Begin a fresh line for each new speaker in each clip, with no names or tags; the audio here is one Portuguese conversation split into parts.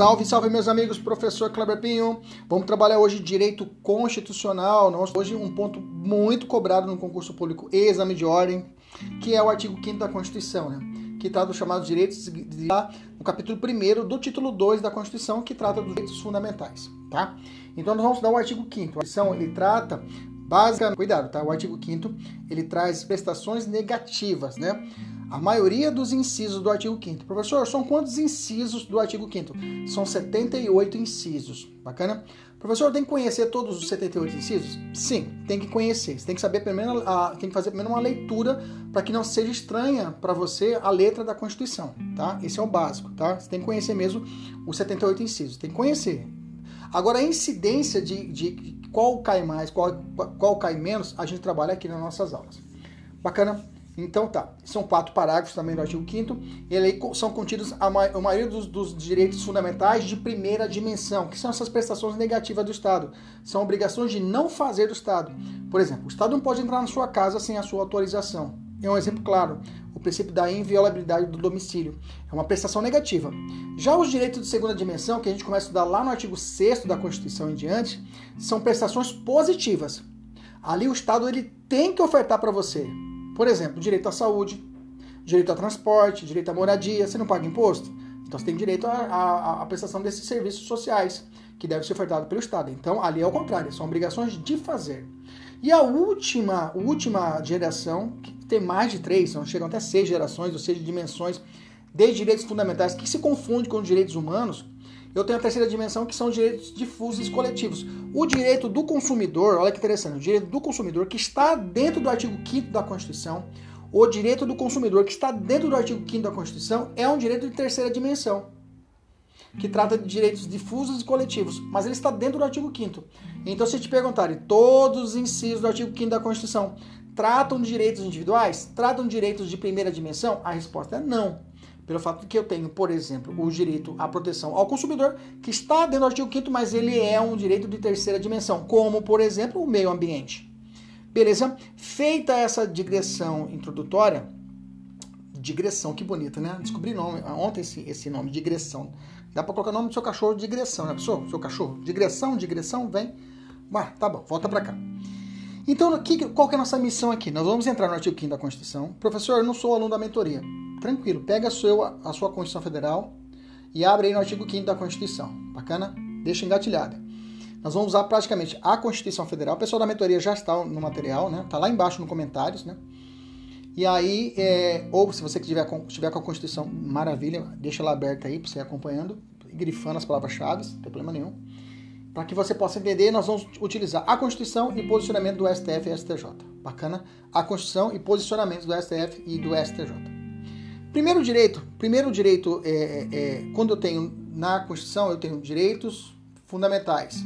Salve, salve meus amigos, professor Kleber Pinho. Vamos trabalhar hoje direito constitucional. Nós hoje um ponto muito cobrado no concurso público exame de ordem, que é o artigo 5 da Constituição, né? Que trata dos chamados direitos no capítulo 1 do título 2 da Constituição, que trata dos direitos fundamentais, tá? Então nós vamos estudar o artigo 5 A Constituição, ele trata basicamente, cuidado, tá? O artigo 5 ele traz prestações negativas, né? A maioria dos incisos do artigo 5 Professor, são quantos incisos do artigo 5 São 78 incisos. Bacana? Professor, tem que conhecer todos os 78 incisos? Sim, tem que conhecer. Você tem que saber primeiro, tem que fazer primeiro uma leitura para que não seja estranha para você a letra da Constituição, tá? Esse é o básico, tá? Você tem que conhecer mesmo os 78 incisos. Tem que conhecer. Agora, a incidência de, de qual cai mais, qual, qual cai menos, a gente trabalha aqui nas nossas aulas. Bacana? Então tá, são quatro parágrafos também do artigo 5 e aí são contidos a, ma a maioria dos, dos, direitos fundamentais de primeira dimensão, que são essas prestações negativas do Estado. São obrigações de não fazer do Estado. Por exemplo, o Estado não pode entrar na sua casa sem a sua autorização. É um exemplo claro, o princípio da inviolabilidade do domicílio. É uma prestação negativa. Já os direitos de segunda dimensão, que a gente começa a estudar lá no artigo 6 da Constituição em diante, são prestações positivas. Ali o Estado ele tem que ofertar para você por exemplo, direito à saúde, direito a transporte, direito à moradia. Você não paga imposto? Então você tem direito à, prestação desses serviços sociais, que deve ser ofertado pelo Estado. Então ali é o contrário, são obrigações de fazer. E a última, última geração, que tem mais de três, chegam até seis gerações, ou seja, dimensões de direitos fundamentais, que se confunde com direitos humanos, eu tenho a terceira dimensão, que são direitos difusos e coletivos. O direito do consumidor, olha que interessante, o direito do consumidor que está dentro do artigo 5 da Constituição, o direito do consumidor que está dentro do artigo 5 da Constituição é um direito de terceira dimensão, que trata de direitos difusos e coletivos, mas ele está dentro do artigo 5 Então, se te perguntarem, todos os incisos do artigo 5 da Constituição tratam de direitos individuais? Tratam de direitos de primeira dimensão? A resposta é não pelo fato de que eu tenho, por exemplo, o direito à proteção ao consumidor, que está dentro do artigo 5 mas ele é um direito de terceira dimensão, como, por exemplo, o meio ambiente. Beleza? Feita essa digressão introdutória, digressão, que bonito, né? Descobri nome, ontem esse, esse nome, digressão. Dá para colocar o nome do seu cachorro, digressão, né, pessoal? Seu cachorro, digressão, digressão, vem. Bah, tá bom, volta para cá. Então, qual que é a nossa missão aqui? Nós vamos entrar no artigo 5 da Constituição. Professor, eu não sou aluno da mentoria tranquilo, pega a sua, a sua Constituição Federal e abre aí no artigo 5 da Constituição. Bacana? Deixa engatilhada. Nós vamos usar praticamente a Constituição Federal. O pessoal da mentoria já está no material, né? Tá lá embaixo no comentários, né? E aí, é, ou se você tiver com, tiver com a Constituição, maravilha, deixa ela aberta aí para você ir acompanhando, grifando as palavras-chave, não tem problema nenhum. Para que você possa entender, nós vamos utilizar a Constituição e posicionamento do STF e STJ. Bacana? A Constituição e posicionamento do STF e do STJ. Primeiro direito, primeiro direito é, é, é, quando eu tenho na Constituição, eu tenho direitos fundamentais.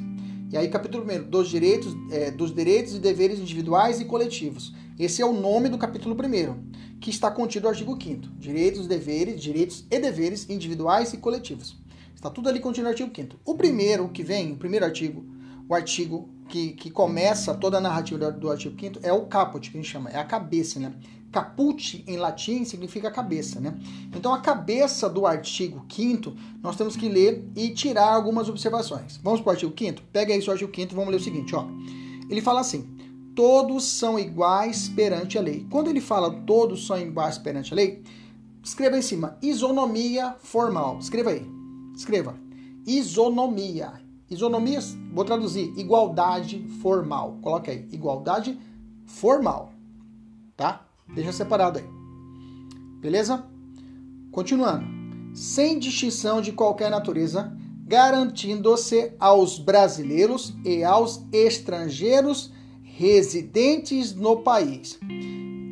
E aí, capítulo 1, dos direitos, é, dos direitos e deveres individuais e coletivos. Esse é o nome do capítulo 1, que está contido no artigo 5 Direitos, deveres, direitos e deveres individuais e coletivos. Está tudo ali contido no artigo 5 O primeiro que vem, o primeiro artigo, o artigo que, que começa toda a narrativa do, do artigo 5 é o caput, que a gente chama, é a cabeça, né? Caput em latim significa cabeça, né? Então a cabeça do artigo 5 nós temos que ler e tirar algumas observações. Vamos para o artigo 5 Pega aí o artigo 5 e vamos ler o seguinte, ó. Ele fala assim: todos são iguais perante a lei. Quando ele fala todos são iguais perante a lei, escreva em cima isonomia formal. Escreva aí. Escreva. Isonomia. Isonomia, vou traduzir, igualdade formal. Coloca aí, igualdade formal. Tá? Deixa separado aí. Beleza? Continuando. Sem distinção de qualquer natureza, garantindo-se aos brasileiros e aos estrangeiros residentes no país.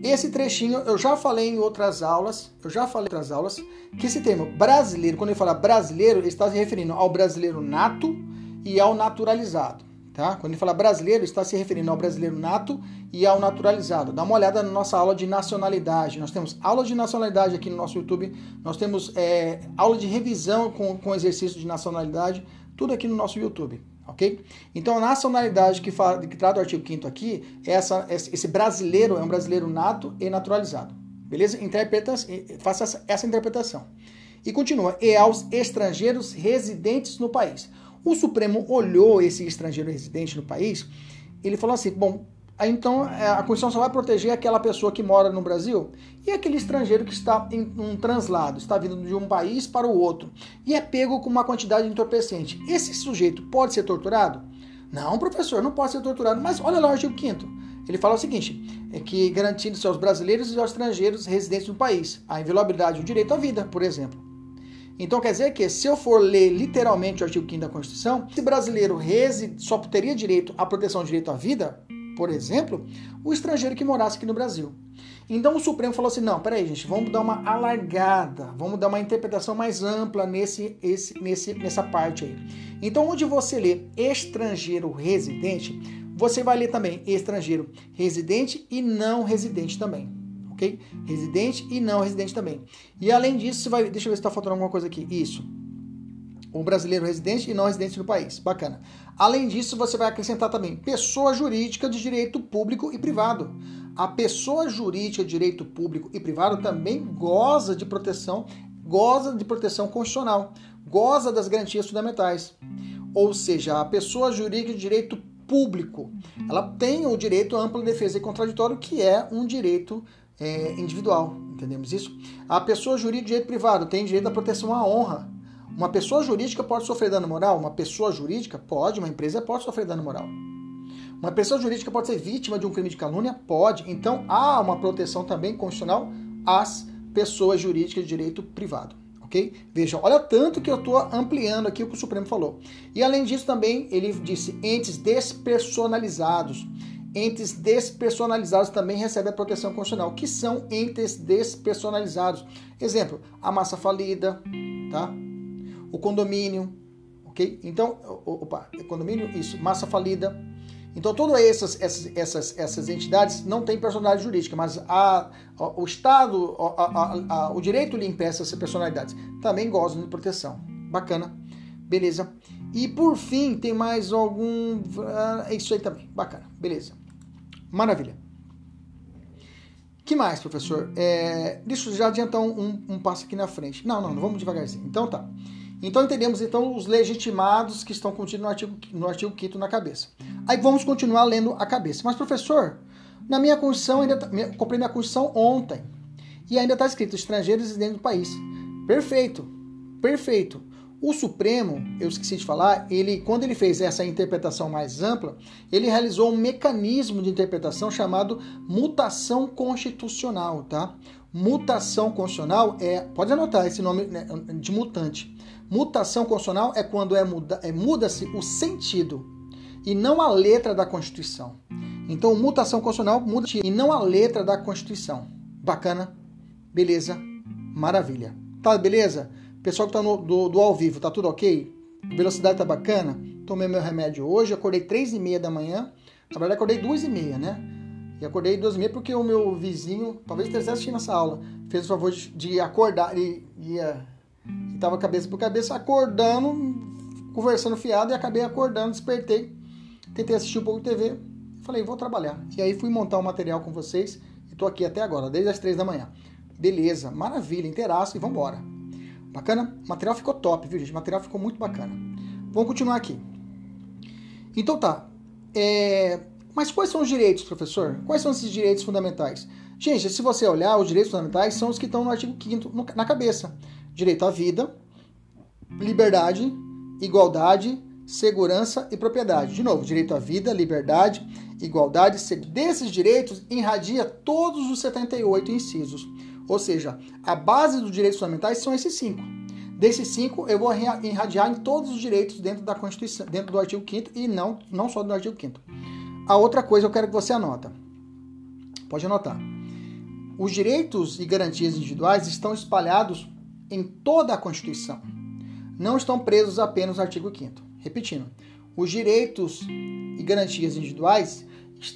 Esse trechinho eu já falei em outras aulas, eu já falei em outras aulas, que esse termo brasileiro, quando ele fala brasileiro, ele está se referindo ao brasileiro nato e ao naturalizado. Tá? Quando ele fala brasileiro, está se referindo ao brasileiro nato e ao naturalizado. Dá uma olhada na nossa aula de nacionalidade. Nós temos aula de nacionalidade aqui no nosso YouTube. Nós temos é, aula de revisão com, com exercício de nacionalidade. Tudo aqui no nosso YouTube. Ok? Então, a nacionalidade que, fala, que trata o artigo 5 aqui, é essa, esse brasileiro é um brasileiro nato e naturalizado. Beleza? Interpreta, faça essa, essa interpretação. E continua. E aos estrangeiros residentes no país. O Supremo olhou esse estrangeiro residente no país, ele falou assim: bom, então é, a Constituição só vai proteger aquela pessoa que mora no Brasil e aquele estrangeiro que está em um translado, está vindo de um país para o outro e é pego com uma quantidade entorpecente. Esse sujeito pode ser torturado? Não, professor, não pode ser torturado. Mas olha lá o artigo 5 ele fala o seguinte: é que garantindo-se aos brasileiros e aos estrangeiros residentes no país a inviolabilidade e o direito à vida, por exemplo. Então quer dizer que se eu for ler literalmente o artigo 5 da Constituição, se brasileiro só teria direito à proteção do direito à vida, por exemplo, o estrangeiro que morasse aqui no Brasil. Então o Supremo falou assim: não, peraí, gente, vamos dar uma alargada, vamos dar uma interpretação mais ampla nesse, esse, nesse, nessa parte aí. Então, onde você lê estrangeiro residente, você vai ler também estrangeiro residente e não residente também Residente e não residente também. E além disso, vai. Deixa eu ver se está faltando alguma coisa aqui. Isso. Um brasileiro residente e não residente no país. Bacana. Além disso, você vai acrescentar também pessoa jurídica de direito público e privado. A pessoa jurídica de direito público e privado também goza de proteção, goza de proteção constitucional, goza das garantias fundamentais. Ou seja, a pessoa jurídica de direito público, ela tem o direito à ampla defesa e contraditório, que é um direito é, individual, entendemos isso? A pessoa jurídica de direito privado tem direito à proteção à honra. Uma pessoa jurídica pode sofrer dano moral? Uma pessoa jurídica pode, uma empresa pode sofrer dano moral. Uma pessoa jurídica pode ser vítima de um crime de calúnia? Pode. Então há uma proteção também constitucional às pessoas jurídicas de direito privado. Ok? Vejam, olha tanto que eu estou ampliando aqui o que o Supremo falou. E além disso, também ele disse entes despersonalizados entes despersonalizados também recebem a proteção constitucional, que são entes despersonalizados. Exemplo, a massa falida, tá? O condomínio, ok? Então, opa, é condomínio, isso, massa falida. Então, todas essas, essas, essas, essas entidades não têm personalidade jurídica, mas a, a o Estado, a, a, o direito lhe impede essas personalidades. Também gozam de proteção. Bacana. Beleza. E por fim, tem mais algum. É isso aí também. Bacana. Beleza. Maravilha. que mais, professor? É, deixa eu já adiantar um, um, passo aqui na frente. Não, não, não vamos devagarzinho. Então tá. Então entendemos então os legitimados que estão contidos no artigo, no artigo 5 na cabeça. Aí vamos continuar lendo a cabeça. Mas, professor, na minha Constituição, ainda tá, comprei minha Constituição ontem. E ainda está escrito estrangeiros residentes do país. Perfeito, perfeito. O Supremo, eu esqueci de falar, ele quando ele fez essa interpretação mais ampla, ele realizou um mecanismo de interpretação chamado mutação constitucional, tá? Mutação constitucional é, pode anotar esse nome né, de mutante. Mutação constitucional é quando é muda, é muda-se o sentido e não a letra da Constituição. Então, mutação constitucional muda e não a letra da Constituição. Bacana? Beleza? Maravilha. Tá, beleza? Pessoal que tá no, do, do ao vivo, tá tudo ok? Velocidade tá bacana? Tomei meu remédio hoje, acordei três e meia da manhã. Na verdade, acordei duas e meia, né? E acordei duas e meia porque o meu vizinho, talvez estivesse assistindo essa aula, fez o favor de, de acordar. E tava cabeça por cabeça, acordando, conversando fiado, e acabei acordando, despertei. Tentei assistir um pouco de TV. Falei, vou trabalhar. E aí fui montar o um material com vocês. E tô aqui até agora, desde as três da manhã. Beleza, maravilha, interaço e vambora. Bacana? O material ficou top, viu, gente? O material ficou muito bacana. Vamos continuar aqui. Então tá. É... Mas quais são os direitos, professor? Quais são esses direitos fundamentais? Gente, se você olhar, os direitos fundamentais são os que estão no artigo 5 na cabeça. Direito à vida, liberdade, igualdade, segurança e propriedade. De novo, direito à vida, liberdade, igualdade. Desses direitos, irradia todos os 78 incisos. Ou seja, a base dos direitos fundamentais são esses cinco. Desses cinco, eu vou irradiar em todos os direitos dentro da Constituição, dentro do artigo 5 e não, não só do artigo 5 A outra coisa eu quero que você anota. Pode anotar. Os direitos e garantias individuais estão espalhados em toda a Constituição. Não estão presos apenas no artigo 5 Repetindo, os direitos e garantias individuais,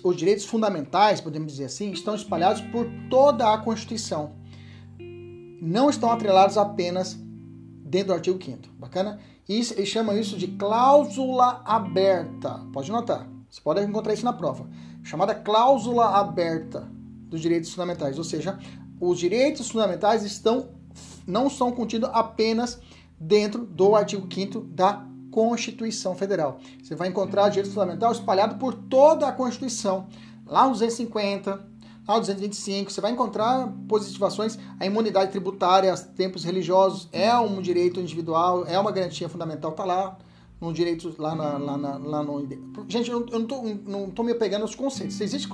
os direitos fundamentais, podemos dizer assim, estão espalhados por toda a Constituição. Não estão atrelados apenas dentro do artigo 5 Bacana? E eles chamam isso de cláusula aberta. Pode notar. Você pode encontrar isso na prova. Chamada cláusula aberta dos direitos fundamentais. Ou seja, os direitos fundamentais estão não são contidos apenas dentro do artigo 5 da Constituição Federal. Você vai encontrar direito fundamental espalhado por toda a Constituição. Lá no 250, no 225, você vai encontrar positivações. A imunidade tributária, tempos religiosos, é um direito individual, é uma garantia fundamental, está lá no direito lá, na, lá, na, lá no. Gente, eu, não tô, não tô me pegando os conceitos. Existe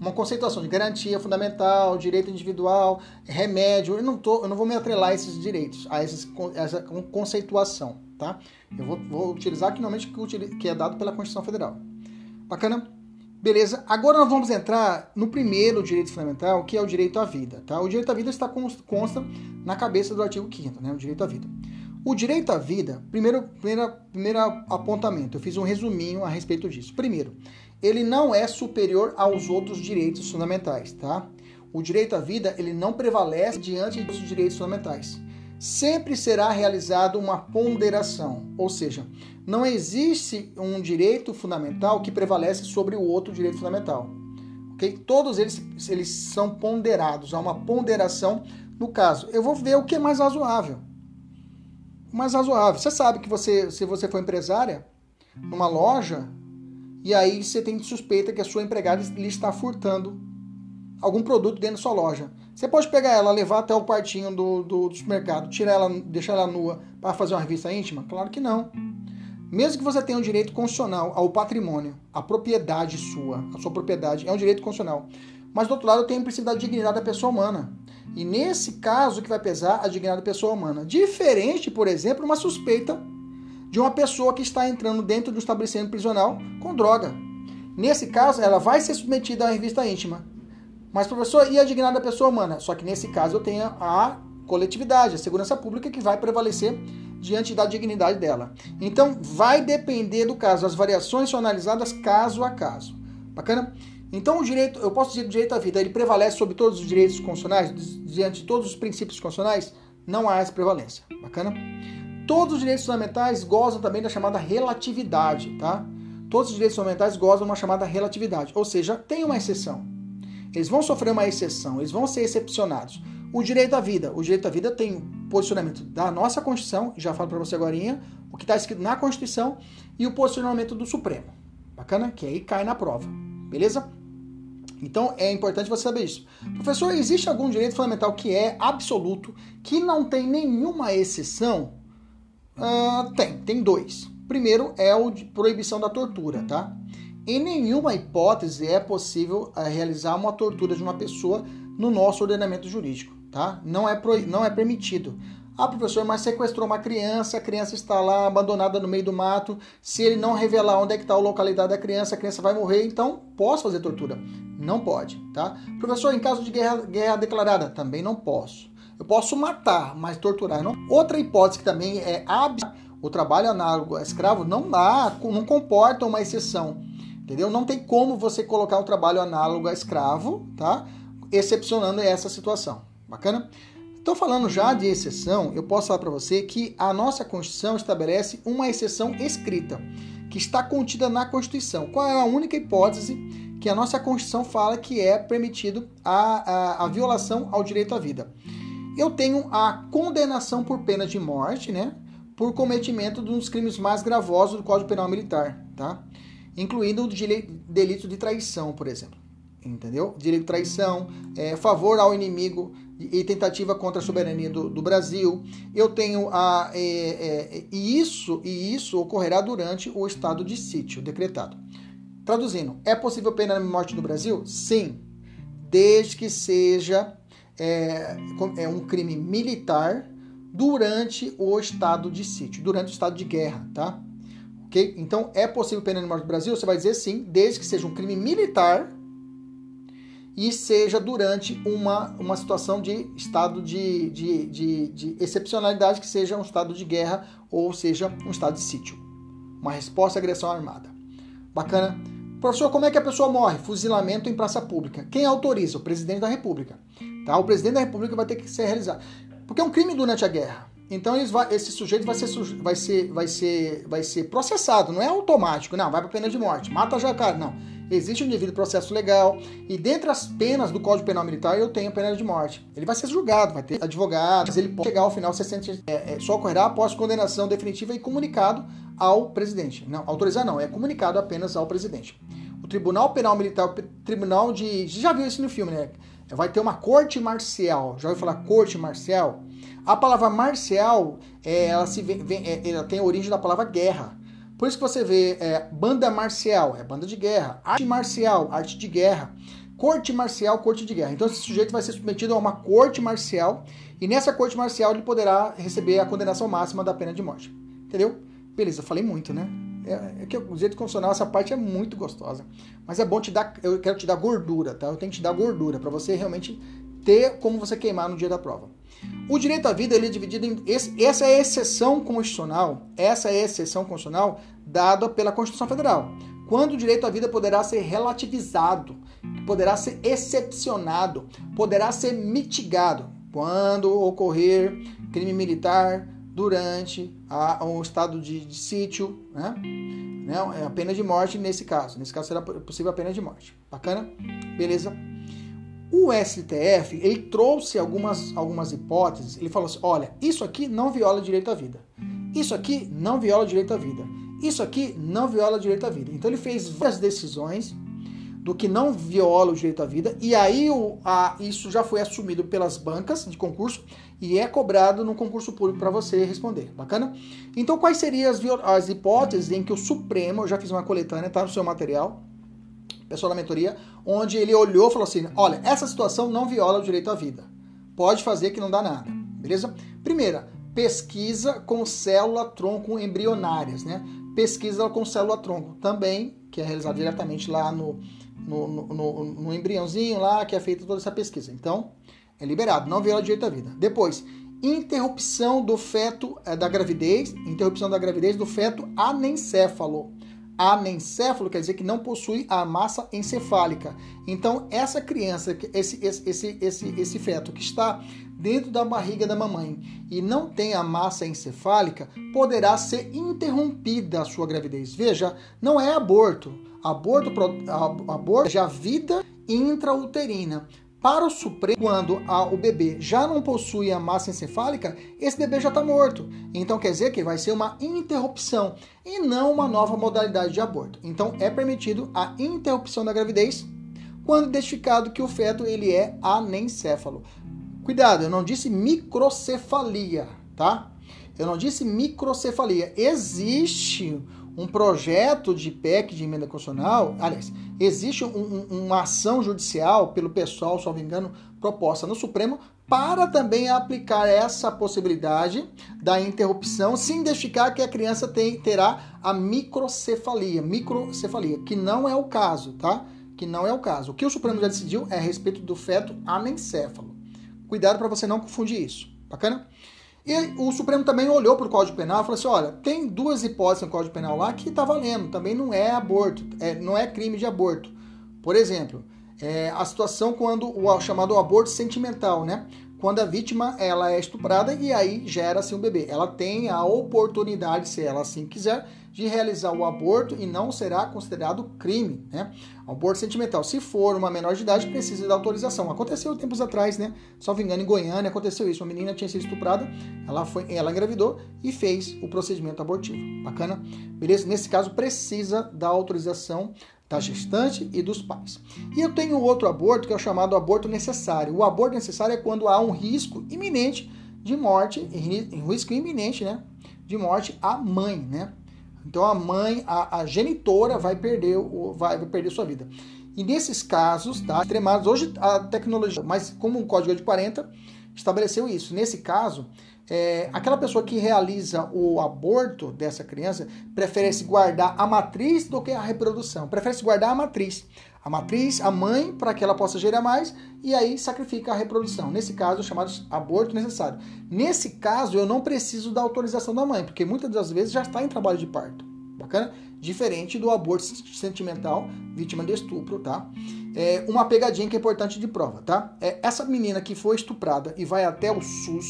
uma conceituação de garantia fundamental, direito individual, remédio. Eu não, tô, eu não vou me atrelar a esses direitos, a esses, essa conceituação, tá? Eu vou, vou utilizar aqui normalmente que é dado pela Constituição Federal. Bacana? Beleza, agora nós vamos entrar no primeiro direito fundamental, que é o direito à vida. Tá? O direito à vida está consta na cabeça do artigo 5 né? o direito à vida. O direito à vida, primeiro, primeiro, primeiro apontamento, eu fiz um resuminho a respeito disso. Primeiro, ele não é superior aos outros direitos fundamentais, tá? O direito à vida, ele não prevalece diante dos direitos fundamentais. Sempre será realizada uma ponderação, ou seja, não existe um direito fundamental que prevalece sobre o outro direito fundamental. Okay? Todos eles, eles são ponderados, há uma ponderação no caso. Eu vou ver o que é mais razoável mais razoável. Você sabe que você, se você for empresária numa loja e aí você tem suspeita que a sua empregada lhe está furtando algum produto dentro da sua loja. Você pode pegar ela, levar até o quartinho do, do, do supermercado, tirar ela, deixar ela nua para fazer uma revista íntima? Claro que não. Mesmo que você tenha um direito constitucional ao patrimônio, a propriedade sua, a sua propriedade é um direito constitucional. Mas do outro lado tem o princípio da dignidade da pessoa humana. E nesse caso que vai pesar a dignidade da pessoa humana. Diferente, por exemplo, uma suspeita de uma pessoa que está entrando dentro do estabelecimento prisional com droga. Nesse caso, ela vai ser submetida à revista íntima. Mas, professor, e a dignidade da pessoa humana? Só que nesse caso eu tenho a coletividade, a segurança pública que vai prevalecer diante da dignidade dela. Então, vai depender do caso. As variações são analisadas caso a caso. Bacana? Então o direito, eu posso dizer que o direito à vida, ele prevalece sobre todos os direitos constitucionais, diante de todos os princípios constitucionais? Não há essa prevalência. Bacana? Todos os direitos fundamentais gozam também da chamada relatividade, tá? Todos os direitos fundamentais gozam de uma chamada relatividade, ou seja, tem uma exceção. Eles vão sofrer uma exceção, eles vão ser excepcionados. O direito à vida, o direito à vida tem o posicionamento da nossa Constituição, já falo para você agora, o que está escrito na Constituição e o posicionamento do Supremo. Bacana? Que aí cai na prova. Beleza? Então é importante você saber isso. Professor, existe algum direito fundamental que é absoluto, que não tem nenhuma exceção? Uh, tem, tem dois. Primeiro é o de proibição da tortura, tá? Em nenhuma hipótese é possível uh, realizar uma tortura de uma pessoa no nosso ordenamento jurídico, tá? Não é, pro, não é permitido. Ah, professor, mas sequestrou uma criança, a criança está lá abandonada no meio do mato. Se ele não revelar onde é que está a localidade da criança, a criança vai morrer. Então, posso fazer tortura? Não pode, tá? Professor, em caso de guerra, guerra declarada, também não posso. Eu posso matar, mas torturar não. Outra hipótese que também é o trabalho análogo a escravo não dá, não comporta uma exceção, entendeu? Não tem como você colocar o trabalho análogo a escravo, tá? Excepcionando essa situação. Bacana? Estou falando já de exceção, eu posso falar para você que a nossa Constituição estabelece uma exceção escrita, que está contida na Constituição. Qual é a única hipótese que a nossa Constituição fala que é permitido a, a, a violação ao direito à vida? Eu tenho a condenação por pena de morte, né? Por cometimento de um dos crimes mais gravosos do Código Penal Militar, tá? Incluindo o delito de traição, por exemplo. entendeu? Direito de traição, é, favor ao inimigo e tentativa contra a soberania do, do Brasil. Eu tenho a é, é, e isso e isso ocorrerá durante o estado de sítio decretado. Traduzindo, é possível pena de morte no Brasil? Sim, desde que seja é, é um crime militar durante o estado de sítio, durante o estado de guerra, tá? Ok? Então, é possível pena de morte no Brasil? Você vai dizer sim, desde que seja um crime militar e seja durante uma, uma situação de estado de, de, de, de excepcionalidade, que seja um estado de guerra ou seja um estado de sítio. Uma resposta à agressão armada. Bacana? Professor, como é que a pessoa morre? Fuzilamento em praça pública. Quem autoriza? O presidente da República. Tá? O presidente da República vai ter que ser realizado. Porque é um crime durante a guerra. Então vai, esse sujeito vai ser, vai, ser, vai, ser, vai ser processado, não é automático, não, vai para pena de morte, mata já cara, não. Existe um devido processo legal e dentre as penas do Código Penal Militar eu tenho a pena de morte. Ele vai ser julgado, vai ter advogado, ele pode chegar ao final 60 é, é, só ocorrerá após condenação definitiva e comunicado ao presidente. Não, autorizar não, é comunicado apenas ao presidente. O Tribunal Penal Militar, Tribunal de. Já viu isso no filme, né? Vai ter uma corte marcial. Já ouviu falar corte marcial? A palavra marcial, é, ela, se vem, vem, é, ela tem a origem da palavra guerra. Por isso que você vê é, banda marcial, é banda de guerra. Arte marcial, arte de guerra. Corte marcial, corte de guerra. Então esse sujeito vai ser submetido a uma corte marcial e nessa corte marcial ele poderá receber a condenação máxima da pena de morte. Entendeu? Beleza, eu falei muito, né? É, é que o jeito constitucional, essa parte é muito gostosa. Mas é bom te dar, eu quero te dar gordura, tá? Eu tenho que te dar gordura para você realmente ter como você queimar no dia da prova. O direito à vida ele é dividido em. Essa é a exceção constitucional, essa é a exceção constitucional dada pela Constituição Federal. Quando o direito à vida poderá ser relativizado, poderá ser excepcionado, poderá ser mitigado. Quando ocorrer crime militar durante a, um estado de, de sítio, né? né? A pena de morte nesse caso. Nesse caso será possível a pena de morte. Bacana? Beleza? O STF ele trouxe algumas, algumas hipóteses. Ele falou assim: olha, isso aqui não viola direito à vida. Isso aqui não viola direito à vida. Isso aqui não viola direito à vida. Então ele fez várias decisões do que não viola o direito à vida e aí o, a, isso já foi assumido pelas bancas de concurso e é cobrado no concurso público para você responder. Bacana? Então quais seriam as, as hipóteses em que o Supremo, eu já fiz uma coletânea, tá no seu material, pessoal da mentoria, onde ele olhou e falou assim: olha, essa situação não viola o direito à vida. Pode fazer que não dá nada. Beleza? Primeira, pesquisa com célula-tronco embrionárias, né? Pesquisa com célula-tronco também, que é realizada diretamente lá no, no, no, no, no embriãozinho lá, que é feita toda essa pesquisa. Então, é liberado, não viola o direito à vida. Depois, interrupção do feto é, da gravidez, interrupção da gravidez do feto anencéfalo anencéfalo quer dizer que não possui a massa encefálica. Então, essa criança, esse, esse, esse, esse, esse feto que está dentro da barriga da mamãe e não tem a massa encefálica, poderá ser interrompida a sua gravidez. Veja, não é aborto. Aborto, aborto é a vida intrauterina. Para o Supremo, quando a, o bebê já não possui a massa encefálica, esse bebê já está morto. Então quer dizer que vai ser uma interrupção e não uma nova modalidade de aborto. Então é permitido a interrupção da gravidez quando identificado que o feto ele é anencéfalo. Cuidado, eu não disse microcefalia, tá? Eu não disse microcefalia. Existe um projeto de PEC de emenda constitucional, aliás, existe um, um, uma ação judicial pelo pessoal, se não me engano, proposta no Supremo para também aplicar essa possibilidade da interrupção se identificar que a criança tem, terá a microcefalia, microcefalia, que não é o caso, tá? Que não é o caso. O que o Supremo já decidiu é a respeito do feto anencéfalo. Cuidado para você não confundir isso. Bacana? E o Supremo também olhou para o Código Penal e falou assim: olha, tem duas hipóteses no Código Penal lá que está valendo, também não é aborto, é, não é crime de aborto. Por exemplo, é, a situação quando o chamado aborto sentimental, né? Quando a vítima ela é estuprada e aí gera-se um bebê. Ela tem a oportunidade, se ela assim quiser, de realizar o aborto e não será considerado crime, né? Aborto sentimental. Se for uma menor de idade, precisa da autorização. Aconteceu tempos atrás, né? Só me engano, em Goiânia aconteceu isso. Uma menina tinha sido estuprada, ela foi, ela engravidou e fez o procedimento abortivo. Bacana? Beleza? Nesse caso, precisa da autorização da gestante e dos pais. E eu tenho outro aborto que é o chamado aborto necessário. O aborto necessário é quando há um risco iminente de morte, risco iminente, né, de morte à mãe, né? Então a mãe, a, a genitora vai perder, o, vai, vai perder sua vida. E nesses casos, tá, extremados, hoje a tecnologia, mas como um código de 40 estabeleceu isso. Nesse caso, é, aquela pessoa que realiza o aborto dessa criança prefere se guardar a matriz do que a reprodução. Prefere se guardar a matriz. A matriz, a mãe, para que ela possa gerar mais, e aí sacrifica a reprodução. Nesse caso, chamado aborto necessário. Nesse caso, eu não preciso da autorização da mãe, porque muitas das vezes já está em trabalho de parto. Bacana? Diferente do aborto sentimental, vítima de estupro, tá? É uma pegadinha que é importante de prova, tá? É essa menina que foi estuprada e vai até o SUS,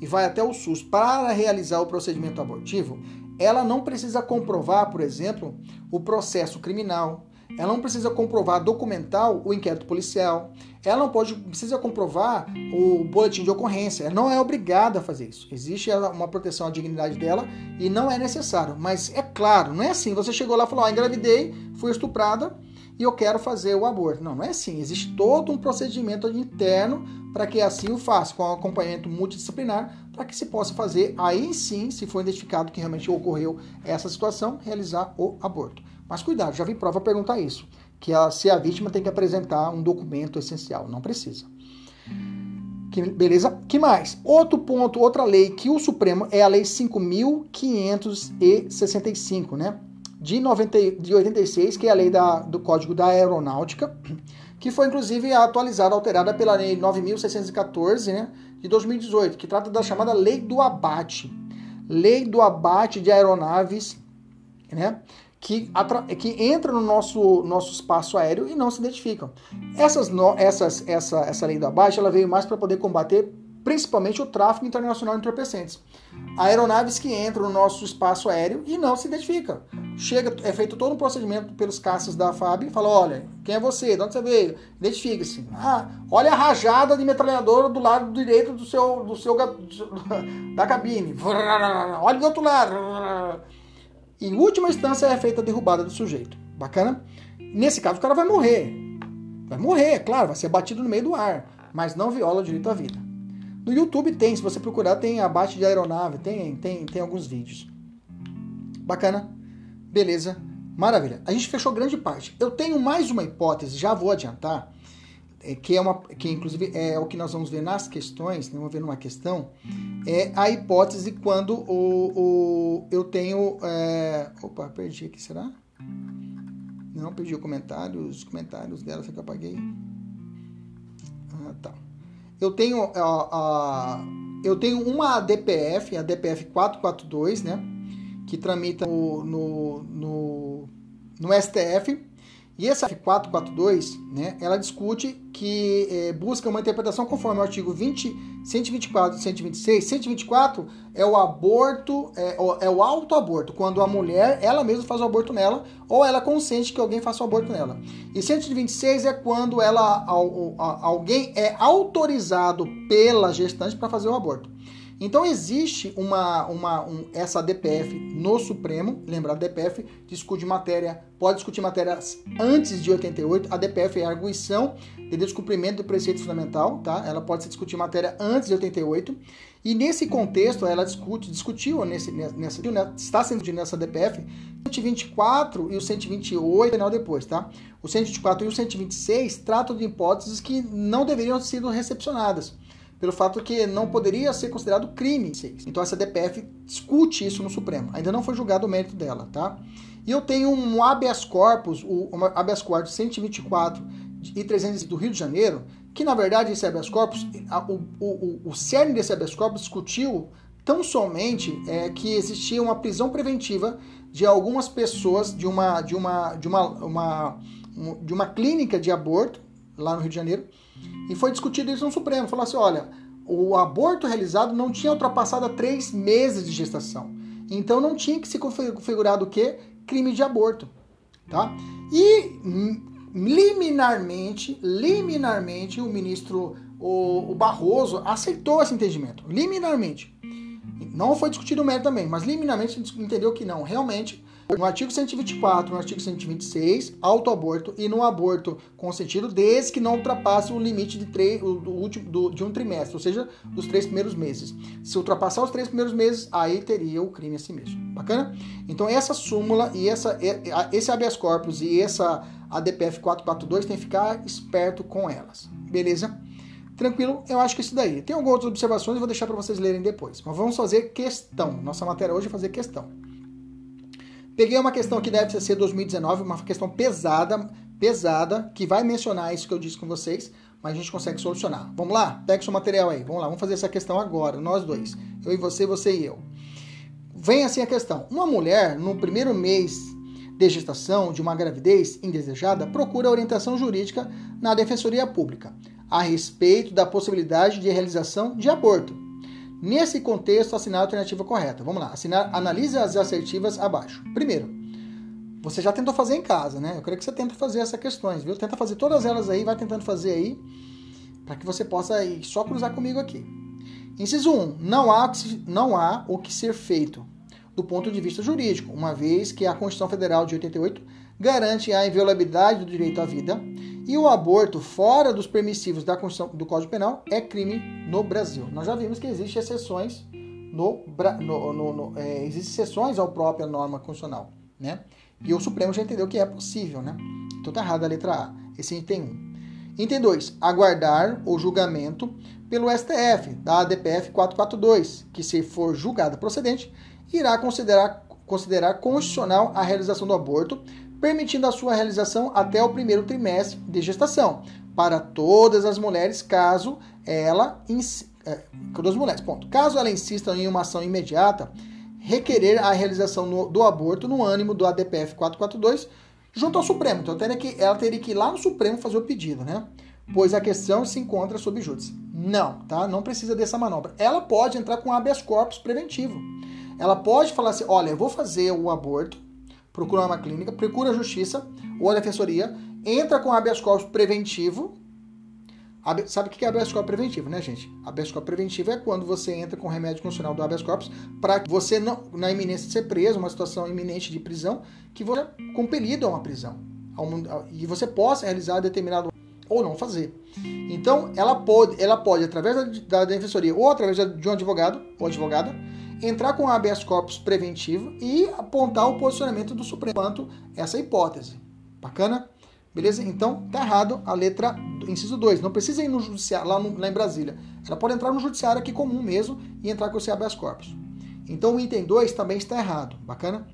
e vai até o SUS para realizar o procedimento abortivo, ela não precisa comprovar, por exemplo, o processo criminal, ela não precisa comprovar documental o inquérito policial, ela não pode, precisa comprovar o boletim de ocorrência, ela não é obrigada a fazer isso. Existe uma proteção à dignidade dela e não é necessário. Mas é claro, não é assim. Você chegou lá e falou: ah, engravidei, fui estuprada e eu quero fazer o aborto. Não, não é assim. Existe todo um procedimento interno para que assim o faça, com acompanhamento multidisciplinar, para que se possa fazer, aí sim, se for identificado que realmente ocorreu essa situação, realizar o aborto. Mas cuidado, já vi prova perguntar isso, que a, se a vítima tem que apresentar um documento essencial, não precisa. Que, beleza? Que mais? Outro ponto, outra lei que o Supremo é a lei 5565, né? De, 90, de 86, que é a lei da, do Código da Aeronáutica, que foi inclusive atualizada, alterada pela lei 9614, né, de 2018, que trata da chamada Lei do Abate. Lei do Abate de Aeronaves, né? Que, que entram no nosso, nosso espaço aéreo e não se identificam. Essas, essas, essa, essa lei do abate ela veio mais para poder combater principalmente o tráfego internacional de entorpecentes. Aeronaves que entram no nosso espaço aéreo e não se identificam. Chega, é feito todo um procedimento pelos caças da FAB e fala: olha, quem é você? De onde você veio? Identifica-se. Ah, olha a rajada de metralhadora do lado direito do seu, do seu da cabine. Olha do outro lado. Em última instância é feita a derrubada do sujeito. Bacana? Nesse caso, o cara vai morrer. Vai morrer, é claro, vai ser batido no meio do ar, mas não viola o direito à vida. No YouTube tem, se você procurar, tem abate de aeronave, tem, tem, tem alguns vídeos. Bacana? Beleza? Maravilha. A gente fechou grande parte. Eu tenho mais uma hipótese, já vou adiantar, que é uma que inclusive é o que nós vamos ver nas questões, né? vamos ver numa questão, é a hipótese quando o, o eu tenho é, opa, perdi aqui, será? Não, perdi o comentário, os comentários dela, será que eu apaguei? Ah, tá. Eu tenho a, eu tenho uma DPF, a DPF 442, né, que tramita no, no, no, no STF, e essa F442, né, ela discute que é, busca uma interpretação conforme o artigo 20, 124 e 126. 124 é o aborto, é, é o autoaborto, quando a mulher, ela mesma faz o aborto nela, ou ela consente que alguém faça o aborto nela. E 126 é quando ela, alguém é autorizado pela gestante para fazer o aborto. Então existe uma, uma um, essa DPF no Supremo, lembra, a DPF discute matéria, pode discutir matérias antes de 88, a DPF é a arguição de descumprimento do preceito fundamental, tá? Ela pode se discutir matéria antes de 88, e nesse contexto ela discute, discutiu nesse, nessa, está sendo nessa DPF 124 e o 128 final depois, tá? O 124 e o 126 tratam de hipóteses que não deveriam ter sido recepcionadas pelo fato que não poderia ser considerado crime. Então essa DPF discute isso no Supremo. Ainda não foi julgado o mérito dela, tá? E eu tenho um habeas corpus, o habeas corpus 124 e 300 do Rio de Janeiro, que na verdade esse habeas corpus, o, o, o cerne desse habeas corpus discutiu tão somente é, que existia uma prisão preventiva de algumas pessoas de uma de uma de uma, uma de uma clínica de aborto lá no Rio de Janeiro e foi discutido isso no Supremo. Falou assim: olha, o aborto realizado não tinha ultrapassado três meses de gestação. Então não tinha que ser configurado o quê? Crime de aborto. Tá? E liminarmente, liminarmente, o ministro o, o Barroso aceitou esse entendimento. Liminarmente. Não foi discutido o mérito também, mas liminarmente entendeu que não. Realmente No artigo 124, no artigo 126, autoaborto e no aborto consentido, desde que não ultrapasse o limite de, três, do último, do, de um trimestre, ou seja, dos três primeiros meses. Se ultrapassar os três primeiros meses, aí teria o crime a si mesmo. Bacana? Então essa súmula e essa, esse habeas corpus e essa ADPF 442 tem que ficar esperto com elas. Beleza? Tranquilo? Eu acho que é isso daí. Tem algumas outras observações, eu vou deixar para vocês lerem depois. Mas vamos fazer questão. Nossa matéria hoje é fazer questão. Peguei uma questão que deve ser 2019, uma questão pesada, pesada, que vai mencionar isso que eu disse com vocês, mas a gente consegue solucionar. Vamos lá? Pega seu material aí. Vamos lá, vamos fazer essa questão agora, nós dois. Eu e você, você e eu. Vem assim a questão. Uma mulher, no primeiro mês de gestação de uma gravidez indesejada, procura orientação jurídica na Defensoria Pública a respeito da possibilidade de realização de aborto. Nesse contexto, assinar a alternativa correta. Vamos lá, assinar, analise as assertivas abaixo. Primeiro, você já tentou fazer em casa, né? Eu quero que você tente fazer essas questões, viu? Tenta fazer todas elas aí, vai tentando fazer aí, para que você possa ir só cruzar comigo aqui. Inciso 1. Não há, não há o que ser feito do ponto de vista jurídico, uma vez que a Constituição Federal de 88 garante a inviolabilidade do direito à vida e o aborto fora dos permissivos da Constituição do Código Penal é crime no Brasil. Nós já vimos que existem exceções no, no, no, no é, existem exceções à própria norma constitucional, né? E o Supremo já entendeu que é possível, né? Então tá errado a letra A. Esse item 1. Item 2. Aguardar o julgamento pelo STF da ADPF 442, que se for julgada procedente, irá considerar, considerar constitucional a realização do aborto permitindo a sua realização até o primeiro trimestre de gestação para todas as mulheres, caso ela é, mulheres, ponto. Caso ela insista em uma ação imediata, requerer a realização no, do aborto no ânimo do ADPF 442 junto ao Supremo. Então teria que, ela teria que ir lá no Supremo fazer o pedido, né? Pois a questão se encontra sob júdice. Não, tá? Não precisa dessa manobra. Ela pode entrar com habeas corpus preventivo. Ela pode falar assim: olha, eu vou fazer o aborto, procura uma clínica, procura a justiça ou a defensoria, entra com habeas corpus preventivo. Sabe o que é habeas corpus preventivo, né, gente? Habeas corpus preventivo é quando você entra com remédio constitucional do habeas corpus para que você, não, na iminência de ser preso, uma situação iminente de prisão, que você é compelido a uma prisão. E você possa realizar determinado ou não fazer. Então, ela pode, ela pode através da, da defensoria ou através de um advogado ou advogada, entrar com habeas corpus preventivo e apontar o posicionamento do Supremo quanto essa hipótese. Bacana? Beleza? Então, tá errado a letra inciso 2. Não precisa ir no judiciário, lá, no, lá em Brasília. Ela pode entrar no judiciário aqui comum mesmo e entrar com esse habeas corpus. Então, o item 2 também está errado. Bacana?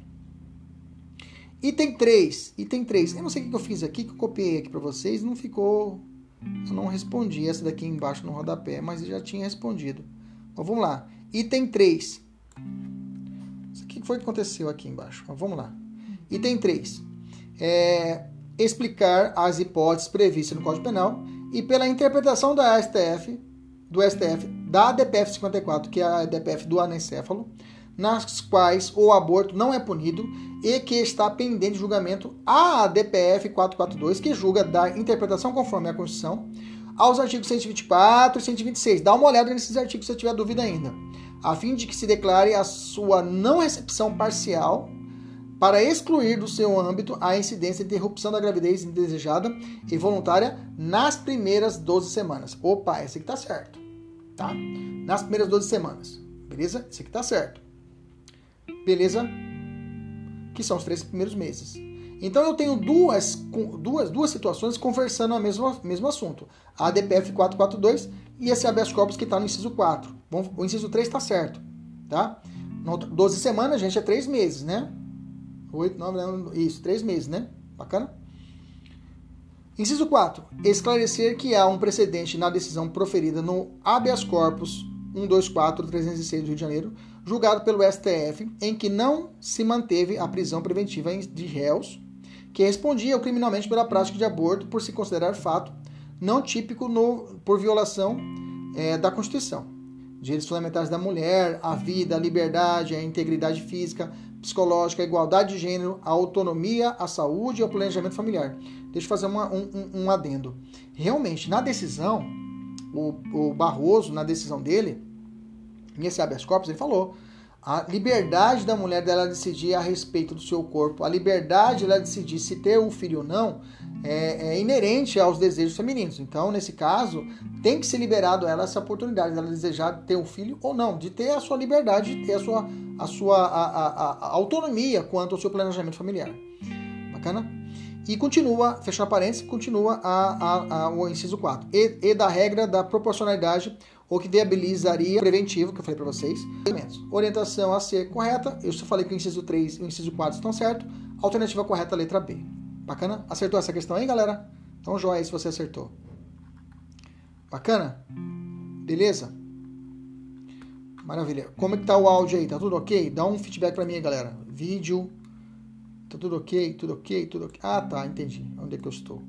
Item 3. Item 3. Eu não sei o que eu fiz aqui, que eu copiei aqui para vocês. Não ficou... Eu não respondi essa daqui embaixo no rodapé, mas eu já tinha respondido. Então, vamos lá. Item 3 que foi que aconteceu aqui embaixo? Vamos lá. Item 3. É, explicar as hipóteses previstas no Código Penal e pela interpretação da STF, do STF, da ADPF 54, que é a ADPF do anencéfalo, nas quais o aborto não é punido e que está pendente de julgamento a ADPF 442, que julga da interpretação conforme a Constituição, aos artigos 124 e 126. Dá uma olhada nesses artigos se tiver dúvida ainda a fim de que se declare a sua não recepção parcial para excluir do seu âmbito a incidência de interrupção da gravidez indesejada e voluntária nas primeiras 12 semanas. Opa, esse aqui tá certo, tá? Nas primeiras 12 semanas, beleza? Esse aqui tá certo. Beleza? Que são os três primeiros meses. Então eu tenho duas, duas, duas situações conversando o mesmo, mesmo assunto. A ADPF 442 e esse habeas corpus que está no inciso 4. O inciso 3 está certo, tá? 12 semanas, gente, é 3 meses, né? 8, 9, isso, 3 meses, né? Bacana? Inciso 4. Esclarecer que há um precedente na decisão proferida no habeas corpus 124-306 do Rio de Janeiro, julgado pelo STF, em que não se manteve a prisão preventiva de réus que respondia criminalmente pela prática de aborto por se considerar fato não típico no, por violação é, da Constituição. Direitos fundamentais da mulher, a vida, a liberdade, a integridade física, psicológica, a igualdade de gênero, a autonomia, a saúde e o planejamento familiar. Deixa eu fazer uma, um, um, adendo. Realmente, na decisão, o, o Barroso, na decisão dele, nesse habeas corpus, ele falou A liberdade da mulher dela decidir a respeito do seu corpo, a liberdade dela decidir se ter um filho ou não, é, é, inerente aos desejos femininos. Então, nesse caso, tem que ser liberado ela essa oportunidade dela desejar ter um filho ou não, de ter a sua liberdade, de ter a sua, a sua a, a, a autonomia quanto ao seu planejamento familiar. Bacana? E continua, fechando parênteses, continua a, o inciso 4. E, e, da regra da proporcionalidade, ou que viabilizaria preventivo, que eu falei para vocês. Orientação a ser correta. Eu só falei que o inciso 3 e o inciso 4 estão certos. Alternativa correta, letra B. Bacana? Acertou essa questão aí, galera? Então joia se você acertou. Bacana? Beleza? Maravilha. Como é que tá o áudio aí? Tá tudo ok? Dá um feedback pra mim, galera. Vídeo. Tá tudo ok? Tudo ok? Tudo ok? Ah, tá. Entendi. Onde é que eu estou?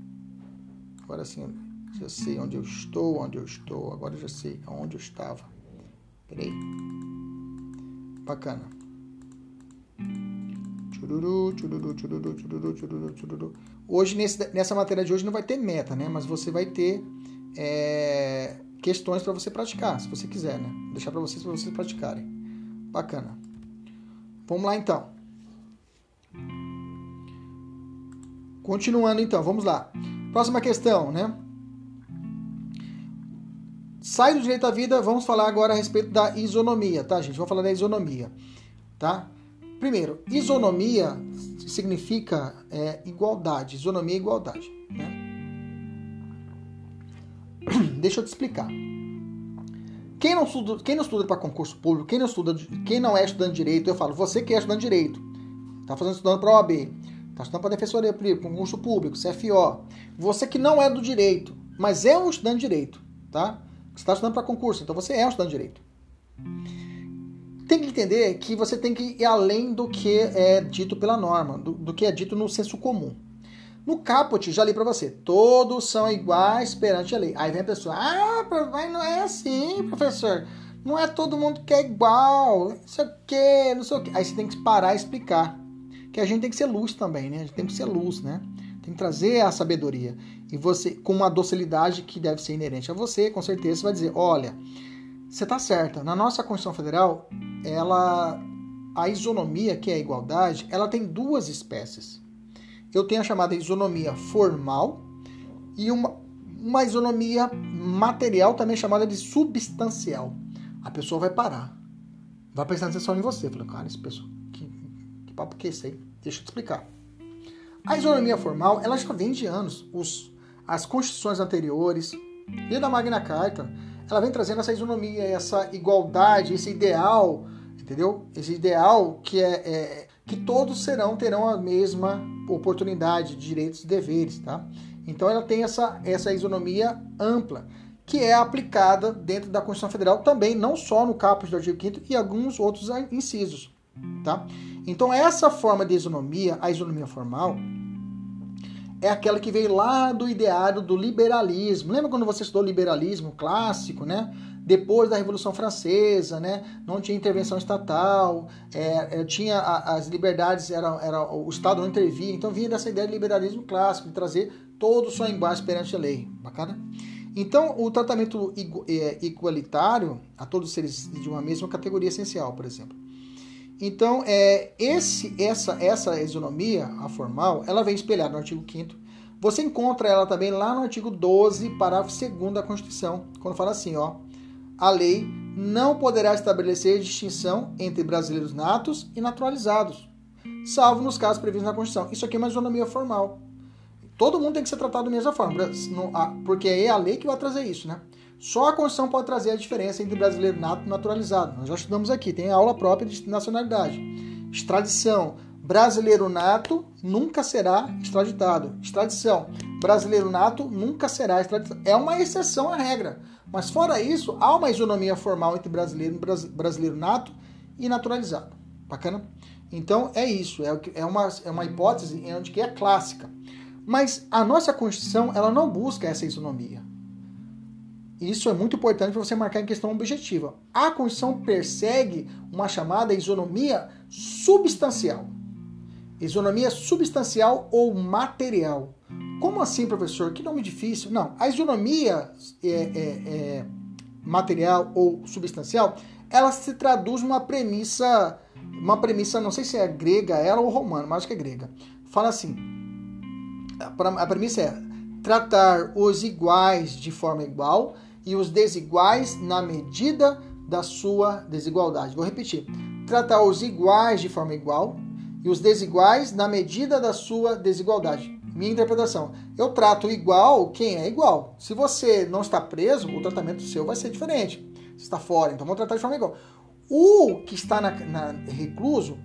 Agora sim, já sei onde eu estou, onde eu estou. Agora já sei aonde eu estava. Peraí. Bacana. Chururu, chururu, chururu, chururu, chururu, chururu. Hoje, nesse, nessa matéria de hoje, não vai ter meta, né? Mas você vai ter é, questões para você praticar, se você quiser, né? Vou deixar para vocês, para vocês praticarem. Bacana. Vamos lá, então. Continuando, então. Vamos lá. Próxima questão, né? Sai do direito à vida, vamos falar agora a respeito da isonomia, tá, gente? Vamos falar da isonomia, tá? Primeiro, isonomia significa é, igualdade. Isonomia é igualdade. Né? Deixa eu te explicar. Quem não estuda, quem não estuda para concurso público, quem não estuda, quem não é estudante de direito, eu falo, você que é estudante de direito, está fazendo estudando para OAB, está estudando para defensoria pública, concurso público, CFO, você que não é do direito, mas é um estudante de direito, tá? Você está estudando para concurso, então você é um estudante de direito tem que entender que você tem que ir além do que é dito pela norma, do, do que é dito no senso comum. No caput, já li para você, todos são iguais perante a lei. Aí vem a pessoa, ah, mas não é assim, professor. Não é todo mundo que é igual, não sei o que, não sei o que. Aí você tem que parar e explicar. Que a gente tem que ser luz também, né? A gente tem que ser luz, né? Tem que trazer a sabedoria. E você, com uma docilidade que deve ser inerente a você, com certeza você vai dizer, olha, você está certa. Na nossa Constituição Federal, ela, a isonomia, que é a igualdade, ela tem duas espécies. Eu tenho a chamada isonomia formal e uma, uma isonomia material, também chamada de substancial. A pessoa vai parar, vai prestar atenção em você. Fala, cara, esse pessoal, que, que papo que é esse aí? Deixa eu te explicar. A isonomia formal, ela já vem de anos. Os, as constituições anteriores, e da Magna Carta, ela vem trazendo essa isonomia, essa igualdade, esse ideal, entendeu? Esse ideal que é, é que todos serão terão a mesma oportunidade, direitos e deveres, tá? Então ela tem essa essa isonomia ampla que é aplicada dentro da Constituição Federal também, não só no caput do artigo 5 e alguns outros incisos, tá? Então essa forma de isonomia, a isonomia formal, é aquela que veio lá do ideário do liberalismo. Lembra quando você estudou liberalismo clássico, né? Depois da Revolução Francesa, né? Não tinha intervenção estatal, é, é, tinha a, as liberdades, era, era, o Estado não intervia. Então vinha dessa ideia de liberalismo clássico, de trazer todo o seu embate perante a lei. Bacana? Então, o tratamento é, igualitário a todos os seres de uma mesma categoria essencial, por exemplo. Então, é, esse, essa, essa isonomia, a formal, ela vem espelhada no artigo 5 Você encontra ela também lá no artigo 12, parágrafo 2 da Constituição, quando fala assim, ó, a lei não poderá estabelecer distinção entre brasileiros natos e naturalizados, salvo nos casos previstos na Constituição. Isso aqui é uma isonomia formal. Todo mundo tem que ser tratado da mesma forma, porque é a lei que vai trazer isso, né? Só a Constituição pode trazer a diferença entre brasileiro nato e naturalizado. Nós já estudamos aqui, tem aula própria de nacionalidade. Extradição. Brasileiro nato nunca será extraditado. Extradição. Brasileiro nato nunca será extraditado. É uma exceção à regra. Mas fora isso, há uma isonomia formal entre brasileiro, brasileiro nato e naturalizado. Bacana? Então é isso, é, é, uma, é uma hipótese onde que é clássica. Mas a nossa Constituição ela não busca essa isonomia. Isso é muito importante para você marcar em questão objetiva. A Constituição persegue uma chamada isonomia substancial. Isonomia substancial ou material. Como assim, professor? Que nome difícil. Não, a isonomia é, é, é material ou substancial ela se traduz numa premissa, uma premissa, não sei se é grega ela ou romana, mas acho que é grega. Fala assim: a premissa é tratar os iguais de forma igual e os desiguais na medida da sua desigualdade. Vou repetir: tratar os iguais de forma igual e os desiguais na medida da sua desigualdade. Minha interpretação. Eu trato igual quem é igual. Se você não está preso, o tratamento seu vai ser diferente. Você está fora, então vamos tratar de forma igual. O que está na, na recluso,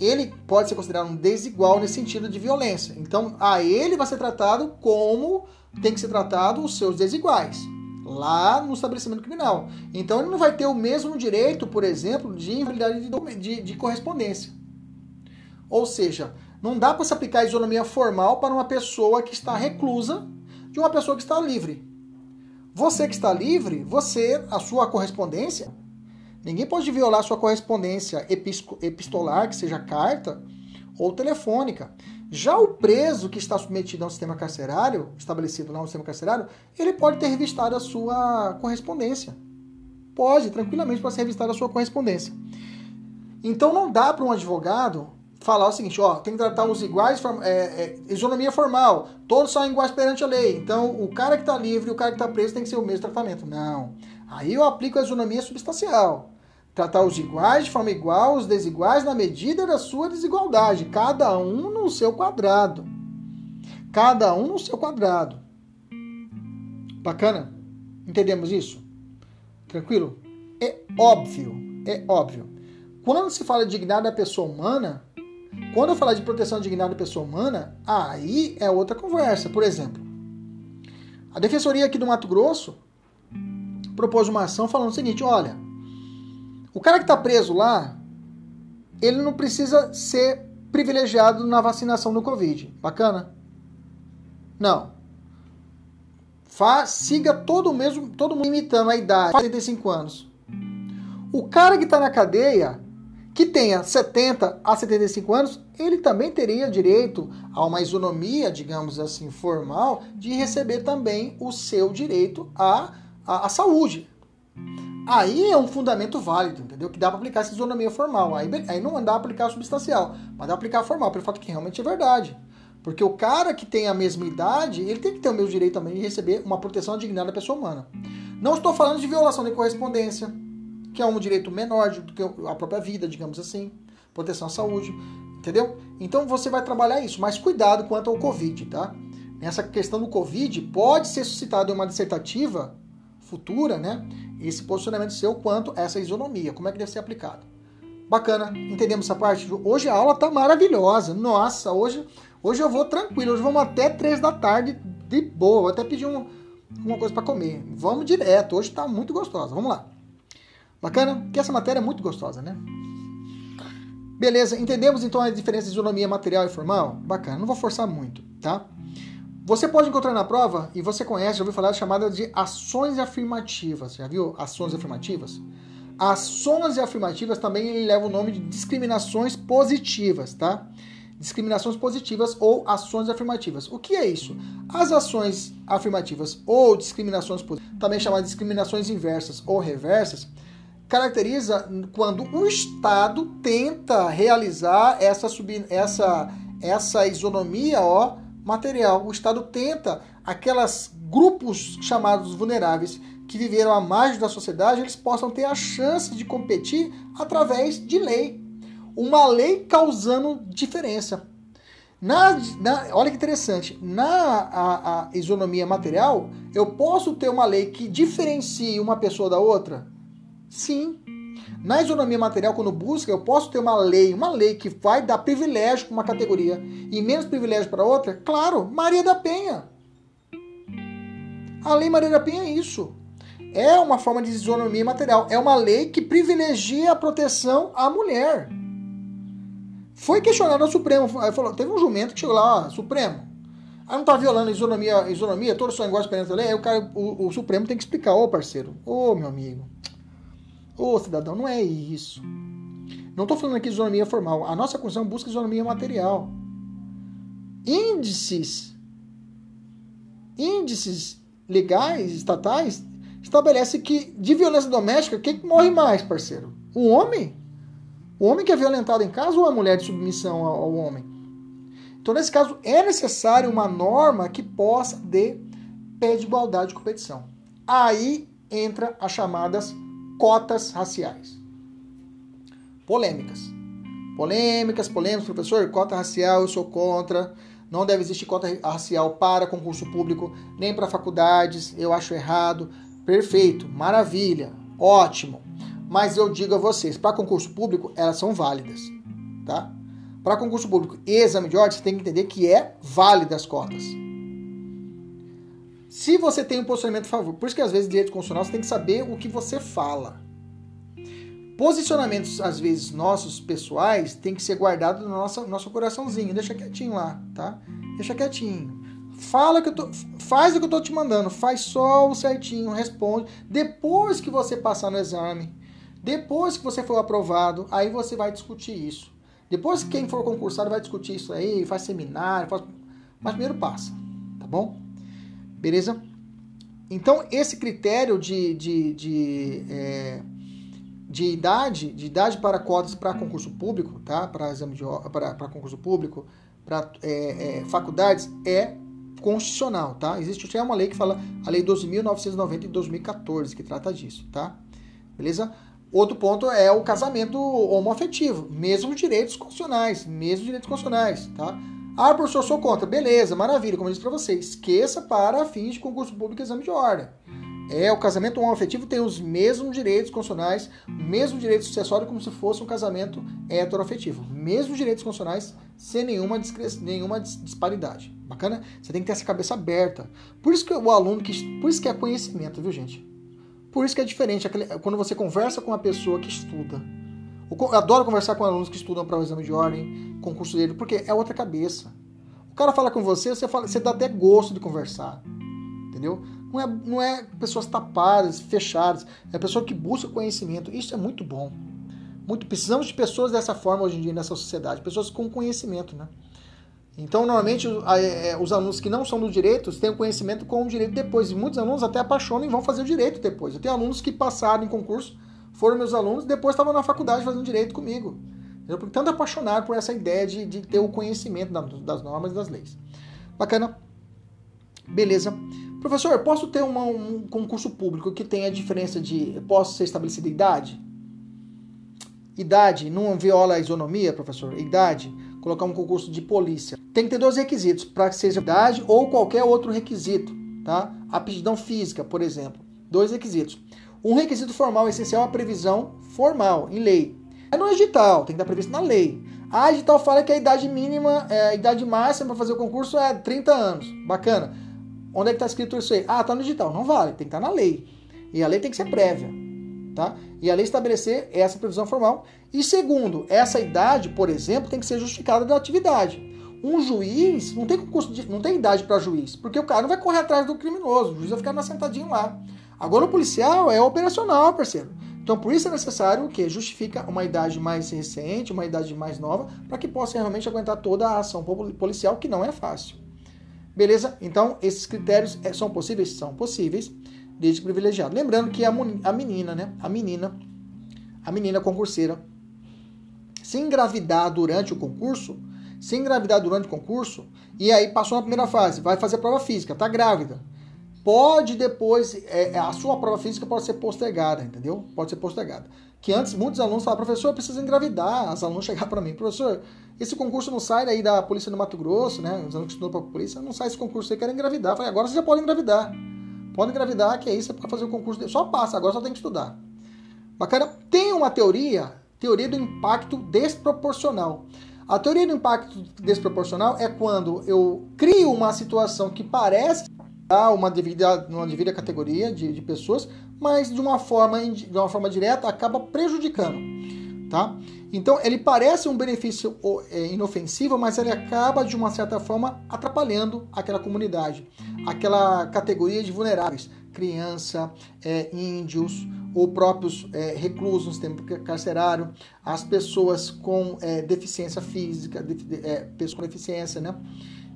ele pode ser considerado um desigual nesse sentido de violência. Então, a ele vai ser tratado como tem que ser tratado os seus desiguais lá no estabelecimento criminal. Então, ele não vai ter o mesmo direito, por exemplo, de invalidade de, de, de correspondência. Ou seja, não dá para se aplicar a isonomia formal para uma pessoa que está reclusa de uma pessoa que está livre. Você que está livre, você, a sua correspondência, ninguém pode violar sua correspondência epistolar, que seja carta ou telefônica. Já o preso que está submetido a um sistema carcerário, estabelecido lá no sistema carcerário, ele pode ter revistado a sua correspondência. Pode, tranquilamente, pode ser revistada a sua correspondência. Então não dá para um advogado falar o seguinte, ó, tem que tratar os iguais, é, é, isonomia formal, todos são iguais perante a lei. Então, o cara que está livre e o cara que está preso tem que ser o mesmo tratamento. Não. Aí eu aplico a isonomia substancial. Tratar os iguais de forma igual, os desiguais na medida da sua desigualdade, cada um no seu quadrado. Cada um no seu quadrado. Bacana? Entendemos isso? Tranquilo? É óbvio, é óbvio. Quando se fala de dignidade da pessoa humana, quando eu falar de proteção dignidade da pessoa humana, aí é outra conversa. Por exemplo, a Defensoria aqui do Mato Grosso propôs uma ação falando o seguinte: olha, o cara que está preso lá, ele não precisa ser privilegiado na vacinação do Covid. Bacana? Não. Fa siga todo mesmo, todo mundo imitando a idade, 75 anos. O cara que está na cadeia, que tenha 70 a 75 anos, ele também teria direito a uma isonomia, digamos assim, formal, de receber também o seu direito à, à, à saúde. Aí é um fundamento válido, entendeu? Que dá para aplicar essa isonomia formal. Aí, aí não dá para aplicar substancial, mas dá para aplicar formal, pelo fato que realmente é verdade. Porque o cara que tem a mesma idade, ele tem que ter o mesmo direito também de receber uma proteção dignidade da pessoa humana. Não estou falando de violação de correspondência, que é um direito menor do que a própria vida, digamos assim, proteção à saúde, entendeu? Então você vai trabalhar isso, mas cuidado quanto ao Covid, tá? Nessa questão do Covid, pode ser suscitado em uma dissertativa futura, né? Esse posicionamento seu quanto a essa isonomia, como é que deve ser aplicado. Bacana, entendemos essa parte? Hoje a aula tá maravilhosa. Nossa, hoje, hoje eu vou tranquilo. Hoje vamos até três da tarde de boa. Vou até pedir um, uma coisa para comer. Vamos direto. Hoje tá muito gostosa. Vamos lá. Bacana? Que essa matéria é muito gostosa, né? Beleza, entendemos então a diferença de isonomia material e formal? Bacana, não vou forçar muito, tá? Você pode encontrar na prova, e você conhece, já ouviu falar, chamada de ações afirmativas. Já viu ações afirmativas? Ações afirmativas também levam o nome de discriminações positivas, tá? Discriminações positivas ou ações afirmativas. O que é isso? As ações afirmativas ou discriminações positivas, também chamadas discriminações inversas ou reversas, caracteriza quando o Estado tenta realizar essa, sub, essa, essa isonomia ó, material. O Estado tenta aquelas grupos chamados vulneráveis que viveram à margem da sociedade, eles possam ter a chance de competir através de lei. Uma lei causando diferença. Na, na, olha que interessante, na a, a isonomia material, eu posso ter uma lei que diferencie uma pessoa da outra? Sim. Na isonomia material, quando busca, eu posso ter uma lei, uma lei que vai dar privilégio para uma categoria e menos privilégio para outra? Claro, Maria da Penha. A lei Maria da Penha é isso. É uma forma de isonomia material. É uma lei que privilegia a proteção à mulher. Foi questionado ao Supremo. Falou, teve um jumento que chegou lá, ó, Supremo. Aí não está violando isonomia, isonomia, todos são iguais perante a lei. Aí o, cara, o, o Supremo tem que explicar, ô parceiro, ô meu amigo. Ô, cidadão, não é isso. Não estou falando aqui de isonomia formal. A nossa Constituição busca isonomia material. Índices, índices legais, estatais, estabelece que de violência doméstica, quem morre mais, parceiro? O homem? O homem que é violentado em casa ou a mulher de submissão ao homem? Então, nesse caso, é necessário uma norma que possa de pé de igualdade de competição. Aí entra as chamadas cotas raciais. Polêmicas. Polêmicas, polêmicas, professor, cota racial, eu sou contra. Não deve existir cota racial para concurso público, nem para faculdades, eu acho errado. Perfeito, maravilha, ótimo. Mas eu digo a vocês, para concurso público, elas são válidas, tá? Para concurso público e exame de ordem, você tem que entender que é válida as cotas. Se você tem um posicionamento favor, por isso que às vezes direito constitucional você tem que saber o que você fala. Posicionamentos, às vezes, nossos pessoais, tem que ser guardado no nosso, nosso coraçãozinho. Deixa quietinho lá, tá? Deixa quietinho. Fala que eu tô, faz o que eu tô te mandando, faz só o certinho, responde. Depois que você passar no exame, depois que você for aprovado, aí você vai discutir isso. Depois que quem for concursado vai discutir isso aí, faz seminário, faz... mas primeiro passa, tá bom? Beleza? Então, esse critério de, de, de, é, de idade, de idade para cotas para concurso público, tá? Para exame de para, para concurso público, para é, é, faculdades, é constitucional, tá? Existe até uma lei que fala, a Lei 12.990 de 2014, que trata disso, tá? Beleza? Outro ponto é o casamento homoafetivo, mesmos direitos constitucionais, mesmos direitos constitucionais, tá? Ah, professor, sou contra. Beleza, maravilha, como eu disse para você. Esqueça para fins de concurso público e exame de ordem. É, o casamento homoafetivo tem os mesmos direitos constitucionais, mesmo direito sucessório como se fosse um casamento heteroafetivo. Mesmos direitos constitucionais, sem nenhuma, nenhuma disparidade. Bacana? Você tem que ter essa cabeça aberta. Por isso que o aluno, que, por isso que é conhecimento, viu gente? Por isso que é diferente quando você conversa com uma pessoa que estuda. Eu adoro conversar com alunos que estudam para o exame de ordem, concurso dele, porque é outra cabeça. O cara fala com você, você, fala, você dá até gosto de conversar. Entendeu? Não é, não é pessoas tapadas, fechadas. É pessoa que busca conhecimento. Isso é muito bom. Muito, precisamos de pessoas dessa forma hoje em dia nessa sociedade. Pessoas com conhecimento, né? Então, normalmente, é, os alunos que não são do direito têm o conhecimento com o direito depois. E muitos alunos até apaixonam e vão fazer o direito depois. Eu tenho alunos que passaram em concurso, foram meus alunos, depois estavam na faculdade fazendo direito comigo. Eu, tanto apaixonado por essa ideia de, de ter o conhecimento das normas e das leis. Bacana? Beleza. Professor, posso ter uma, um concurso público que tenha a diferença de. Posso ser estabelecida idade? Idade não viola a isonomia, professor? Idade colocar um concurso de polícia. Tem que ter dois requisitos, para que seja idade ou qualquer outro requisito, tá? Aptidão física, por exemplo. Dois requisitos. Um requisito formal essencial é a previsão formal, em lei. É no edital, tem que estar previsto na lei. A edital fala que a idade mínima, é, a idade máxima para fazer o concurso é 30 anos. Bacana. Onde é que está escrito isso aí? Ah, tá no edital. Não vale, tem que estar na lei. E a lei tem que ser prévia. Tá? E a lei estabelecer essa previsão formal. E segundo, essa idade, por exemplo, tem que ser justificada da atividade. Um juiz não tem concurso de, não tem idade para juiz, porque o cara não vai correr atrás do criminoso, o juiz vai ficar sentadinho lá. Agora o policial é operacional, parceiro. Então por isso é necessário o que justifica uma idade mais recente, uma idade mais nova, para que possa realmente aguentar toda a ação policial, que não é fácil. Beleza? Então esses critérios é, são possíveis, são possíveis desde privilegiado. Lembrando que a, menina, né? A menina, a menina concurseira, se engravidar durante o concurso, se engravidar durante o concurso, e aí passou na primeira fase, vai fazer prova física, tá grávida. Pode depois, é, é, a sua prova física pode ser postergada, entendeu? Pode ser postergada. Que antes muitos alunos falavam, professor, eu preciso engravidar. As alunos chegavam para mim, professor, esse concurso não sai daí da polícia do Mato Grosso, né? Os alunos que estudam para a polícia, não sai esse concurso, você quer engravidar. Eu falei, agora você já pode engravidar. Pode engravidar, que isso, é para fazer o concurso. Só passa, agora só tem que estudar. Bacana. Tem uma teoria, teoria do impacto desproporcional. A teoria do impacto desproporcional é quando eu crio uma situação que parece uma devida, uma devida categoria de, de pessoas, mas de uma forma, de uma forma direta acaba prejudicando. Tá? Então ele parece um benefício é, inofensivo, mas ele acaba de uma certa forma atrapalhando aquela comunidade, aquela categoria de vulneráveis, criança, é, índios, ou próprios é, reclusos no sistema carcerário, as pessoas com é, deficiência física, de, é, pessoas com deficiência, né?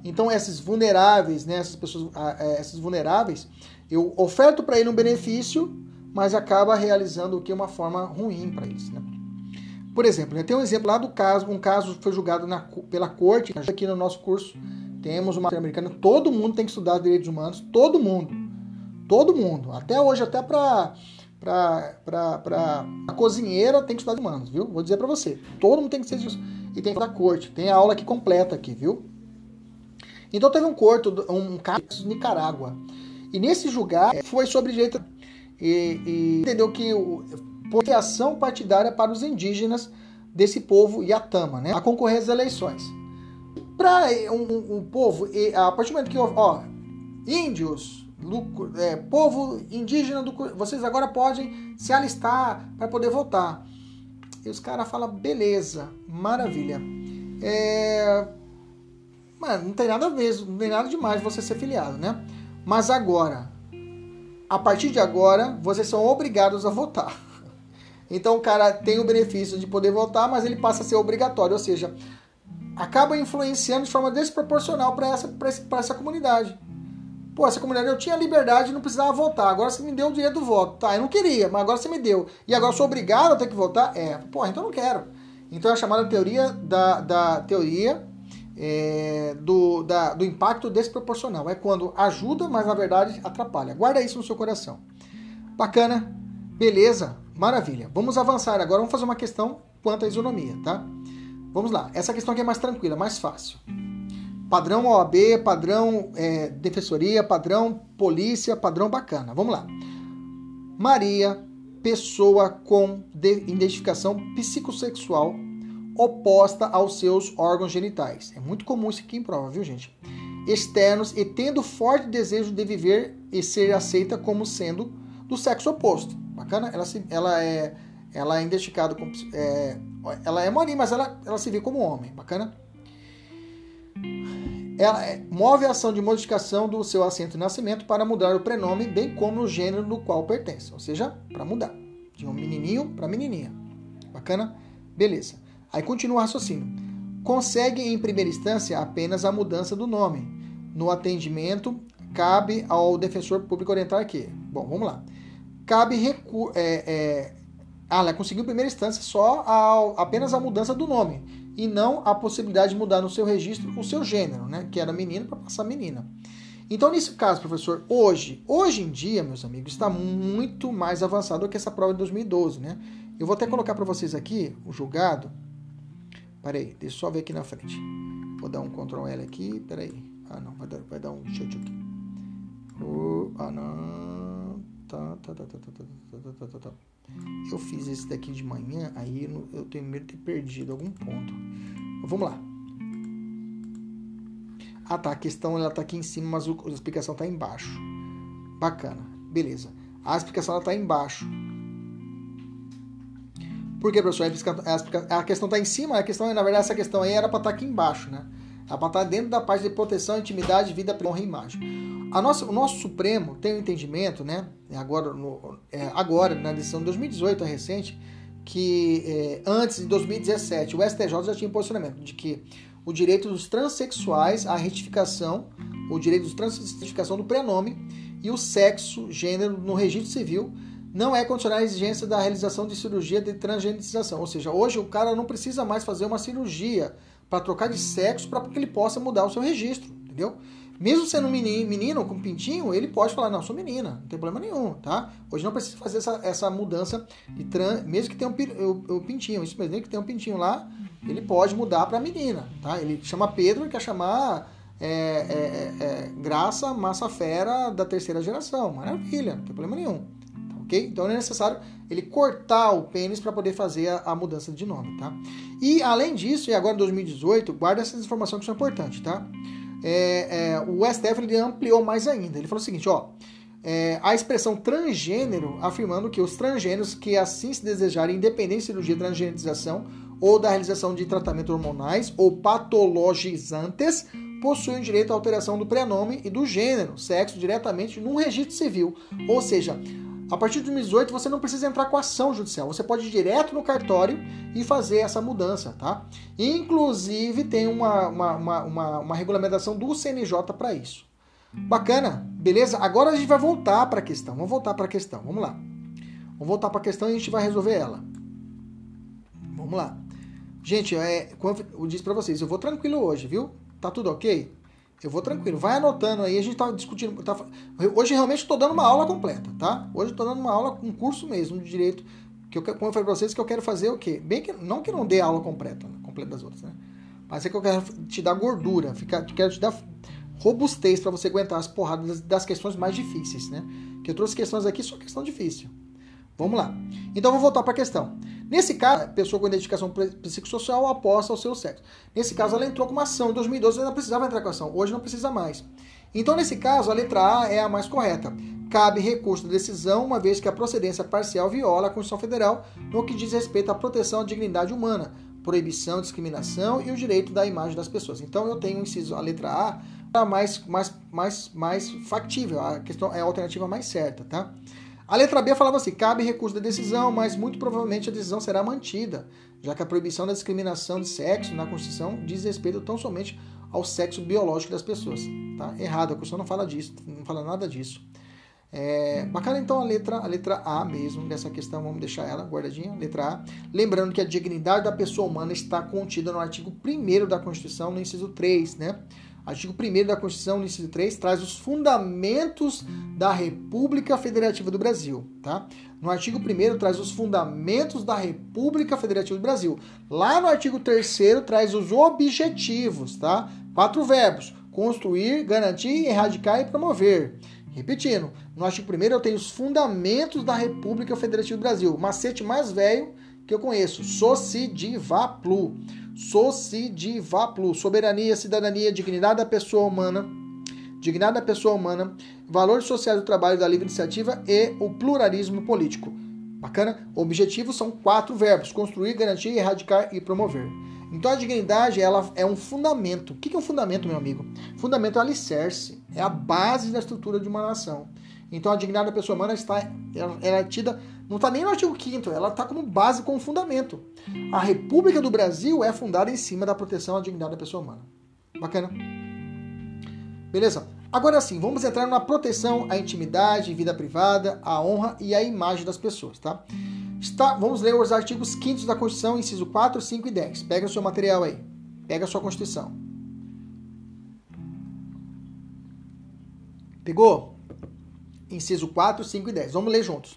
Então, esses vulneráveis, né, essas pessoas, é, esses vulneráveis, eu oferto para ele um benefício, mas acaba realizando o que uma forma ruim para eles. Né? Por exemplo, né, tem um exemplo lá do caso, um caso foi julgado na, pela corte, aqui no nosso curso temos uma americana, todo mundo tem que estudar direitos humanos, todo mundo, todo mundo, até hoje, até para para a cozinheira tem que estudar humanos, viu? Vou dizer para você, todo mundo tem que ser e tem que da corte, tem a aula aqui completa aqui, viu? Então teve um corte, um caso de Nicarágua. E nesse julgar foi sobre direito e, e entendeu que o ação partidária para os indígenas desse povo Yatama, né? A concorrer às eleições. Para um, um, povo, a partir do momento que ó, índios, lucro, é, povo indígena, do, vocês agora podem se alistar para poder votar. E os caras falam, beleza, maravilha. É, Mano, não tem nada a ver, não tem nada demais você ser filiado, né? Mas agora, a partir de agora, vocês são obrigados a votar. Então o cara tem o benefício de poder votar, mas ele passa a ser obrigatório, ou seja, acaba influenciando de forma desproporcional para essa, pra essa comunidade. Pô, essa comunidade eu tinha liberdade não precisava votar. Agora você me deu o direito do voto. Tá, eu não queria, mas agora você me deu. E agora eu sou obrigado a ter que votar? É. Pô, então eu não quero. Então é a chamada teoria da, da teoria é, do, da, do impacto desproporcional. É quando ajuda, mas na verdade atrapalha. Guarda isso no seu coração. Bacana? Beleza? Maravilha. Vamos avançar agora. Vamos fazer uma questão quanto à isonomia, tá? Vamos lá. Essa questão aqui é mais tranquila, mais fácil. Padrão OAB, padrão é, defensoria, padrão polícia, padrão bacana. Vamos lá. Maria, pessoa com identificação psicossexual oposta aos seus órgãos genitais. É muito comum isso aqui em prova, viu, gente? Externos e tendo forte desejo de viver e ser aceita como sendo do sexo oposto. Bacana? Ela, se, ela é ela é identificada como é, ela é Mori, mas ela, ela se vê como homem. Bacana? Ela é, move a ação de modificação do seu assento de nascimento para mudar o prenome, bem como o gênero no qual pertence, ou seja, para mudar de um menininho para menininha. Bacana? Beleza. Aí continua o raciocínio. Consegue em primeira instância apenas a mudança do nome. No atendimento, cabe ao defensor público orientar que. Bom, vamos lá. Cabe recurso. É, é, ah, ela conseguiu em primeira instância só a, apenas a mudança do nome e não a possibilidade de mudar no seu registro o seu gênero, né? Que era menino para passar menina. Então, nesse caso, professor, hoje, hoje em dia, meus amigos, está muito mais avançado do que essa prova de 2012, né? Eu vou até colocar para vocês aqui o julgado Peraí, deixa eu só ver aqui na frente. Vou dar um Ctrl L aqui. Peraí. Ah, não. Vai dar, vai dar um chute aqui. Ah, não. Tá, tá, tá, tá, tá, tá, tá, tá, tá. Eu fiz esse daqui de manhã, aí eu tenho medo de ter perdido algum ponto. Vamos lá. Ah, tá. A questão ela tá aqui em cima, mas a explicação tá embaixo. Bacana. Beleza. A explicação ela tá embaixo. Por que, professor? A questão está em cima, a questão, na verdade, essa questão aí era para estar tá aqui embaixo, né? Era para estar tá dentro da parte de proteção, intimidade, vida, honra e imagem. A nossa, o nosso Supremo tem o um entendimento, né? Agora, no, é, agora, na decisão de 2018, a recente, que é, antes de 2017, o STJ já tinha um posicionamento de que o direito dos transexuais à retificação, o direito dos transexuais à retificação do prenome e o sexo, gênero no registro civil não é condicionar a exigência da realização de cirurgia de transgenização. Ou seja, hoje o cara não precisa mais fazer uma cirurgia para trocar de sexo para que ele possa mudar o seu registro, entendeu? Mesmo sendo menino, menino com pintinho, ele pode falar, não, sou menina, não tem problema nenhum, tá? Hoje não precisa fazer essa, essa mudança de trans, mesmo que tenha um, o, pintinho, isso mesmo que tenha um pintinho lá, ele pode mudar para menina, tá? Ele chama Pedro e quer chamar é, é, é, é, Graça Massa Fera da terceira geração, maravilha, não tem problema nenhum ok? Então é necessário ele cortar o pênis para poder fazer a, a, mudança de nome, tá? E além disso, e agora em 2018, guarda essas informações que são importantes, tá? É, é, o STF ele ampliou mais ainda. Ele falou o seguinte, ó, é, a expressão transgênero, afirmando que os transgêneros que assim se desejarem, independente de cirurgia de transgenização ou da realização de tratamentos hormonais ou patologizantes, possuem direito à alteração do prenome e do gênero, sexo, diretamente no registro civil. Ou seja, A partir de 2018 você não precisa entrar com ação judicial, você pode ir direto no cartório e fazer essa mudança, tá? Inclusive tem uma, uma, uma, uma, uma regulamentação do CNJ para isso. Bacana, beleza? Agora a gente vai voltar para a questão. Vamos voltar para a questão. Vamos lá. Vamos voltar para a questão e a gente vai resolver ela. Vamos lá. Gente, é, eu disse para vocês, eu vou tranquilo hoje, viu? Tá tudo ok? Eu vou tranquilo. Vai anotando aí, a gente tá discutindo. Tá, hoje realmente estou dando uma aula completa, tá? Hoje estou dando uma aula, um curso mesmo de direito. Que eu, como eu falei para vocês, que eu quero fazer o quê? Bem que não que não dê aula completa, completa das outras, né? Mas é que eu quero te dar gordura, ficar, quero te dar robustez para você aguentar as porradas das, das, questões mais difíceis, né? Que eu trouxe questões aqui só questão difícil. Vamos lá. Então vou voltar para a questão. Nesse caso, a pessoa com identificação psicossocial aposta ao seu sexo. Nesse caso, ela entrou com uma ação. Em 2012 ela precisava entrar com ação. Hoje não precisa mais. Então, nesse caso, a letra A é a mais correta. Cabe recurso de decisão, uma vez que a procedência parcial viola a Constituição Federal no que diz respeito à proteção à dignidade humana, proibição, discriminação e o direito da imagem das pessoas. Então, eu tenho inciso a letra A a mais, mais, mais, mais factível, a questão é a alternativa mais certa, tá? A letra B falava assim: cabe recurso da decisão, mas muito provavelmente a decisão será mantida, já que a proibição da discriminação de sexo na Constituição diz respeito tão somente ao sexo biológico das pessoas. Tá? Errado, a Constituição não fala disso, não fala nada disso. É, bacana então a letra, a letra A mesmo dessa questão, vamos deixar ela guardadinha, letra A. Lembrando que a dignidade da pessoa humana está contida no artigo 1 da Constituição, no inciso 3, né? Artigo 1 da Constituição, inciso 3, traz os fundamentos da República Federativa do Brasil, tá? No artigo 1 traz os fundamentos da República Federativa do Brasil. Lá no artigo 3 traz os objetivos, tá? Quatro verbos: construir, garantir, erradicar e promover. Repetindo, no artigo 1 eu tenho os fundamentos da República Federativa do Brasil. O macete mais velho que eu conheço, Socidivaplu. Socidivaplu, soberania, cidadania, dignidade da pessoa humana, dignidade da pessoa humana, valores sociais do trabalho da livre iniciativa e o pluralismo político. Bacana? Objetivos são quatro verbos: construir, garantir, erradicar e promover. Então a dignidade ela é um fundamento. O que é um fundamento, meu amigo? Fundamento é alicerce, é a base da estrutura de uma nação. Então a dignidade da pessoa humana está, ela, ela é tida não está nem no artigo 5 ela está como base, como fundamento. A República do Brasil é fundada em cima da proteção à dignidade da pessoa humana. Bacana? Beleza? Agora sim, vamos entrar na proteção à intimidade, vida privada, à honra e à imagem das pessoas, tá? Está, vamos ler os artigos 5 da Constituição, inciso 4, 5 e 10. Pega o seu material aí. Pega a sua Constituição. Pegou? Inciso 4, 5 e 10. Vamos ler juntos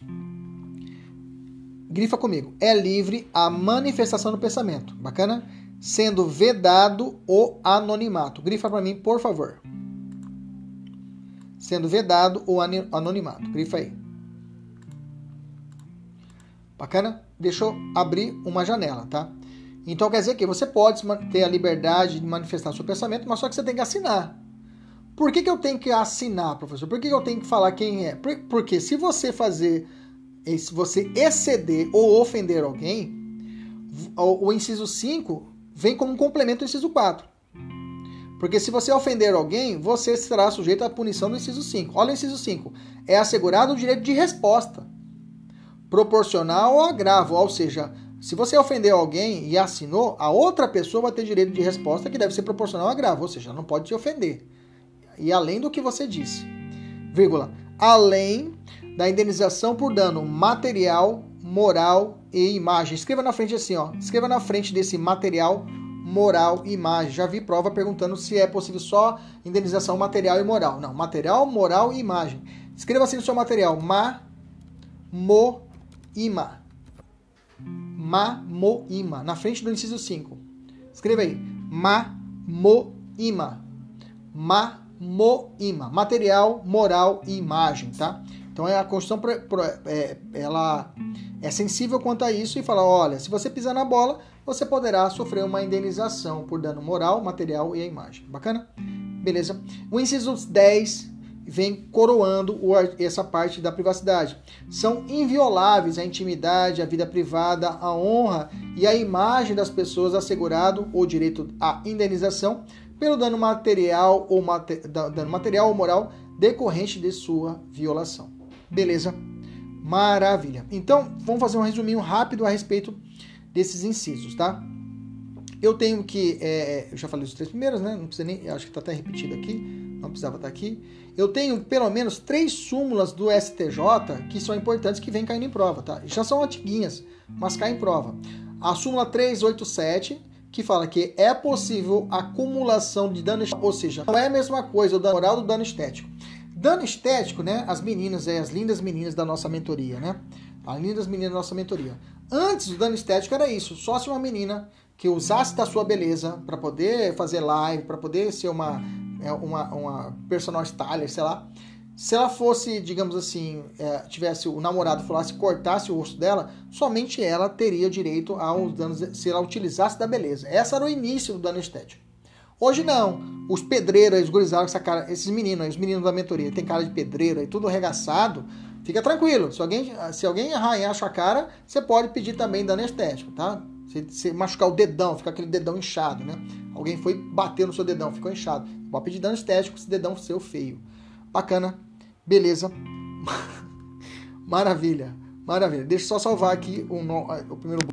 grifa comigo. É livre a manifestação do pensamento. Bacana? Sendo vedado o anonimato. Grifa para mim, por favor. Sendo vedado o anonimato. Grifa aí. Bacana? Deixa eu abrir uma janela, tá? Então quer dizer que você pode ter a liberdade de manifestar seu pensamento, mas só que você tem que assinar. Por que, que eu tenho que assinar, professor? Por que, que eu tenho que falar quem é? Porque se você fazer se você exceder ou ofender alguém, o, inciso 5 vem como um complemento do inciso 4. Porque se você ofender alguém, você será sujeito à punição do inciso 5. Olha o inciso 5. É assegurado o direito de resposta, proporcional ao agravo. Ou seja, se você ofendeu alguém e assinou, a outra pessoa vai ter direito de resposta que deve ser proporcional ao agravo. Ou seja, não pode te ofender. E além do que você disse. Vírgula. Além da indenização por dano material, moral e imagem. Escreva na frente assim, ó. Escreva na frente desse material, moral e imagem. Já vi prova perguntando se é possível só indenização material e moral. Não, material, moral e imagem. Escreva assim no seu material: ma, mo, ima. Ma, mo, ima. Na frente do inciso 5. Escreva aí: ma, mo, ima. Ma, mo, ima. Material, moral e imagem, tá? Então é a Constituição é, ela é sensível quanto a isso e fala: olha, se você pisar na bola, você poderá sofrer uma indenização por dano moral, material e a imagem. Bacana? Beleza. O inciso 10 vem coroando essa parte da privacidade. São invioláveis a intimidade, a vida privada, a honra e a imagem das pessoas assegurado o direito à indenização pelo dano material ou dano material ou moral decorrente de sua violação. Beleza? Maravilha. Então, vamos fazer um resuminho rápido a respeito desses incisos, tá? Eu tenho que. É, eu já falei os três primeiros, né? Não precisa nem. Acho que está até repetido aqui. Não precisava estar tá aqui. Eu tenho pelo menos três súmulas do STJ que são importantes que vêm caindo em prova, tá? Já são antiguinhas, mas caem em prova. A súmula 387, que fala que é possível acumulação de dano estético, ou seja, não é a mesma coisa o moral do dano estético. Dano estético, né? As meninas, é, as lindas meninas da nossa mentoria, né? As lindas meninas da nossa mentoria. Antes, o dano estético era isso. Só se uma menina que usasse da sua beleza para poder fazer live, para poder ser uma, é, uma, uma personal styler, sei lá. Se ela fosse, digamos assim, é, tivesse o namorado falasse cortasse o rosto dela, somente ela teria direito aos danos se ela utilizasse da beleza. Esse era o início do dano estético. Hoje não. Os pedreiros, os gurizados, essa cara, esses meninos, os meninos da mentoria, tem cara de pedreira e tudo arregaçado, fica tranquilo. Se alguém, se alguém arranhar a sua cara, você pode pedir também dano estético, tá? Se, se machucar o dedão, fica aquele dedão inchado, né? Alguém foi bater no seu dedão, ficou inchado. Pode pedir dano estético se dedão seu feio. Bacana, beleza. Maravilha, maravilha. Deixa eu só salvar aqui o, o primeiro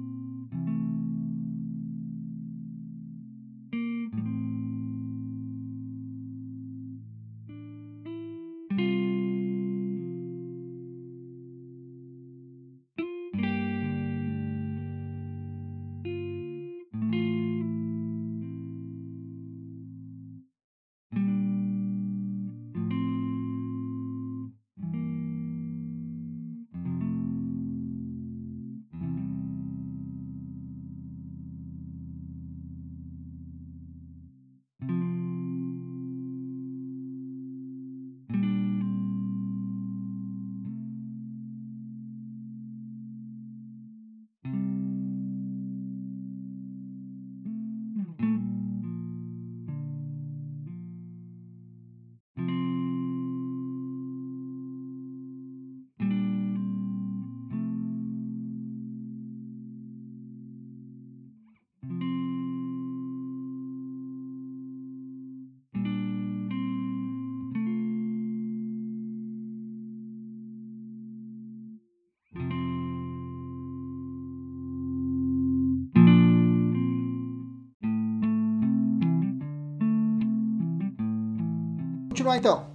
então.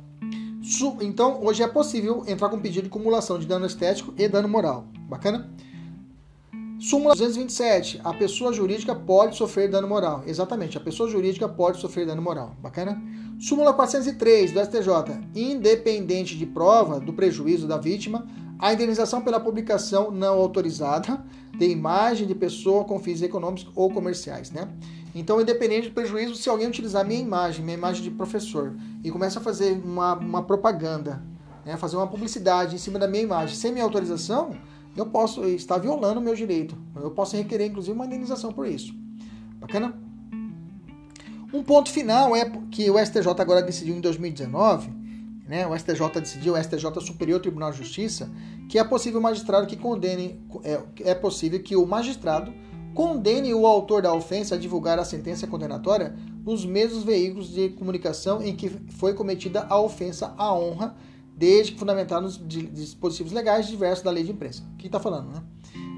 Então, hoje é possível entrar com pedido de cumulação de dano estético e dano moral. Bacana? Súmula 227. A pessoa jurídica pode sofrer dano moral. Exatamente, a pessoa jurídica pode sofrer dano moral. Bacana? Súmula 403 do STJ. Independente de prova do prejuízo da vítima, a indenização pela publicação não autorizada de imagem de pessoa com fins econômicos ou comerciais, né? Então, independente do prejuízo, se alguém utilizar minha imagem, minha imagem de professor, e começa a fazer uma, uma propaganda, né, fazer uma publicidade em cima da minha imagem sem minha autorização, eu posso estar violando o meu direito. Eu posso requerer, inclusive, uma indenização por isso. Bacana? Um ponto final é que o STJ agora decidiu em 2019, né, o STJ decidiu, o STJ Superior Tribunal de Justiça, que é possível o magistrado que condene, é, é possível que o magistrado condene o autor da ofensa a divulgar a sentença condenatória nos mesmos veículos de comunicação em que foi cometida a ofensa à honra, desde que fundamentado nos dispositivos legais diversos da lei de imprensa. O que está falando, né?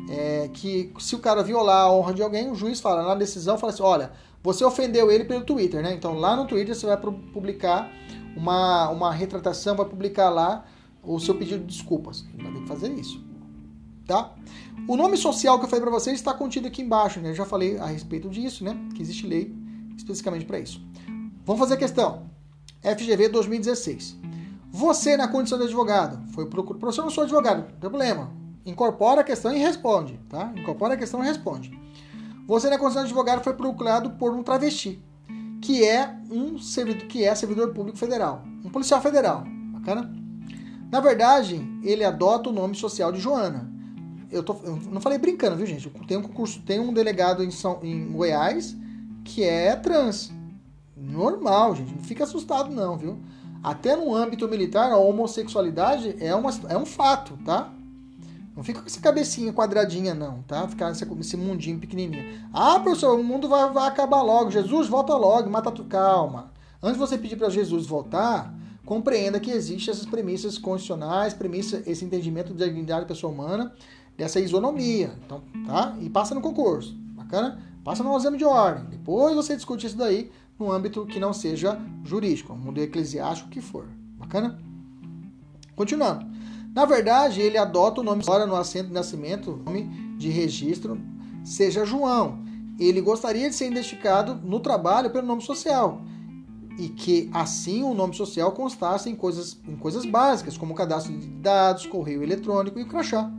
É que se o cara violar a honra de alguém, o juiz fala na decisão, fala assim, olha, você ofendeu ele pelo Twitter, né? Então lá no Twitter você vai publicar uma, uma retratação, vai publicar lá o seu pedido de desculpas. Vai ter que fazer isso, tá? O nome social que eu falei para vocês está contido aqui embaixo, né? Eu já falei a respeito disso, né? Que existe lei especificamente para isso. Vamos fazer a questão. FGV 2016. Você, na condição de advogado, foi procurado. Professor, eu não sou advogado, não tem problema. Incorpora a questão e responde, tá? Incorpora a questão e responde. Você, na condição de advogado, foi procurado por um travesti, que é um servidor, que é servidor público federal, um policial federal. Bacana? Na verdade, ele adota o nome social de Joana eu, tô, eu não falei brincando, viu, gente? Tem um concurso, tem um delegado em, São, em Goiás que é trans. Normal, gente. Não fica assustado, não, viu? Até no âmbito militar, a homossexualidade é, uma, é um fato, tá? Não fica com essa cabecinha quadradinha, não, tá? Ficar nesse, nesse mundinho pequenininho. Ah, professor, o mundo vai, vai acabar logo. Jesus, volta logo, mata tu. Calma. Antes de você pedir para Jesus voltar, compreenda que existem essas premissas constitucionais, premissa, esse entendimento da dignidade da pessoa humana, dessa isonomia. Então, tá? E passa no concurso. Bacana? Passa no exame de ordem. Depois você discute isso daí no âmbito que não seja jurídico, mundo eclesiástico que for. Bacana? Continuando. Na verdade, ele adota o nome agora no assento de nascimento, nome de registro, seja João. Ele gostaria de ser identificado no trabalho pelo nome social e que assim o nome social constasse em coisas, em coisas básicas, como cadastro de dados, correio eletrônico e crachá.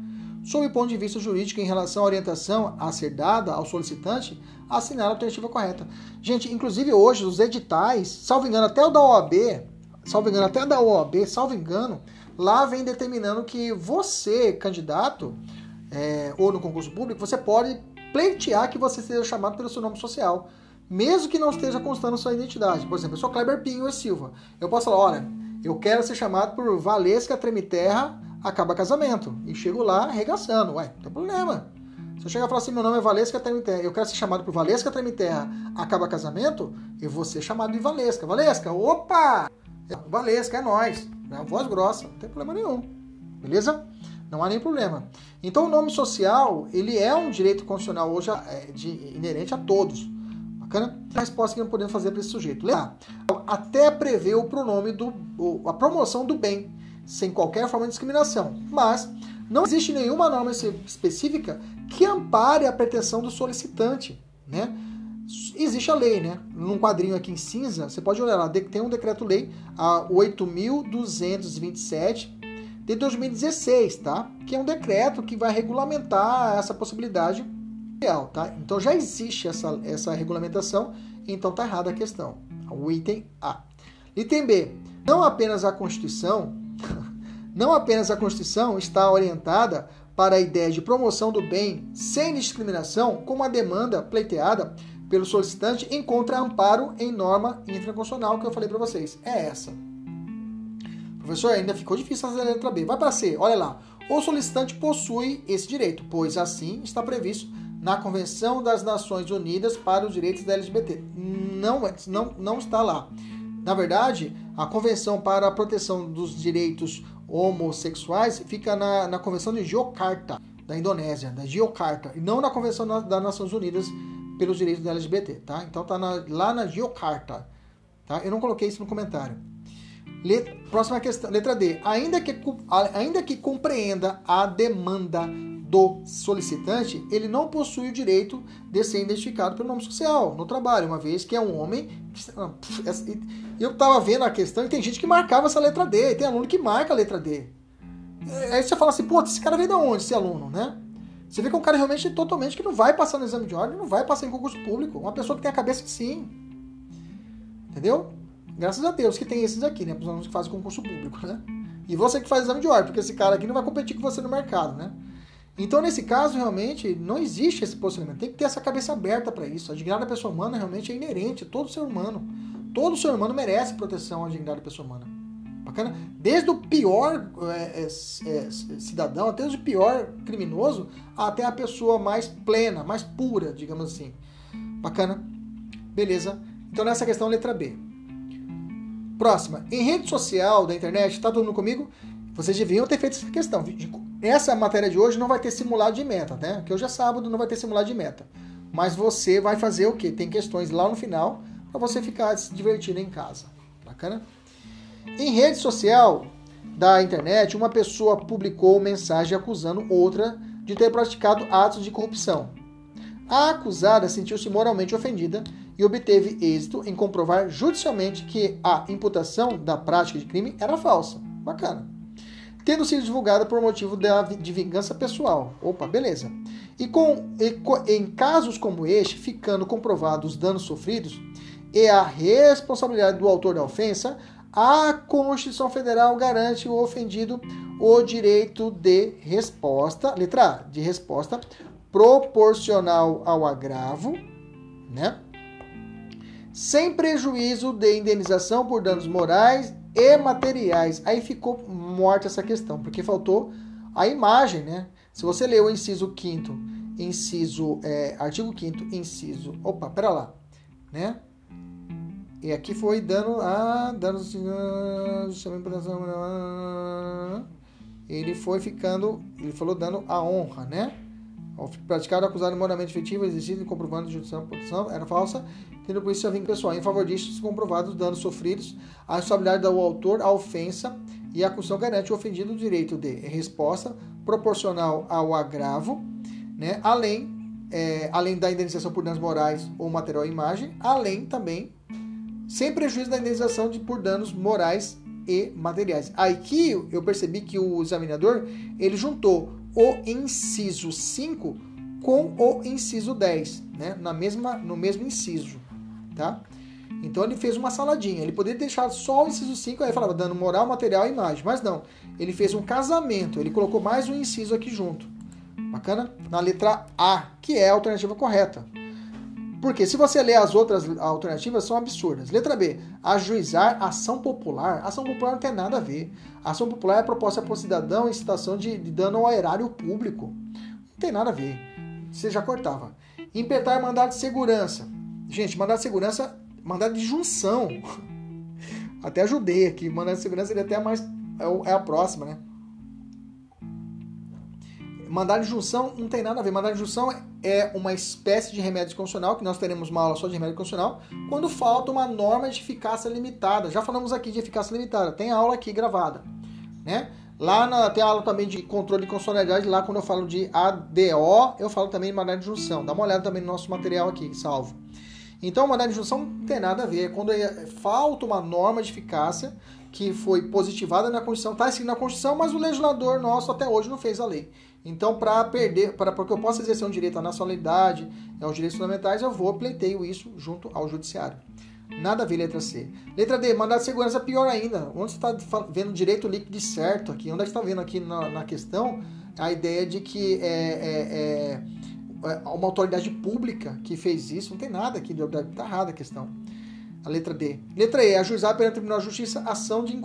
Sob o ponto de vista jurídico, em relação à orientação a ser dada ao solicitante, assinar a alternativa correta. Gente, inclusive hoje os editais, salvo engano, até o da OAB, salvo engano, até da OAB, salvo engano, lá vem determinando que você, candidato, é, ou no concurso público, você pode pleitear que você seja chamado pelo seu nome social mesmo que não esteja constando sua identidade. Por exemplo, eu sou Kleber Pinho e Silva. Eu posso falar, olha, eu quero ser chamado por Valesca Tremiterra Acaba Casamento. E chego lá arregaçando. Ué, não tem problema. Se eu chegar e falar assim, meu nome é Valesca Tremiterra, eu quero ser chamado por Valesca Tremiterra Acaba Casamento, eu vou ser chamado de Valesca. Valesca, opa! Valesca, é nós. É voz grossa, não tem problema nenhum. Beleza? Não há nenhum problema. Então o nome social, ele é um direito constitucional hoje é, de, inerente a todos. Bacana? A resposta que não podemos fazer para esse sujeito. Lembra? Até prever o pronome do. a promoção do bem, sem qualquer forma de discriminação. Mas não existe nenhuma norma específica que ampare a pretensão do solicitante. Né? Existe a lei, né? Num quadrinho aqui em cinza, você pode olhar lá, tem um decreto-lei, a 8.227 de 2016, tá? Que é um decreto que vai regulamentar essa possibilidade tá? Então já existe essa, essa regulamentação, então tá errada a questão. O item A. Item B. Não apenas a Constituição, não apenas a Constituição está orientada para a ideia de promoção do bem sem discriminação, como a demanda pleiteada pelo solicitante encontra amparo em norma intraconstitucional que eu falei para vocês. É essa. Professor, ainda ficou difícil a letra B. Vai para C. Olha lá. O solicitante possui esse direito, pois assim está previsto na Convenção das Nações Unidas para os Direitos da LGBT. Não, não, não está lá. Na verdade, a Convenção para a Proteção dos Direitos Homossexuais fica na, na Convenção de Jakarta, da Indonésia, da Jakarta, e não na Convenção das Nações Unidas pelos Direitos da LGBT, tá? Então tá na, lá na Jakarta, tá? Eu não coloquei isso no comentário. Letra, próxima questão, letra D. Ainda que, ainda que compreenda a demanda do solicitante, ele não possui o direito de ser identificado pelo nome social no trabalho, uma vez que é um homem. Eu estava vendo a questão e tem gente que marcava essa letra D, tem aluno que marca a letra D. Aí você fala assim, pô, esse cara veio de onde, esse aluno, né? Você vê que é um cara realmente totalmente que não vai passar no exame de ordem, não vai passar em concurso público. Uma pessoa que tem a cabeça assim. Entendeu? Graças a Deus que tem esses aqui, né? Para os alunos que fazem concurso público, né? E você que faz exame de ordem, porque esse cara aqui não vai competir com você no mercado, né? Então, nesse caso, realmente, não existe esse posicionamento. Tem que ter essa cabeça aberta para isso. A dignidade da pessoa humana realmente é inerente a todo ser humano. Todo ser humano merece proteção à dignidade da pessoa humana. Bacana? Desde o pior é, é, é, cidadão, até o pior criminoso, até a pessoa mais plena, mais pura, digamos assim. Bacana? Beleza. Então, nessa questão, letra B. Próxima. Em rede social da internet, tá todo mundo comigo? Vocês deviam ter feito essa questão. Essa matéria de hoje não vai ter simulado de meta, né? Que hoje é sábado, não vai ter simulado de meta. Mas você vai fazer o quê? Tem questões lá no final para você ficar se divertindo em casa. Bacana? Em rede social da internet, uma pessoa publicou mensagem acusando outra de ter praticado atos de corrupção. A acusada sentiu-se moralmente ofendida e obteve êxito em comprovar judicialmente que a imputação da prática de crime era falsa. Bacana tendo sido divulgada por motivo de vingança pessoal. Opa, beleza. E, com, e, em casos como este, ficando comprovados os danos sofridos e a responsabilidade do autor da ofensa, a Constituição Federal garante ao ofendido o direito de resposta, letra A, de resposta proporcional ao agravo, né? Sem prejuízo de indenização por danos morais e materiais. Aí ficou morta essa questão, porque faltou a imagem, né? Se você ler o inciso 5 inciso, é, artigo 5 inciso, opa, pera lá, né? E aqui foi dano a danos ele foi ficando, ele falou dando a honra, né? Ao praticar acusado moralmente efetivo, exigido e comprovando judicial produção era falsa, tendo por isso a vingança pessoal. Em favor disso, se comprovados os danos sofridos, a responsabilidade do autor, a ofensa e a acusação garante o ofendido o direito de resposta proporcional ao agravo, né? além, é, além da indenização por danos morais ou material ou imagem, além também, sem prejuízo da indenização de, por danos morais e materiais. Aqui eu percebi que o examinador ele juntou o inciso 5 com o inciso 10, né? Na mesma, no mesmo inciso, tá? Então ele fez uma saladinha. Ele poderia deixar só o inciso 5, aí falava dando moral, material e imagem. Mas não. Ele fez um casamento. Ele colocou mais um inciso aqui junto. Bacana? Na letra A, que é a alternativa correta. Porque se você ler as outras alternativas, são absurdas. Letra B, ajuizar ação popular. Ação popular não tem nada a ver. Ação popular é proposta por cidadão em situação de, de dano ao erário público. Não tem nada a ver. Você já cortava. Impetar mandado de segurança. Gente, mandado de segurança, mandado de junção. Até ajudei aqui. Mandado de segurança ele é até mais. É, é a próxima, né? Mandado de junção não tem nada a ver. Mandado de junção é uma espécie de remédio constitucional, que nós teremos uma aula só de remédio constitucional, quando falta uma norma de eficácia limitada. Já falamos aqui de eficácia limitada, tem aula aqui gravada. Né? Lá na, tem aula também de controle de constitucionalidade, lá quando eu falo de ADO, eu falo também de mandado de junção. Dá uma olhada também no nosso material aqui, salvo. Então, mandado de junção não tem nada a ver. Quando é, falta uma norma de eficácia que foi positivada na Constituição, está escrito na Constituição, mas o legislador nosso até hoje não fez a lei. Então, para perder, para que eu possa exercer um direito à nacionalidade, aos direitos fundamentais, eu vou pleiteio isso junto ao judiciário. Nada a ver letra C. Letra D, mandado de segurança pior ainda. Onde você está vendo direito líquido certo aqui? Onde é está vendo aqui na, na, questão a ideia de que é, é, é, uma autoridade pública que fez isso? Não tem nada aqui, está errada a questão. A letra D. Letra E, ajuizar pelo Tribunal de Justiça ação, de,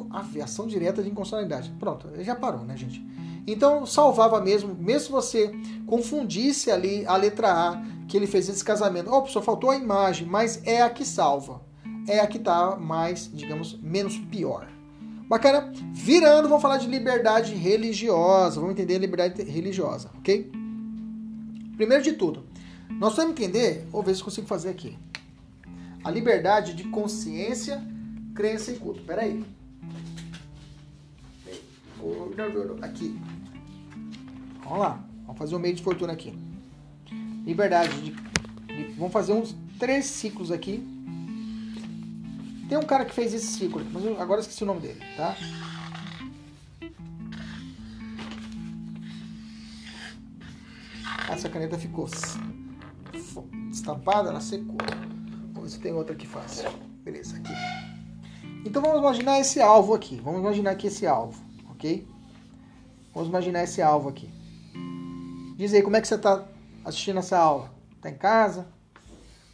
ação direta de inconstitucionalidade. Pronto, já parou, né, gente? Então salvava mesmo, mesmo se você confundisse ali a letra A, que ele fez esse casamento. Oh, só faltou a imagem, mas é a que salva. É a que está mais, digamos, menos pior. Bacana? Virando, vamos falar de liberdade religiosa. Vamos entender a liberdade religiosa, ok? Primeiro de tudo, nós vamos entender, vou ver se consigo fazer aqui. A liberdade de consciência, crença e culto. Peraí. Aqui. Vamos lá. Vamos fazer um meio de fortuna aqui. Liberdade de, de, Vamos fazer uns três ciclos aqui. Tem um cara que fez esse ciclo, mas agora esqueci o nome dele, tá? Essa caneta ficou estampada, ela secou. Vamos ver se tem outra aqui fácil. Beleza, aqui. Então vamos imaginar esse alvo aqui. Vamos imaginar aqui esse alvo ok? Vamos imaginar esse alvo aqui. Diz aí, como é que você está assistindo essa aula? Está em casa?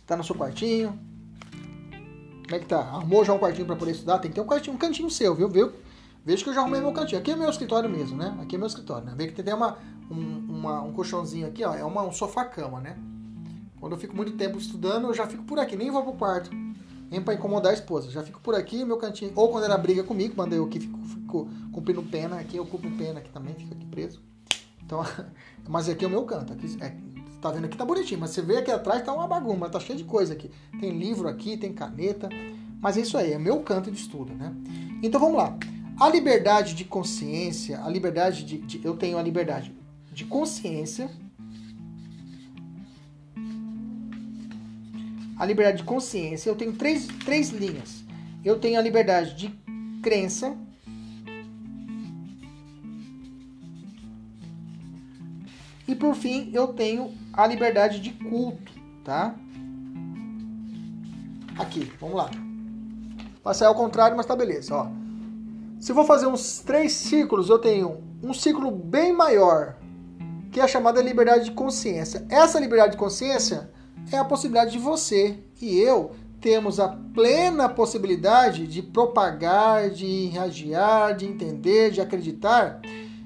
Está no seu quartinho? Como é que tá? Arrumou já um quartinho para poder estudar? Tem que ter um, quartinho, um cantinho seu, viu? viu? Veja que eu já arrumei meu cantinho. Aqui é meu escritório mesmo, né? Aqui é meu escritório, né? Vê que tem uma, um, uma, um colchãozinho aqui, ó. É uma, um sofá-cama, né? Quando eu fico muito tempo estudando, eu já fico por aqui, nem vou pro quarto nem para incomodar a esposa. Já fico por aqui, meu cantinho. Ou quando ela briga comigo, quando eu aqui fico, fico cumprindo pena, aqui eu cumpro pena aqui também, fico aqui preso. Então, mas aqui é o meu canto. Aqui, é, tá vendo aqui tá bonitinho, mas você vê aqui atrás tá uma bagunça, tá cheio de coisa aqui. Tem livro aqui, tem caneta. Mas é isso aí, é meu canto de estudo, né? Então vamos lá. A liberdade de consciência, a liberdade de, de eu tenho a liberdade de consciência a liberdade de consciência, eu tenho três, três linhas. Eu tenho a liberdade de crença, e por fim eu tenho a liberdade de culto, tá? Aqui, vamos lá. Passei ao contrário, mas tá beleza, ó. Se eu vou fazer uns três círculos, eu tenho um círculo bem maior, que é a chamada liberdade de consciência. Essa liberdade de consciência é a possibilidade de você e eu temos a plena possibilidade de propagar, de irradiar, de entender, de acreditar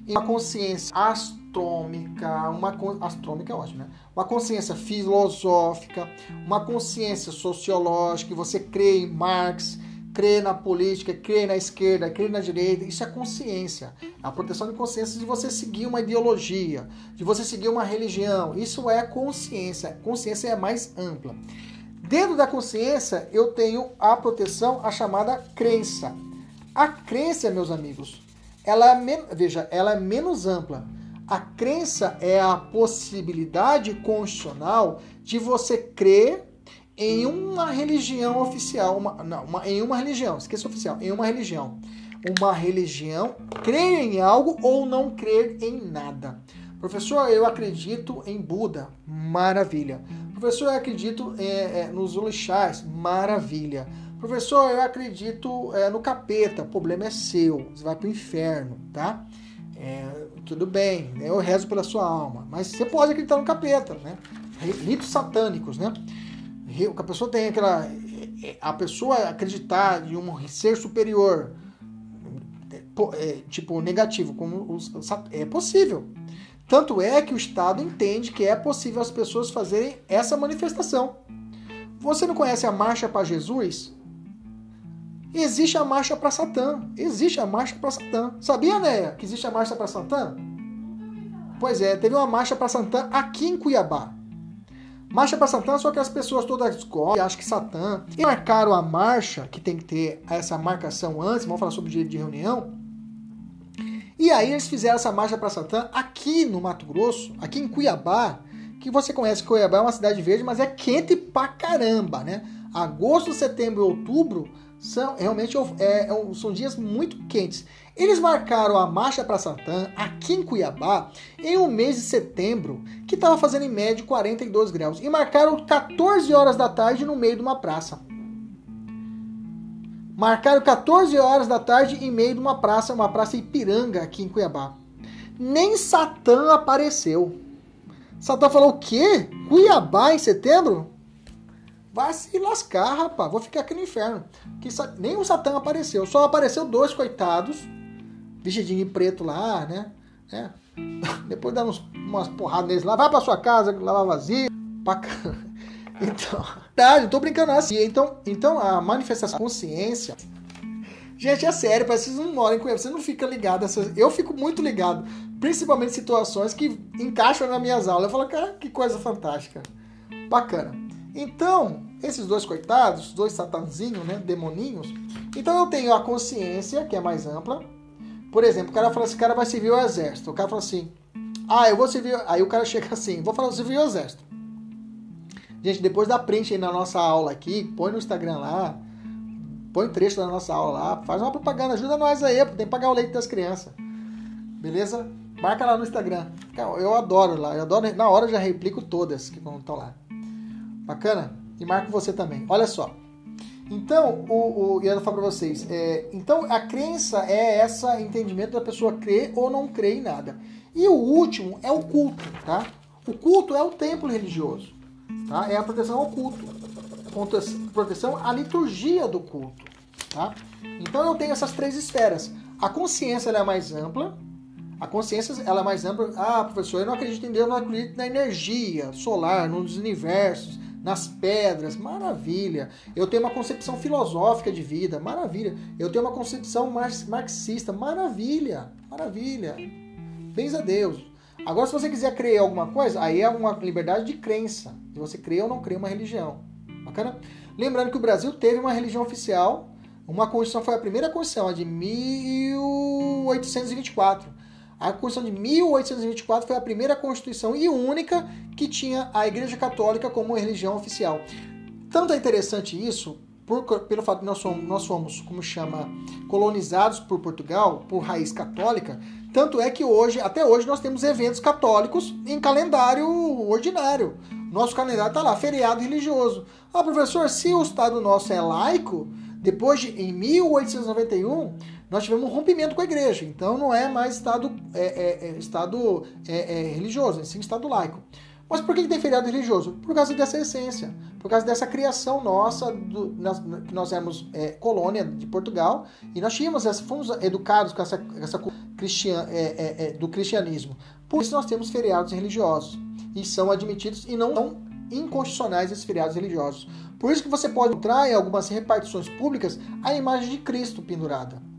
em uma consciência astrômica, uma astrômica é ótimo, né? Uma consciência filosófica, uma consciência sociológica, você crê em Marx, crê na política, crê na esquerda, crê na direita, isso é consciência. A proteção de consciência de você seguir uma ideologia, de você seguir uma religião, isso é consciência. Consciência é mais ampla. Dentro da consciência, eu tenho a proteção, a chamada crença. A crença, meus amigos, ela é, veja, ela é menos ampla. A crença é a possibilidade constitucional de você crer em uma religião oficial, uma, não, uma, em uma religião, esqueça oficial, em uma religião. Uma religião, crer em algo ou não crer em nada. Professor, eu acredito em Buda, maravilha. Professor, eu acredito é, é, nos orixás, maravilha. Professor, eu acredito é, no capeta, o problema é seu, você vai para o inferno, tá? É, tudo bem, eu rezo pela sua alma, mas você pode acreditar no capeta, né? Ritos satânicos, né? A pessoa tem aquela. É, a pessoa acreditar em um ser superior, é, tipo negativo, como os, é possível. Tanto é que o Estado entende que é possível as pessoas fazerem essa manifestação. Você não conhece a Marcha para Jesus? Existe a Marcha para Satã. Existe a Marcha para Satã. Sabia, né, que existe a Marcha para Satã? Pois é, teve uma Marcha para Satã aqui em Cuiabá. Marcha para Satã, só que as pessoas todas descobrem, acham que Satã. E marcaram a marcha, que tem que ter essa marcação antes, vamos falar sobre o dia de reunião. E aí eles fizeram essa marcha para Satã aqui no Mato Grosso, aqui em Cuiabá, que você conhece Cuiabá é uma cidade verde, mas é quente pra caramba, né? Agosto, setembro e outubro são realmente é, é são dias muito quentes. Eles marcaram a Marcha para Satã aqui em Cuiabá em um mês de setembro, que estava fazendo em média 42 graus, e marcaram 14 horas da tarde no meio de uma praça. Marcaram 14 horas da tarde em meio de uma praça, uma praça Ipiranga aqui em Cuiabá. Nem Satã apareceu. Satã falou o quê? Cuiabá em setembro? Vai se lascar, rapaz. Vou ficar aqui no inferno. Que nem o Satã apareceu. Só apareceu dois coitados, vestidinho preto lá, né? É. Depois dando uns, umas porradas neles lá. Vai pra sua casa, lavar vazio. Pra... Então, verdade, não tô brincando assim. Então, então a manifestação da consciência. Gente, é sério, parece que vocês não moram em Cuiabá, você não fica ligado. Eu fico muito ligado, principalmente situações que encaixam nas minhas aulas. Eu falo, cara, que coisa fantástica. Bacana. Então, esses dois coitados, dois satanzinhos, né, demoninhos, então eu tenho a consciência, que é mais ampla. Por exemplo, o cara fala assim, o cara vai servir o exército. O cara fala assim, ah, eu vou servir... Aí o cara chega assim, vou falar servir o exército. Gente, depois dá print aí na nossa aula aqui, põe no Instagram lá, põe trecho da nossa aula lá, faz uma propaganda, ajuda nós aí, tem que pagar o leite das crianças. Beleza? Marca lá no Instagram. Eu adoro lá, eu adoro, na hora eu já replico todas que estão lá. Bacana? E marco você também. Olha só. Então, o, o, eu ia falar para vocês. É, então, a crença é esse entendimento da pessoa crer ou não crer em nada. E o último é o culto, tá? O culto é o templo religioso, tá? É a proteção ao culto. Proteção à liturgia do culto, tá? Então, eu tenho essas três esferas. A consciência é mais ampla, a consciência ela é mais ampla. Ah, professor, eu não acredito em Deus, eu não acredito na energia solar, nos universos nas pedras, maravilha. Eu tenho uma concepção filosófica de vida, maravilha. Eu tenho uma concepção marxista, maravilha, maravilha. Bens a Deus. Agora, se você quiser crer alguma coisa, aí é uma liberdade de crença. De você crer ou não em uma religião. Bacana? Lembrando que o Brasil teve uma religião oficial. Uma constituição foi a primeira constituição, a de 1824 a Constituição de 1824 foi a primeira Constituição e única que tinha a Igreja Católica como religião oficial. Tanto é interessante isso, por, pelo fato de nós somos, nós somos, como chama, colonizados por Portugal, por raiz católica, tanto é que hoje, até hoje, nós temos eventos católicos em calendário ordinário. Nosso calendário está lá, feriado religioso. Ah, professor, se o Estado nosso é laico, depois de, em 1891, nós tivemos um rompimento com a igreja. Então não é mais Estado, é, é, é Estado é, é religioso, é sim Estado laico. Mas por que tem feriado religioso? Por causa dessa essência, por causa dessa criação nossa, do, nós, que nós éramos é, colônia de Portugal e nós tínhamos, fomos educados com essa, essa cristian, é, é, do cristianismo. Por isso nós temos feriados religiosos e são admitidos e não são inconstitucionais esses feriados religiosos. Por isso que você pode encontrar em algumas repartições públicas a imagem de Cristo pendurada.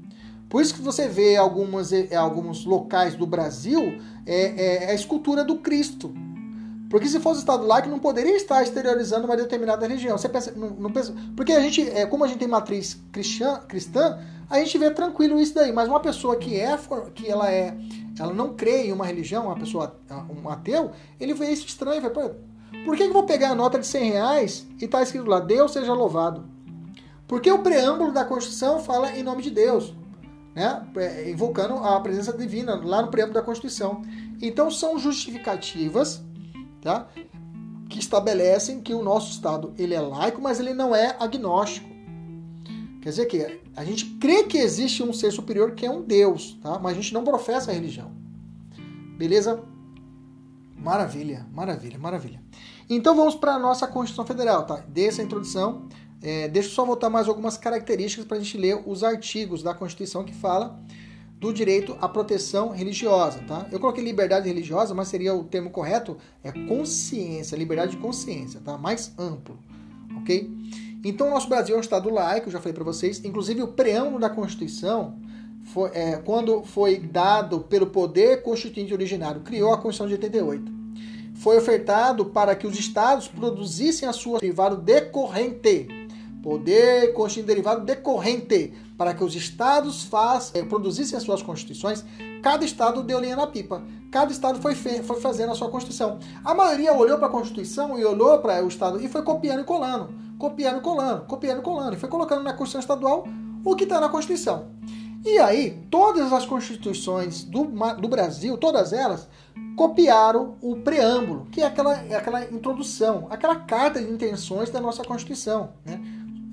Por isso que você vê algumas, alguns locais do Brasil é, é a escultura do Cristo porque se fosse Estado laico, não poderia estar exteriorizando uma determinada religião. Você pensa, não, não pensa, porque a gente, é, como a gente tem matriz cristã, cristã, a gente vê tranquilo isso daí. Mas uma pessoa que é, que ela é, ela não crê em uma religião, uma pessoa, um ateu, ele vê isso estranho. Por que, que eu vou pegar a nota de 100 reais e está escrito lá, Deus seja louvado? Porque o preâmbulo da Constituição fala em nome de Deus, né? É, invocando a presença divina lá no preâmbulo da Constituição. Então são justificativas tá? que estabelecem que o nosso Estado ele é laico, mas ele não é agnóstico. Quer dizer que a gente crê que existe um ser superior que é um Deus, tá? mas a gente não professa a religião. Beleza? Maravilha, maravilha, maravilha. Então vamos para a nossa Constituição Federal, tá? Dessa introdução, é, deixa eu só voltar mais algumas características para a gente ler os artigos da Constituição que fala do direito à proteção religiosa, tá? Eu coloquei liberdade religiosa, mas seria o termo correto é consciência, liberdade de consciência, tá? Mais amplo, ok? Então, o nosso Brasil é um estado laico, já falei para vocês. Inclusive, o preâmbulo da Constituição, foi, é, quando foi dado pelo poder constituinte originário, criou a Constituição de 88. Foi ofertado para que os estados produzissem a sua derivado decorrente. Poder constituinte derivado decorrente para que os estados faz, é, produzissem as suas constituições, cada estado deu linha na pipa. Cada estado foi, foi fazendo a sua constituição. A maioria olhou para a Constituição e olhou para o estado e foi copiando e colando, copiando e colando, copiando e colando, e foi colocando na Constituição estadual o que está na Constituição. E aí, todas as constituições do, do Brasil, todas elas, copiaram o preâmbulo, que é aquela, é aquela introdução, aquela carta de intenções da nossa Constituição. Né?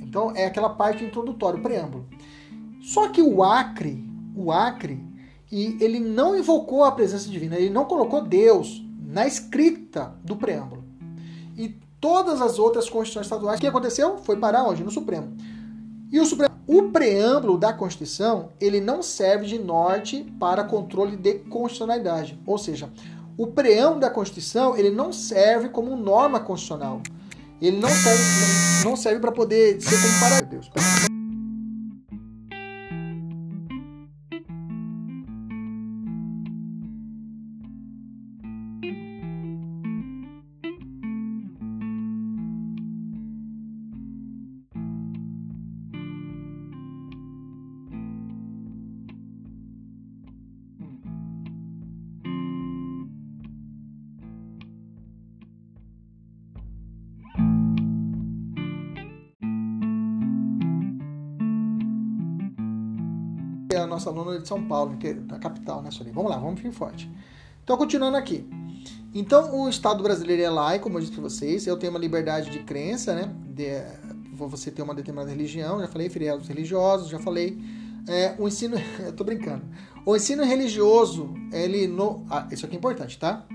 Então, é aquela parte introdutória, o preâmbulo. Só que o Acre, o Acre, e ele não invocou a presença divina, ele não colocou Deus na escrita do preâmbulo. E todas as outras constituições estaduais, o que aconteceu? Foi parar onde? No Supremo. E o Supremo, o preâmbulo da Constituição, ele não serve de norte para controle de constitucionalidade. Ou seja, o preâmbulo da Constituição, ele não serve como norma constitucional. Ele não serve, não serve para poder ser comparado. Deus. Nossa aluna de São Paulo, é da capital, né, Solim? Vamos lá, vamos vir forte. Então, continuando aqui. Então, o Estado brasileiro é laico, como eu disse para vocês. Eu tenho uma liberdade de crença, né? De, você ter uma determinada religião, já falei, feriados religiosos, já falei. É, o ensino, eu tô brincando. O ensino religioso, ele no, ah, isso aqui é importante, tá?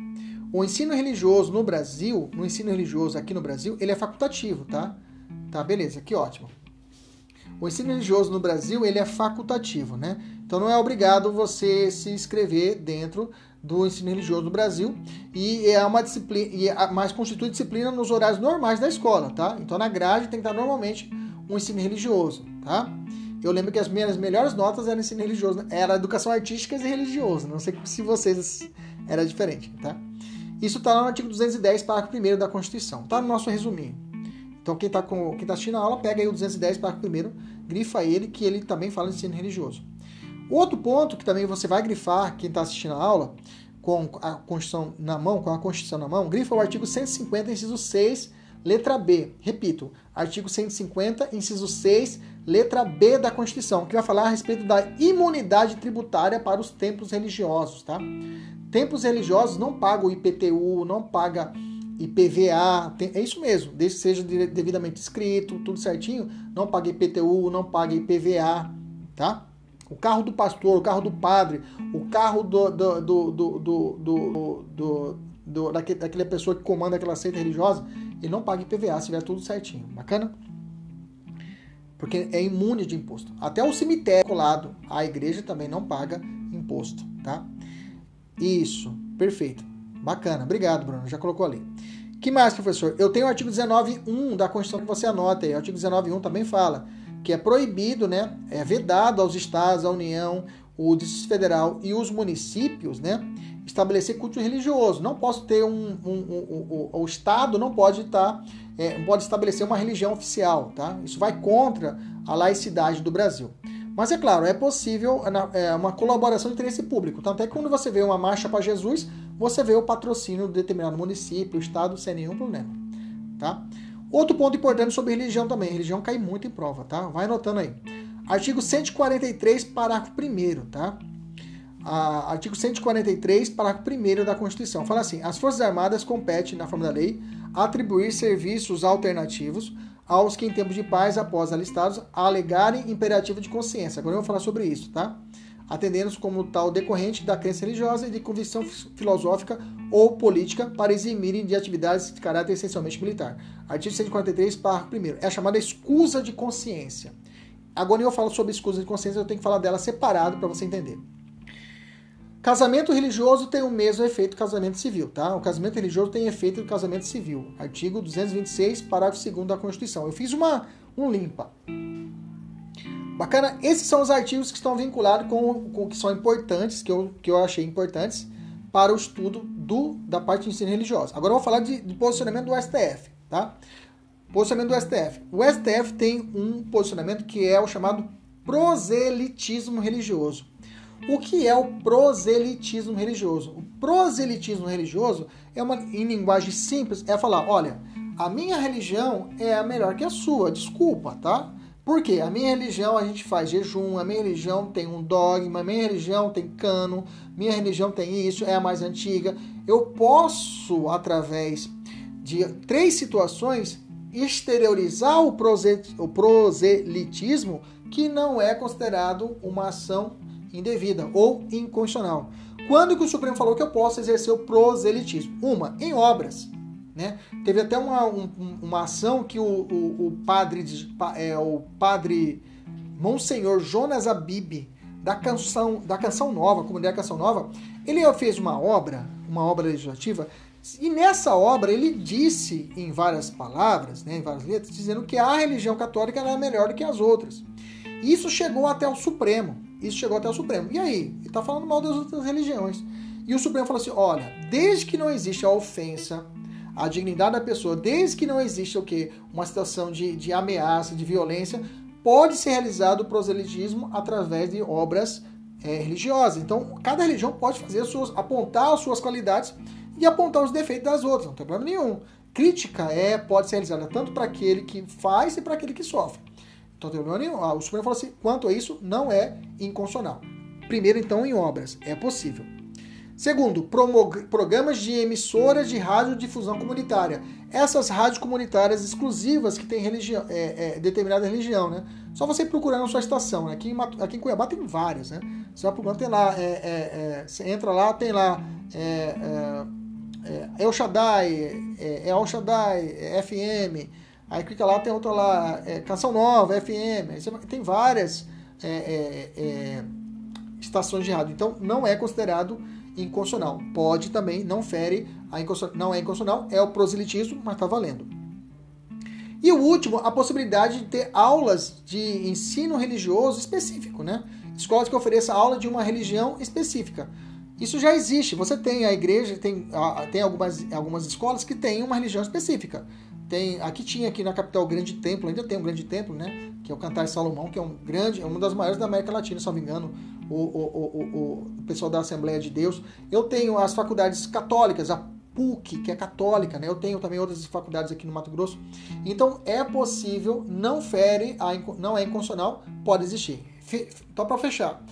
O ensino religioso no Brasil, no ensino religioso aqui no Brasil, ele é facultativo, tá? Tá, beleza, que ótimo. O ensino religioso no Brasil ele é facultativo, né? Então não é obrigado você se inscrever dentro do ensino religioso no Brasil e é uma disciplina, é, mas constitui disciplina nos horários normais da escola, tá? Então na grade tem que estar normalmente um ensino religioso, tá? Eu lembro que as minhas melhores notas eram ensino religioso, né? era educação artística e religioso. Não sei se vocês era diferente, tá? Isso está no artigo 210, parágrafo 1 da Constituição. Tá no nosso resuminho. Então quem está tá assistindo a aula, pega aí o 210, parágrafo 1 grifa ele, que ele também fala de ensino religioso. Outro ponto que também você vai grifar, quem está assistindo a aula, com a Constituição na mão, com a Constituição na mão, grifa o artigo 150, inciso 6, letra B. Repito, artigo 150, inciso 6, letra B da Constituição, que vai falar a respeito da imunidade tributária para os templos religiosos, tá? Templos religiosos não pagam IPTU, não pagam IPVA, tem, é isso mesmo, desde que seja devidamente escrito, tudo certinho, não pague IPTU, não pague IPVA, tá? O carro do pastor, o carro do padre, o carro do, do, do, do, do, do do, daquele, daquela pessoa que comanda aquela seita religiosa, ele não paga IPVA se tiver tudo certinho. Bacana? Porque é imune de imposto. Até o cemitério colado à igreja também não paga imposto, tá? Isso, perfeito. Bacana, obrigado, Bruno. Já colocou ali. que mais, professor? Eu tenho o artigo 19.1 da Constituição que você anota aí. O artigo 19.1 também fala que é proibido, né? É vedado aos estados, à União, o Distrito Federal e os municípios, né? Estabelecer culto religioso. Não posso ter um. um, um, um o Estado não pode estar. Tá, é, pode estabelecer uma religião oficial, tá? Isso vai contra a laicidade do Brasil. Mas é claro, é possível é, uma colaboração de interesse público. Tanto é que quando você vê uma marcha para Jesus, você vê o patrocínio de determinado município, estado, sem nenhum problema. Tá? Outro ponto importante sobre religião também. Religião cai muito em prova, tá? Vai anotando aí. Artigo 143, parágrafo 1 tá? Ah, artigo 143, parágrafo 1 da Constituição. Fala assim: as Forças Armadas competem, na forma da lei, atribuir serviços alternativos aos que, em tempos de paz, após alistados, alegarem imperativo de consciência. Agora eu vou falar sobre isso, tá? Atendendo-se como tal decorrente da crença religiosa e de convicção filosófica ou política para eximirem de atividades de caráter essencialmente militar. Artigo 143, parágrafo 1. É a chamada escusa de consciência. Agora eu falo sobre escusa de consciência, eu tenho que falar dela separado para você entender. Casamento religioso tem o mesmo efeito do casamento civil, tá? O casamento religioso tem efeito do casamento civil. Artigo 226, parágrafo 2 da Constituição. Eu fiz uma um limpa. Bacana? Esses são os artigos que estão vinculados com, com que são importantes, que eu, que eu achei importantes para o estudo do, da parte de ensino religioso. Agora eu vou falar de, de posicionamento do STF, tá? Posicionamento do STF. O STF tem um posicionamento que é o chamado proselitismo religioso. O que é o proselitismo religioso? O proselitismo religioso é uma, em linguagem simples, é falar, olha, a minha religião é a melhor que a sua, desculpa, tá? Porque a minha religião a gente faz jejum, a minha religião tem um dogma, a minha religião tem cano, minha religião tem isso, é a mais antiga. Eu posso, através de três situações, exteriorizar o proselitismo que não é considerado uma ação indevida ou inconstitucional. Quando que o Supremo falou que eu posso exercer o proselitismo? Uma, em obras. Né? Teve até uma, um, uma ação que o, o, o padre é, o padre Monsenhor Jonas Abib da canção da canção nova, comunidade Canção Nova, ele fez uma obra, uma obra legislativa, e nessa obra ele disse em várias palavras, né, em várias letras, dizendo que a religião católica era melhor do que as outras. Isso chegou até o Supremo. Isso chegou até o Supremo. E aí? Ele está falando mal das outras religiões. E o Supremo falou assim: olha, desde que não existe a ofensa à dignidade da pessoa, desde que não existe o quê? Uma situação de, de ameaça, de violência, pode ser realizado o proselitismo através de obras é, religiosas. Então, cada religião pode fazer suas, apontar as suas qualidades e apontar os defeitos das outras, não tem problema nenhum. Crítica é pode ser realizada tanto para aquele que faz e para aquele que sofre. Então, tem problema nenhum. Ah, o Supremo falou assim: quanto a isso, não é inconstitucional. Primeiro, então, em obras, é possível. Segundo, programas de emissoras de radiodifusão comunitária. Essas rádios comunitárias exclusivas que têm religião, é, é, determinada religião, né? Só você procurar na sua estação. Né? Aqui, em, aqui em Cuiabá tem várias, né? Você vai procurando, tem lá, é, é, é você entra lá, tem lá é, El Shaddai, é, El Shaddai, FM, aí clica lá, tem outra lá, Canção Nova, FM, tem várias estações de rádio. Então, não é considerado inconstitucional. Pode também, não fere, a não é inconstitucional, é o proselitismo, mas está valendo. E o último, a possibilidade de ter aulas de ensino religioso específico, né? Escolas que ofereçam aula de uma religião específica. Isso já existe. Você tem a igreja, tem, tem algumas, algumas escolas que têm uma religião específica. Tem, aqui tinha aqui na capital o Grande Templo, ainda tem um Grande Templo, né? Que é o Cantar Salomão, que é um grande, é uma das maiores da América Latina, se não me engano, o, o, o, o pessoal da Assembleia de Deus. Eu tenho as faculdades católicas, a PUC, que é católica, né? Eu tenho também outras faculdades aqui no Mato Grosso. Então é possível, não fere, a, não é inconstitucional, pode existir. Então, para fechar,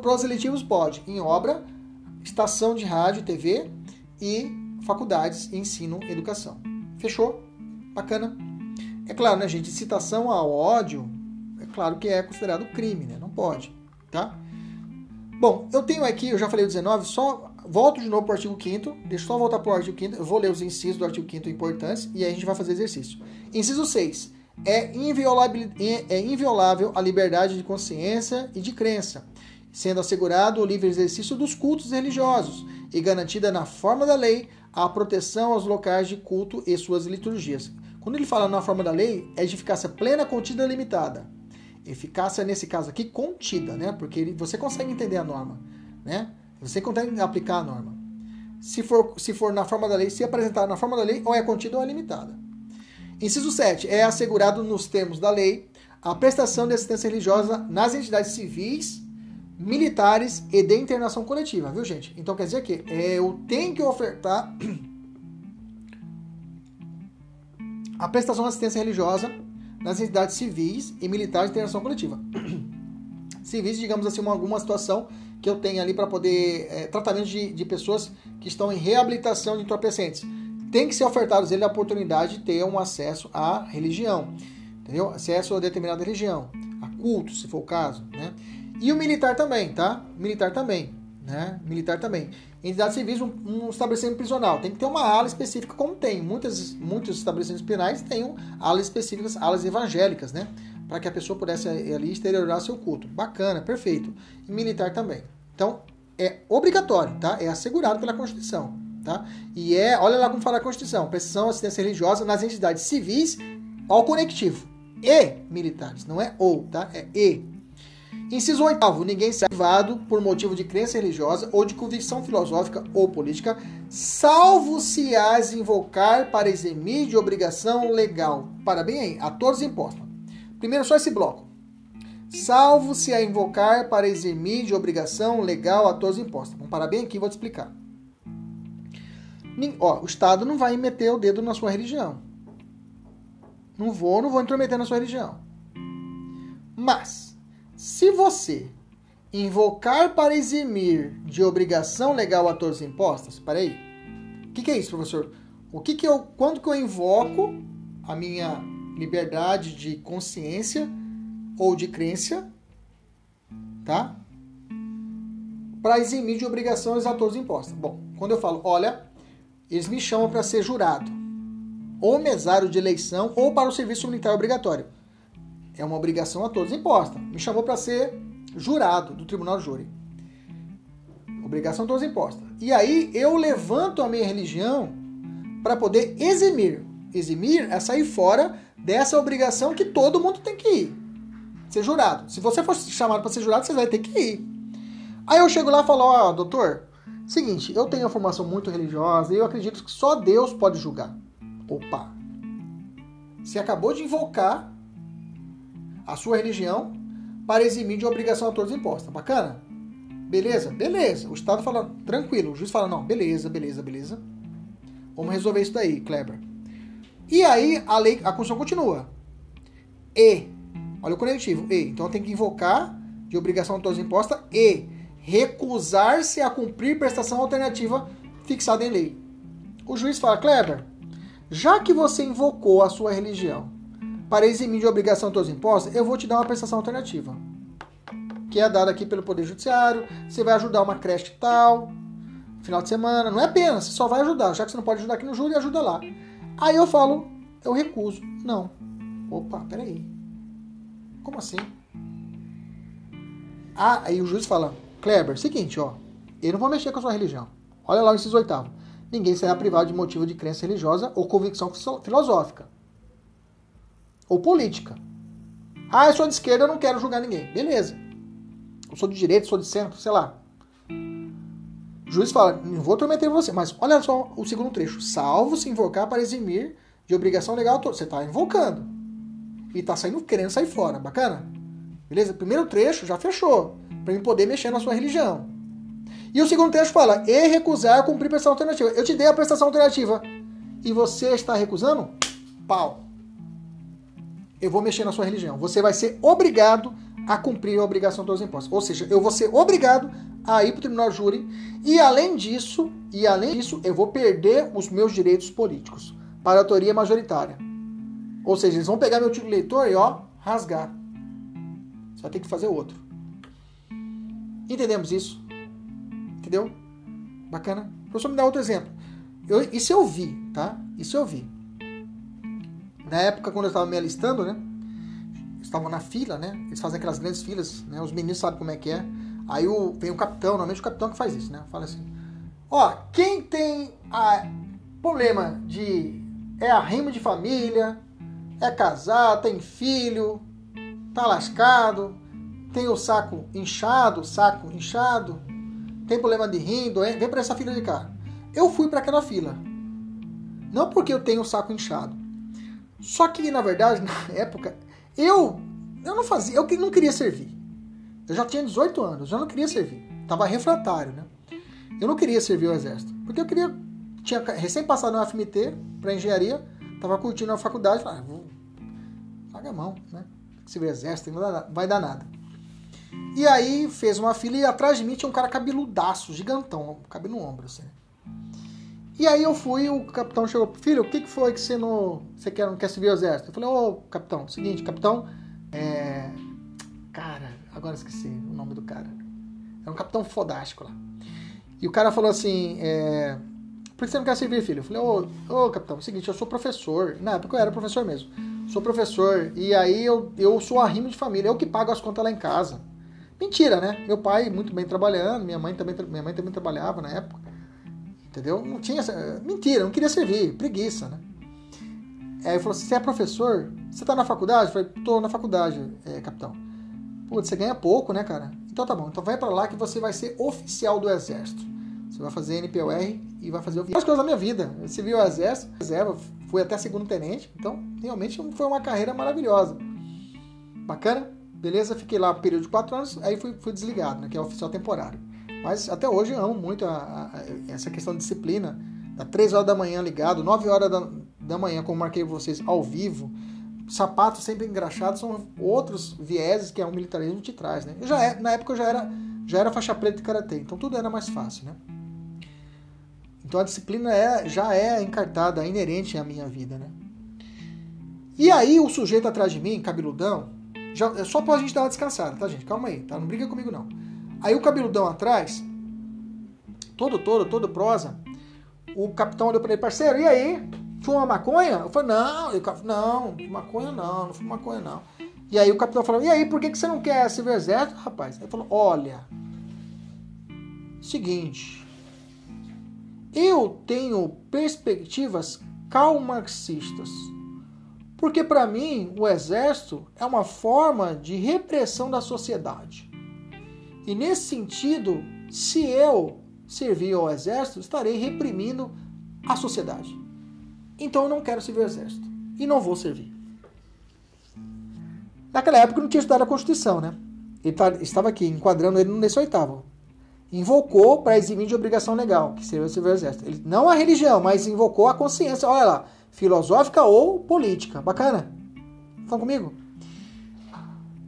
proselitismos pode em obra, estação de rádio e TV e faculdades, ensino, educação. Fechou? Bacana? É claro, né, gente? Citação ao ódio, é claro que é considerado crime, né? Não pode tá? Bom, eu tenho aqui, eu já falei o 19, só volto de novo para o artigo 5 deixa eu só voltar para o artigo 5 eu vou ler os incisos do artigo 5 importantes e aí a gente vai fazer exercício. Inciso 6. É inviolável, é inviolável a liberdade de consciência e de crença, sendo assegurado o livre exercício dos cultos religiosos e garantida na forma da lei a proteção aos locais de culto e suas liturgias. Quando ele fala na forma da lei, é de eficácia plena, contida e limitada. Eficácia, nesse caso aqui, contida, né? Porque ele, você consegue entender a norma, né? Você consegue aplicar a norma. Se for, se for na forma da lei, se apresentar na forma da lei, ou é contida ou é limitada. Inciso 7. É assegurado nos termos da lei a prestação de assistência religiosa nas entidades civis, militares e de internação coletiva, viu, gente? Então quer dizer que é, eu tenho que ofertar a prestação de assistência religiosa nas entidades civis e militares de internação coletiva. civis, digamos assim, uma, alguma situação que eu tenho ali para poder. É, tratamento de, de pessoas que estão em reabilitação de entorpecentes. Tem que ser ofertados ele a oportunidade de ter um acesso à religião, entendeu? Acesso a determinada religião, a culto, se for o caso, né? E o militar também, tá? Militar também, né? Militar também. Entidade civis, um, um estabelecimento prisional. Tem que ter uma ala específica, como tem. Muitas, muitos estabelecimentos penais têm alas específicas, alas evangélicas, né? para que a pessoa pudesse ali exteriorar seu culto. Bacana, perfeito. E militar também. Então, é obrigatório, tá? É assegurado pela Constituição, tá? E é, olha lá como fala a Constituição, prestação assistência religiosa nas entidades civis ao conectivo e militares, não é ou, tá? É e. Inciso oitavo, ninguém será privado por motivo de crença religiosa ou de convicção filosófica ou política, salvo se as invocar para eximir de obrigação legal. Para bem aí, a todos impostos. Primeiro, só esse bloco. Salvo se a invocar para eximir de obrigação legal a todos os impostos. Bem aqui vou te explicar. Ó, o Estado não vai meter o dedo na sua religião. Não vou, não vou intrometer na sua religião. Mas, se você invocar para eximir de obrigação legal a todos os impostos, peraí. O que, que é isso, professor? O que, que eu, quando que eu invoco a minha liberdade de consciência ou de crença, tá? Para eximir de obrigações a todos impostos. Bom, quando eu falo, olha, eles me chamam para ser jurado, ou mesário de eleição, ou para o serviço militar obrigatório. É uma obrigação a todos imposta. Me chamou para ser jurado do tribunal de júri. Obrigação a todos imposta. E aí eu levanto a minha religião para poder eximir. Eximir é sair fora dessa obrigação que todo mundo tem que ir. Ser jurado. Se você for chamado para ser jurado, você vai ter que ir. Aí eu chego lá e falo, ó, oh, doutor, seguinte, eu tenho uma formação muito religiosa e eu acredito que só Deus pode julgar. Opa! Você acabou de invocar a sua religião para eximir de obrigação a todos imposta. Bacana? Beleza? Beleza. O Estado fala, tranquilo. O juiz fala, não, beleza, beleza, beleza. Vamos resolver isso daí, Kleber. E aí a lei, a Constituição continua. E, olha o conectivo, e. Então tem que invocar de obrigação de todos imposta e recusar-se a cumprir prestação alternativa fixada em lei. O juiz fala, Kleber, já que você invocou a sua religião para eximir de obrigação todos os impostos, eu vou te dar uma prestação alternativa. Que é dada aqui pelo Poder Judiciário, você vai ajudar uma creche tal, final de semana, não é apenas, você só vai ajudar, já que você não pode ajudar aqui no júri, ajuda lá. Aí eu falo, eu recuso. Não. Opa, peraí. Como assim? Ah, aí o juiz fala, Kleber, seguinte, ó, eu não vou mexer com a sua religião. Olha lá o inciso oitavo. Ninguém será privado de motivo de crença religiosa ou convicção filosófica. Ou política. Ah, eu sou de esquerda, eu não quero julgar ninguém. Beleza. Eu sou de direita, sou de centro, sei lá. O juiz fala, não vou tormentar você, mas olha só o segundo trecho. Salvo se invocar para eximir de obrigação legal. Você está invocando. E está saindo querendo sair fora. Bacana? Beleza? Primeiro trecho já fechou. Para mim poder mexer na sua religião. E o segundo trecho fala, e recusar cumprir prestação alternativa. Eu te dei a prestação alternativa. E você está recusando? Pau. Eu vou mexer na sua religião. Você vai ser obrigado a cumprir a obrigação dos impostos. Ou seja, eu vou ser obrigado a ir para o tribunal júri e além disso, e além disso, eu vou perder os meus direitos políticos para a autoria majoritária. Ou seja, eles vão pegar meu título eleitor e ó, rasgar. Você vai ter que fazer outro. Entendemos isso? Entendeu? Bacana? Professor me dá outro exemplo. Eu, isso eu vi, tá? Isso eu vi. Na época, quando eu estava me alistando, né? Estavam na fila, né? Eles fazem aquelas grandes filas, né? Os meninos sabem como é que é. Aí o, vem o capitão, normalmente o capitão que faz isso, né? Fala assim: Ó, quem tem a problema de. É arrimo de família, é casado, tem filho, tá lascado, tem o saco inchado, saco inchado, tem problema de rim, doente, vem para essa fila de cá. Eu fui para aquela fila. Não porque eu tenho o saco inchado. Só que, na verdade, na época, eu eu não fazia, eu não queria servir. Eu já tinha 18 anos, eu não queria servir. Tava refratário, né? Eu não queria servir o exército, porque eu queria tinha recém passado no FMT para engenharia, tava curtindo a faculdade, falei, ah, vou paga a mão, né? Se o exército não vai dar nada. E aí fez uma fila e atrás de mim tinha um cara cabeludaço, gigantão, cabelo no ombro, assim. E aí eu fui, o capitão chegou, filho, o que, que foi que você não, você quer, não quer servir o exército? Eu falei, ô oh, capitão, seguinte, capitão, é... Cara, agora esqueci o nome do cara. É um capitão fodástico lá. E o cara falou assim, é... por que você não quer servir, filho? Eu falei, ô, oh, oh, capitão, é o seguinte, eu sou professor. Na época eu era professor mesmo. Sou professor, e aí eu, eu sou arrimo de família, eu que pago as contas lá em casa. Mentira, né? Meu pai muito bem trabalhando, minha mãe também, minha mãe também trabalhava na época. Entendeu? Não tinha. Mentira, não queria servir, preguiça, né? Aí ele falou assim: você é professor? Você tá na faculdade? Eu falei: tô na faculdade, é, capitão. Putz, você ganha pouco, né, cara? Então tá bom, então vai para lá que você vai ser oficial do exército. Você vai fazer NPOR e vai fazer o as coisas da minha vida. Eu servi o exército, reserva, fui até segundo tenente, então realmente foi uma carreira maravilhosa. Bacana? Beleza? Fiquei lá um período de quatro anos, aí fui, fui desligado, né, que é oficial temporário. Mas até hoje eu amo muito a, a, essa questão de disciplina. Da 3 horas da manhã ligado, 9 horas da, da manhã, como marquei vocês, ao vivo. Sapatos sempre engraxados são outros vieses que é o militarismo te traz, né? Eu já é, na época eu já era, já era faixa preta de karatê, então tudo era mais fácil, né? Então a disciplina é, já é encartada, é inerente à minha vida, né? E aí o sujeito atrás de mim, cabeludão, já, é só pra gente dar uma descansada, tá, gente? Calma aí, tá? Não briga comigo, não. Aí o cabeludão atrás, todo, todo, todo prosa, o capitão olhou para ele, parceiro, e aí? Fuma maconha? Eu falei, não, eu, não, maconha não, não fumo maconha não. E aí o capitão falou, e aí, por que, que você não quer servir exército, rapaz? Ele falou, olha, seguinte, eu tenho perspectivas calmarxistas. Porque para mim o exército é uma forma de repressão da sociedade. E nesse sentido, se eu servir ao exército, estarei reprimindo a sociedade. Então eu não quero servir ao exército. E não vou servir. Naquela época não tinha estudado a Constituição, né? Ele tá, estava aqui, enquadrando ele nesse oitavo. Invocou para eximir de obrigação legal, que seria ao exército. Ele, não a religião, mas invocou a consciência, olha lá, filosófica ou política. Bacana? Estão comigo?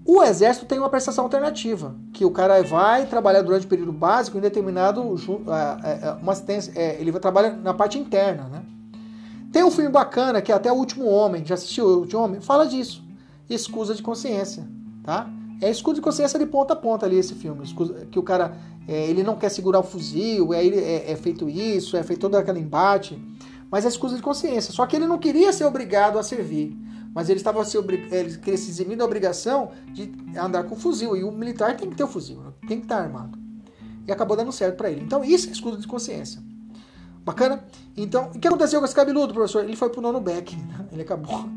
O exército tem uma prestação alternativa, que o cara vai trabalhar durante o período básico em determinado é, é, uma assistência, é, ele vai trabalhar na parte interna, né? Tem um filme bacana que é até o Último Homem, já assistiu o Último Homem? Fala disso. Escusa de consciência, tá? É escusa de consciência de ponta a ponta ali esse filme, que o cara é, ele não quer segurar o fuzil, é, é, feito isso, é feito todo aquele embate, mas é escusa de consciência. Só que ele não queria ser obrigado a servir mas ele estava se, ele se eximir da obrigação de andar com fuzil. E o militar tem que ter o fuzil, né? tem que estar armado. E acabou dando certo para ele. Então, isso é escudo de consciência. Bacana? Então, o que aconteceu com esse cabeludo, professor? Ele foi pro nono back. Né? Ele acabou.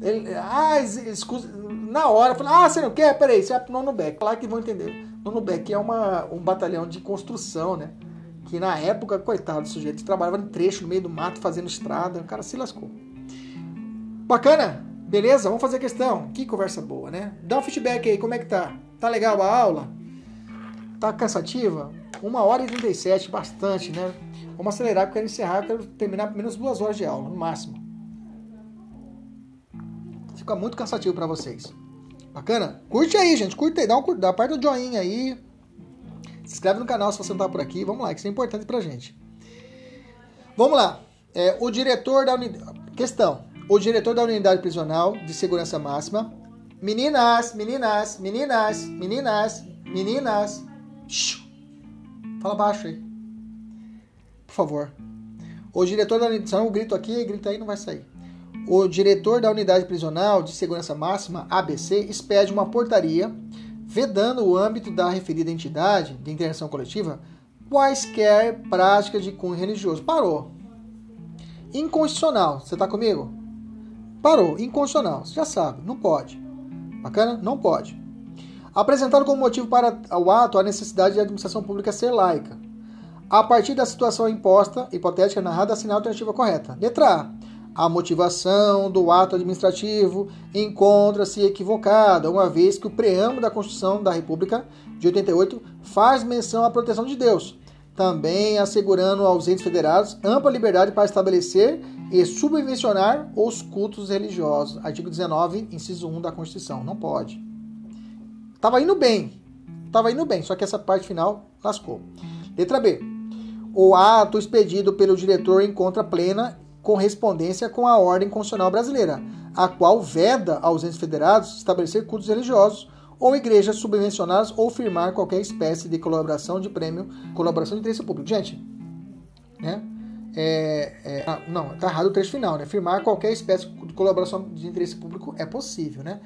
Ele, ah, escusa, na hora, falou: ah, você não quer? Peraí, você vai pro nono back. Claro que vão entender. Nono back é uma, um batalhão de construção, né? Que na época, coitado do sujeito, trabalhava em trecho no meio do mato fazendo estrada. O cara se lascou. Bacana? Beleza? Vamos fazer a questão. Que conversa boa, né? Dá um feedback aí, como é que tá? Tá legal a aula? Tá cansativa? Uma hora e 37, bastante, né? Vamos acelerar, porque eu quero encerrar, eu quero terminar menos duas horas de aula, no máximo. Fica muito cansativo para vocês. Bacana? Curte aí, gente. Curte aí, dá, um, dá parte do joinha aí. Se inscreve no canal se você não tá por aqui. Vamos lá, que isso é importante pra gente. Vamos lá. É, o diretor da unidade. Questão o diretor da unidade prisional de segurança máxima. Meninas, meninas, meninas, meninas, meninas. Fala baixo aí. por favor. O diretor da unidade, o grito aqui, grito aí não vai sair. O diretor da unidade prisional de segurança máxima, ABC, expede uma portaria vedando o âmbito da referida entidade de internação coletiva quaisquer práticas de cunho religioso. Parou. Inconstitucional. Você está comigo? Parou. Inconstitucional. Você já sabe. Não pode. Bacana? Não pode. Apresentado como motivo para o ato a necessidade de a administração pública ser laica. A partir da situação imposta, hipotética, narrada, assinar a alternativa correta. Letra A. A motivação do ato administrativo encontra-se equivocada, uma vez que o preâmbulo da Constituição da República de 88 faz menção à proteção de Deus, também assegurando aos entes federados ampla liberdade para estabelecer e subvencionar os cultos religiosos. Artigo 19, inciso 1 da Constituição. Não pode. Tava indo bem. Tava indo bem, só que essa parte final lascou. Letra B. O ato expedido pelo diretor encontra plena correspondência com a ordem constitucional brasileira, a qual veda aos entes federados estabelecer cultos religiosos ou igrejas subvencionadas ou firmar qualquer espécie de colaboração de prêmio, colaboração de interesse público. Gente, né? É, é, ah, não, tá errado o trecho final, né? Firmar qualquer espécie de colaboração de interesse público é possível, né?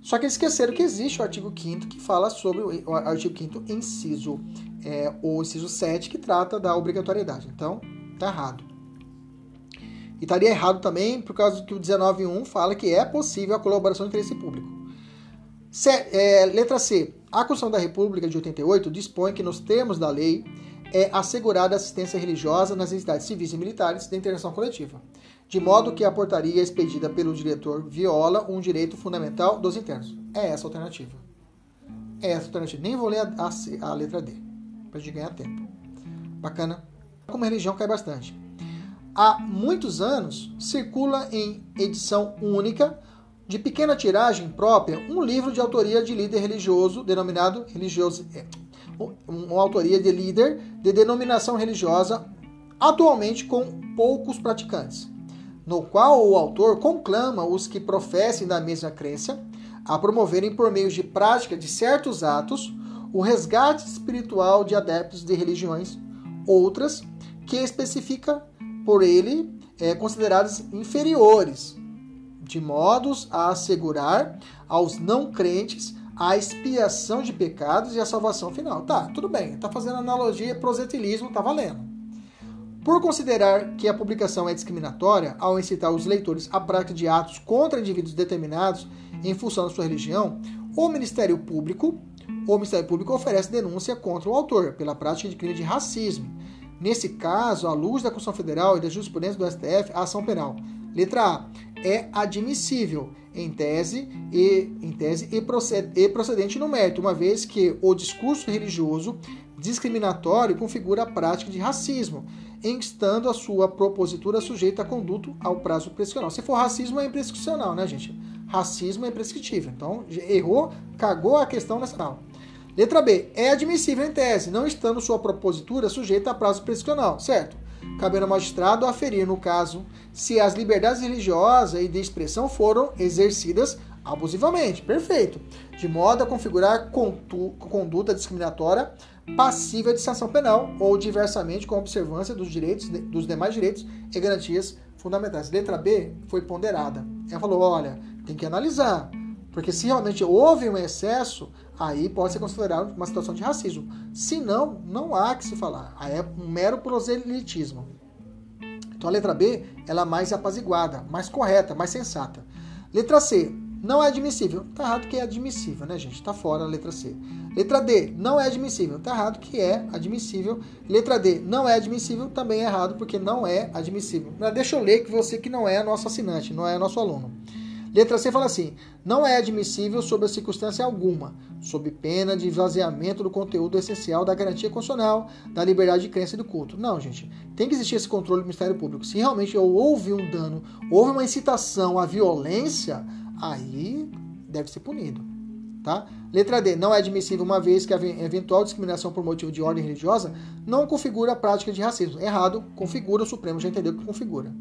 Só que eles esqueceram que existe o artigo 5 que fala sobre o artigo 5 inciso, é, o inciso 7 que trata da obrigatoriedade. Então, tá errado. E estaria errado também por causa que o 19.1 fala que é possível a colaboração de interesse público. C, é, letra C. A Constituição da República de 88 dispõe que, nos termos da lei, é assegurada assistência religiosa nas entidades civis e militares da internação coletiva, de modo que a portaria expedida pelo diretor viola um direito fundamental dos internos. É essa a alternativa. É essa a alternativa. Nem vou ler a, a, a letra D, para gente ganhar tempo. Bacana? Como religião cai bastante há muitos anos, circula em edição única, de pequena tiragem própria, um livro de autoria de líder religioso, denominado religioso, é, uma autoria de líder de denominação religiosa, atualmente com poucos praticantes, no qual o autor conclama os que professem da mesma crença a promoverem por meio de prática de certos atos o resgate espiritual de adeptos de religiões outras que especifica por ele é, consideradas inferiores, de modos a assegurar aos não crentes a expiação de pecados e a salvação final. Tá, tudo bem, tá fazendo analogia, prosetilismo, tá valendo. Por considerar que a publicação é discriminatória ao incitar os leitores à prática de atos contra indivíduos determinados em função da sua religião, o Ministério Público, o Ministério Público oferece denúncia contra o autor pela prática de crime de racismo, Nesse caso, à luz da Constituição Federal e da jurisprudência do STF, a ação penal. Letra A. É admissível em tese e em tese e procedente no mérito, uma vez que o discurso religioso discriminatório configura a prática de racismo, estando a sua propositura sujeita a conduto ao prazo prescricional. Se for racismo, é imprescricional, né, gente? Racismo é imprescritível. Então, errou, cagou a questão não. Letra B. É admissível em tese, não estando sua propositura sujeita a prazo prescricional, certo? Cabendo ao magistrado aferir, no caso, se as liberdades religiosas e de expressão foram exercidas abusivamente. Perfeito. De modo a configurar conduta discriminatória passível de sanção penal ou diversamente com observância dos direitos dos demais direitos e garantias fundamentais. Letra B foi ponderada. Ela falou: olha, tem que analisar. Porque se realmente houve um excesso, aí pode ser considerado uma situação de racismo. Se não, não há que se falar. Aí é um mero proselitismo. Então a letra B ela é mais apaziguada, mais correta, mais sensata. Letra C, não é admissível. Tá errado que é admissível, né, gente? Tá fora a letra C. Letra D, não é admissível. Tá errado que é admissível. Letra D, não é admissível, também é errado porque não é admissível. Mas deixa eu ler que você que não é nosso assinante, não é nosso aluno. Letra C fala assim: não é admissível sob a circunstância alguma, sob pena de esvaziamento do conteúdo essencial da garantia constitucional, da liberdade de crença e do culto. Não, gente, tem que existir esse controle do Ministério Público. Se realmente houve um dano, houve uma incitação à violência, aí deve ser punido. Tá? Letra D. Não é admissível uma vez que a eventual discriminação por motivo de ordem religiosa não configura a prática de racismo. Errado, configura, o Supremo já entendeu que configura.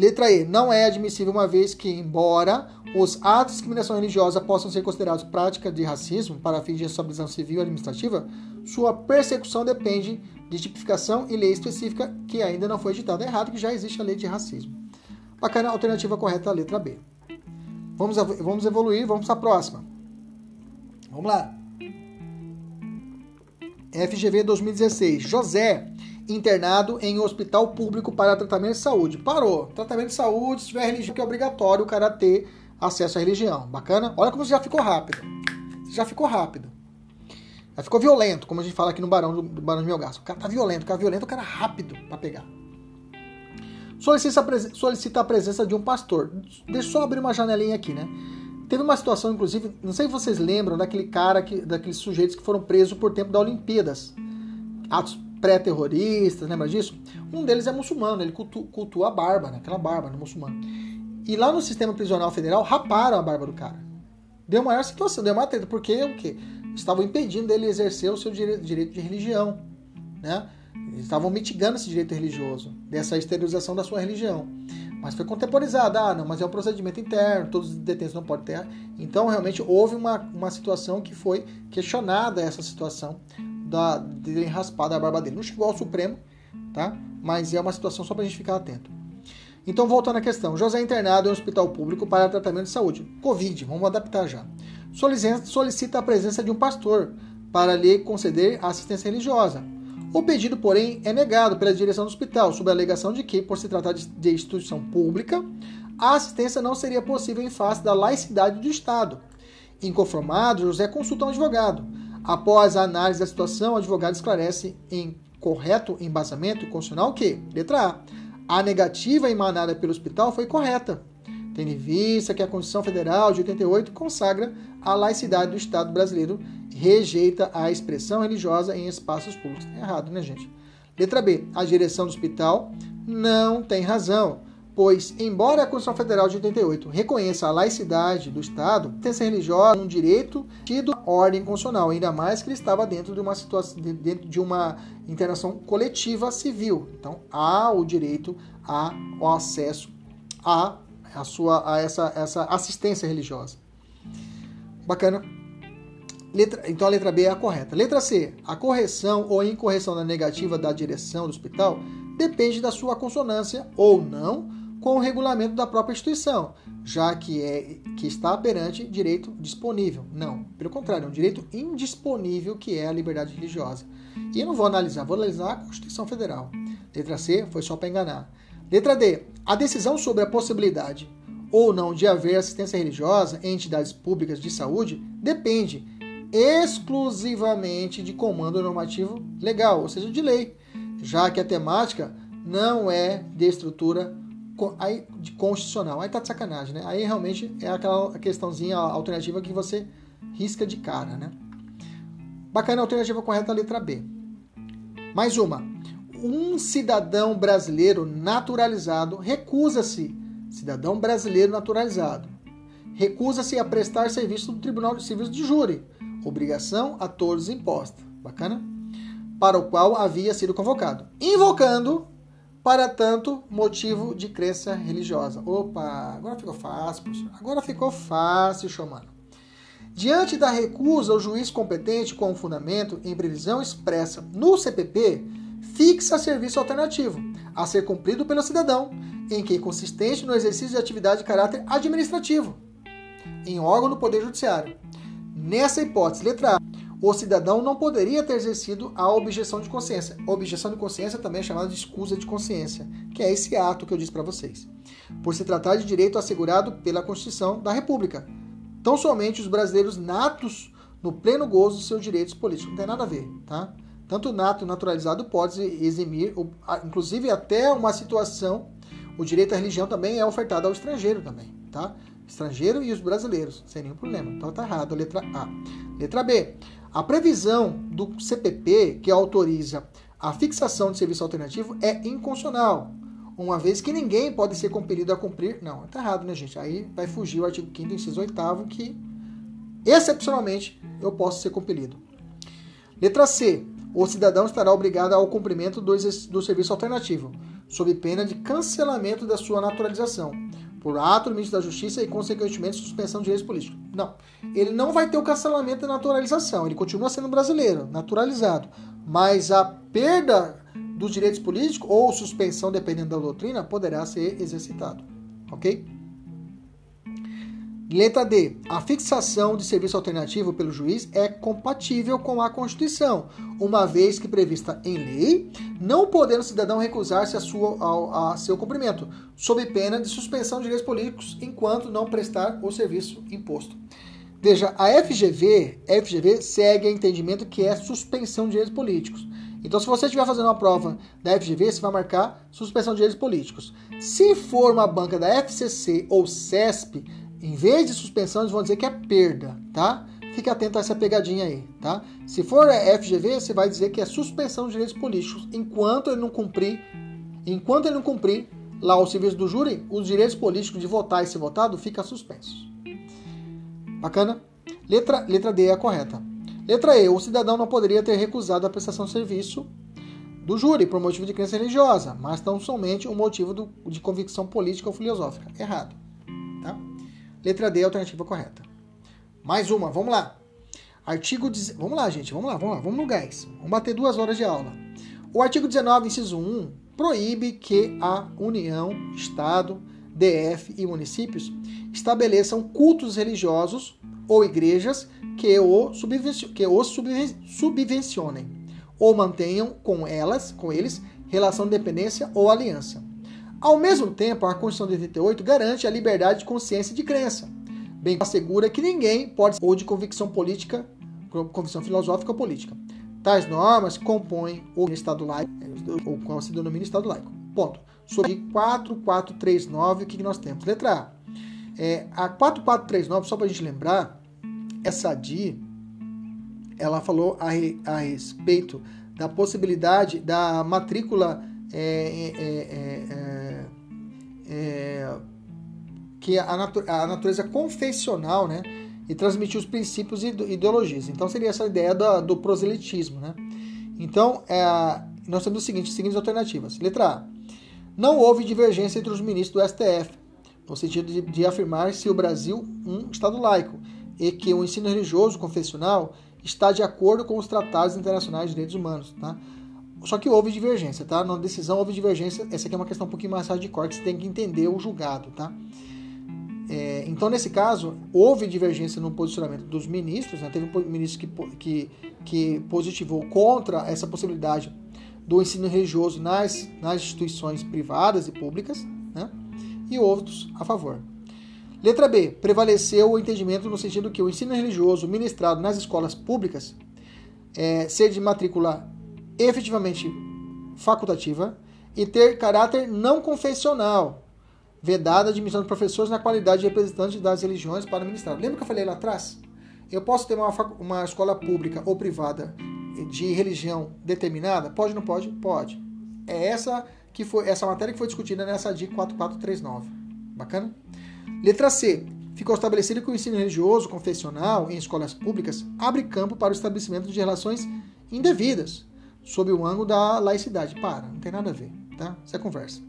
Letra E. Não é admissível uma vez que, embora os atos de discriminação religiosa possam ser considerados prática de racismo para fins de responsabilização civil e administrativa, sua persecução depende de tipificação e lei específica que ainda não foi editada. É errado que já existe a lei de racismo. Bacana, alternativa correta, a letra B. Vamos, vamos evoluir, vamos para a próxima. Vamos lá. FGV 2016. José, internado em hospital público para tratamento de saúde. Parou. Tratamento de saúde, se tiver religião, que é obrigatório o cara ter acesso à religião. Bacana? Olha como você já ficou rápido. Você já ficou rápido. Já ficou violento, como a gente fala aqui no Barão do, Barão de Melgaço. O cara tá violento, o cara violento, o cara rápido para pegar. Solicita, solicita a presença de um pastor. Deixa eu só abrir uma janelinha aqui, né? Teve uma situação, inclusive, não sei se vocês lembram daquele cara, que, daqueles sujeitos que foram presos por tempo da Olimpíadas. Atos pré-terroristas, lembra disso? Um deles é muçulmano, ele cultua, cultua a barba, né? aquela barba no muçulmano. E lá no sistema prisional federal, raparam a barba do cara. Deu maior situação, deu uma treta, porque o quê? Estavam impedindo dele exercer o seu direito, direito de religião, né? Eles estavam mitigando esse direito religioso, dessa exteriorização da sua religião. Mas foi contemporizada, ah, não, mas é um procedimento interno, todos os detentos não podem ter. Então, realmente, houve uma, uma situação que foi questionada essa situação da, de terem raspado a barba dele. Não chegou ao Supremo, tá? Mas é uma situação só para a gente ficar atento. Então, voltando à questão, José é internado em um hospital público para tratamento de saúde. Covid, vamos adaptar já. Solicita a presença de um pastor para lhe conceder assistência religiosa. O pedido, porém, é negado pela direção do hospital, sob a alegação de que, por se tratar de instituição pública, a assistência não seria possível em face da laicidade do Estado. Inconformado, José consulta um advogado. Após a análise da situação, o advogado esclarece em correto embasamento constitucional que, letra A, a negativa emanada pelo hospital foi correta, tendo em vista que a Constituição Federal de 88 consagra a laicidade do Estado brasileiro rejeita a expressão religiosa em espaços públicos. É errado, né, gente? Letra B. A direção do hospital não tem razão, pois, embora a Constituição Federal de 88 reconheça a laicidade do Estado, a ser religiosa é um direito tido ordem constitucional, ainda mais que ele estava dentro de uma situação, dentro de uma internação coletiva civil. Então, há o direito ao acesso a, a, sua, a essa, essa assistência religiosa. Bacana. Letra, então a letra B é a correta. Letra C. A correção ou incorreção da negativa da direção do hospital depende da sua consonância ou não com o regulamento da própria instituição, já que é que está perante direito disponível. Não, pelo contrário, é um direito indisponível que é a liberdade religiosa. E eu não vou analisar, vou analisar a Constituição Federal. Letra C foi só para enganar. Letra D. A decisão sobre a possibilidade ou não de haver assistência religiosa em entidades públicas de saúde depende exclusivamente de comando normativo legal, ou seja, de lei, já que a temática não é de estrutura de constitucional. Aí tá de sacanagem, né? Aí realmente é aquela questãozinha alternativa que você risca de cara, né? Bacana, a alternativa correta letra B. Mais uma. Um cidadão brasileiro naturalizado recusa-se, cidadão brasileiro naturalizado, recusa-se a prestar serviço no Tribunal de Serviço de Júri, obrigação a todos imposta. Bacana? Para o qual havia sido convocado. Invocando, para tanto, motivo de crença religiosa. Opa, agora ficou fácil, professor. Agora ficou fácil, chamando. Diante da recusa, o juiz competente com fundamento em previsão expressa no CPP fixa serviço alternativo a ser cumprido pelo cidadão, em que consistente no exercício de atividade de caráter administrativo, em órgão do Poder Judiciário, Nessa hipótese, letra A, o cidadão não poderia ter exercido a objeção de consciência. Objeção de consciência também é chamada de escusa de consciência, que é esse ato que eu disse para vocês. Por se tratar de direito assegurado pela Constituição da República. Tão somente os brasileiros natos no pleno gozo dos seus direitos políticos. Não tem nada a ver, tá? Tanto nato naturalizado pode eximir, inclusive até uma situação, o direito à religião também é ofertado ao estrangeiro também, tá? estrangeiro e os brasileiros, sem nenhum problema. Então tá errado letra A. Letra B. A previsão do CPP que autoriza a fixação de serviço alternativo é inconstitucional, uma vez que ninguém pode ser compelido a cumprir. Não, tá errado, né, gente? Aí vai fugir o artigo 5 inciso 8 que excepcionalmente eu posso ser compelido. Letra C. O cidadão estará obrigado ao cumprimento do, do serviço alternativo, sob pena de cancelamento da sua naturalização por ato do ministro da Justiça e, consequentemente, suspensão de direitos políticos. Não. Ele não vai ter o cancelamento da naturalização. Ele continua sendo brasileiro, naturalizado. mas a perda dos direitos políticos ou suspensão, dependendo da doutrina, poderá ser exercitado. Ok? Letra D. A fixação de serviço alternativo pelo juiz é compatível com a Constituição, uma vez que prevista em lei, não podendo o cidadão recusar-se a, a, a, seu cumprimento, sob pena de suspensão de direitos políticos enquanto não prestar o serviço imposto. Veja, a FGV, FGV segue o entendimento que é suspensão de direitos políticos. Então, se você estiver fazendo uma prova da FGV, você vai marcar suspensão de direitos políticos. Se for uma banca da FCC ou CESP, em vez de suspensão, eles vão dizer que é perda, tá? Fique atento a essa pegadinha aí, tá? Se for FGV, você vai dizer que é suspensão de direitos políticos enquanto ele não cumprir, enquanto ele não cumprir lá o serviço do júri, os direitos políticos de votar e ser votado fica suspensos. Bacana? Letra, letra D é a correta. Letra E. O cidadão não poderia ter recusado a prestação de serviço do júri por motivo de crença religiosa, mas tão somente um motivo do, de convicção política ou filosófica. Errado. Letra D, alternativa correta. Mais uma, vamos lá. Artigo. Vamos lá, gente, vamos lá, vamos lá, vamos no gás. Vamos bater duas horas de aula. O artigo 19, inciso 1, proíbe que a União, Estado, DF e municípios estabeleçam cultos religiosos ou igrejas que o, que os subvencionem ou mantenham com elas, com eles, relação de dependência ou aliança. Ao mesmo tempo, a Constituição de 88 garante a liberdade de consciência e de crença, bem assegura que ninguém pode ou de convicção política, convicção filosófica ou política. Tais normas compõem o Estado laico, ou qual se denomina Estado laico. Ponto. Sobre 4439, o que nós temos? Letra A. É, a 4439, só para a gente lembrar, essa DI, ela falou a, a respeito da possibilidade da matrícula é, é, é, que a, natu a natureza confessional, né? E transmitir os princípios e ideologias. Então seria essa ideia do, do proselitismo, né? Então, é, nós temos o seguinte, as seguintes alternativas. Letra A. Não houve divergência entre os ministros do STF, no sentido de, de afirmar se o Brasil um Estado laico e que o ensino religioso confessional está de acordo com os tratados internacionais de direitos humanos, tá? Só que houve divergência, tá? Na decisão houve divergência. Essa aqui é uma questão um pouquinho mais hardcore, que você tem que entender o julgado, tá? É, então, nesse caso, houve divergência no posicionamento dos ministros, né? Teve um ministro que, que, que positivou contra essa possibilidade do ensino religioso nas, nas instituições privadas e públicas, né? E outros a favor. Letra B. Prevaleceu o entendimento no sentido que o ensino religioso ministrado nas escolas públicas é, ser de matrícula efetivamente facultativa e ter caráter não confessional, vedada a admissão de professores na qualidade de representantes das religiões para ministrar. Lembra que eu falei lá atrás? Eu posso ter uma, uma escola pública ou privada de religião determinada? Pode ou não pode? Pode. É essa que foi essa matéria que foi discutida nessa DIC 4439. Bacana? Letra C. Ficou estabelecido que o ensino religioso confessional em escolas públicas abre campo para o estabelecimento de relações indevidas, sob o ângulo da laicidade. Para, não tem nada a ver, tá? Isso é conversa.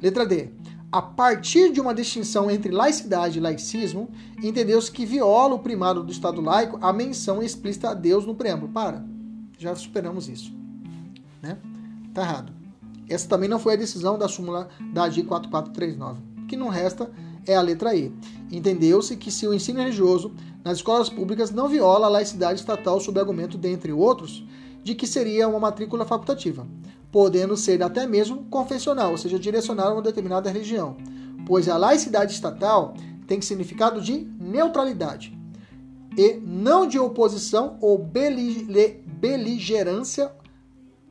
Letra D. A partir de uma distinção entre laicidade e laicismo, entendeu-se que viola o primado do Estado laico a menção explícita a Deus no preâmbulo. Para, já superamos isso. Né? Tá errado. Essa também não foi a decisão da súmula da AG 4439. O que não resta é a letra E. Entendeu-se que se o ensino religioso nas escolas públicas não viola a laicidade estatal sob argumento, dentre outros, de que seria uma matrícula facultativa, podendo ser até mesmo confessional, ou seja, direcionada a uma determinada religião, pois a laicidade estatal tem significado de neutralidade e não de oposição ou beligerância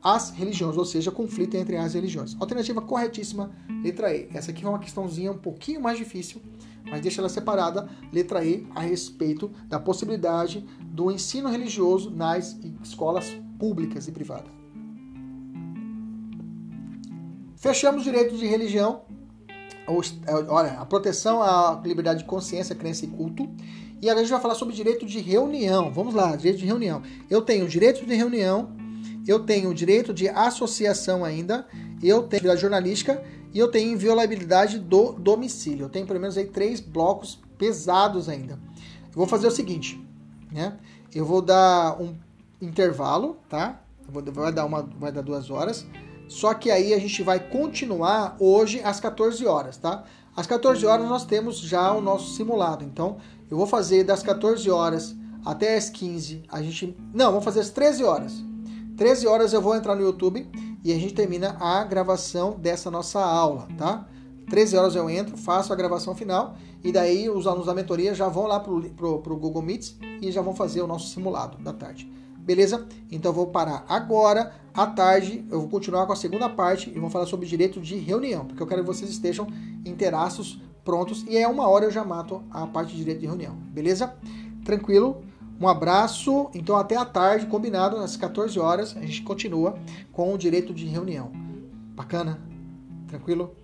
às religiões, ou seja, conflito entre as religiões. Alternativa corretíssima, letra E. Essa aqui é uma questãozinha um pouquinho mais difícil, mas deixa ela separada, letra E, a respeito da possibilidade do ensino religioso nas escolas públicas e privadas. Fechamos o direito de religião, é, olha, a proteção à liberdade de consciência, crença e culto. E agora a gente vai falar sobre direito de reunião. Vamos lá, direito de reunião. Eu tenho direito de reunião, eu tenho direito de associação ainda, eu tenho atividade jornalística e eu tenho inviolabilidade do domicílio. Eu tenho pelo menos aí três blocos pesados ainda. Eu vou fazer o seguinte, né? Eu vou dar um intervalo, tá? vai dar, uma, vai dar duas horas. Só que aí a gente vai continuar hoje às 14 horas, tá? Às 14 horas nós temos já o nosso simulado. Então, eu vou fazer das 14 horas até as 15. A gente. Não, vamos fazer às 13 horas. 13 horas eu vou entrar no YouTube e a gente termina a gravação dessa nossa aula, tá? 13 horas eu entro, faço a gravação final e daí os alunos da mentoria já vão lá pro, pro, pro Google Meets e já vão fazer o nosso simulado da tarde. Beleza? Então eu vou parar agora, à tarde, eu vou continuar com a segunda parte e vou falar sobre direito de reunião, porque eu quero que vocês estejam inteiraços, prontos, e é uma hora eu já mato a parte de direito de reunião, beleza? Tranquilo? Um abraço, então até à tarde, combinado, às 14 horas, a gente continua com o direito de reunião. Bacana? Tranquilo?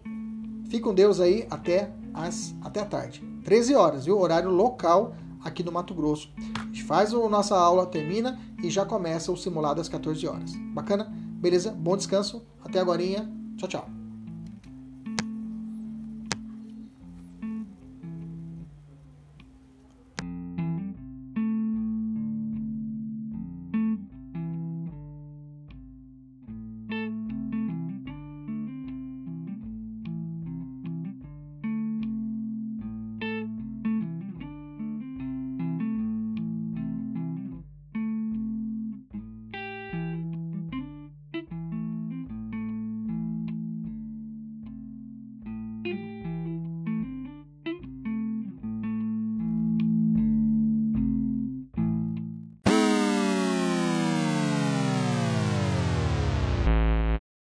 Fique com Deus aí até, as, até a tarde. 13 horas, viu? Horário local aqui no Mato Grosso. A gente faz a nossa aula, termina e já começa o simulado às 14 horas. Bacana? Beleza? Bom descanso. Até agora. Tchau, tchau.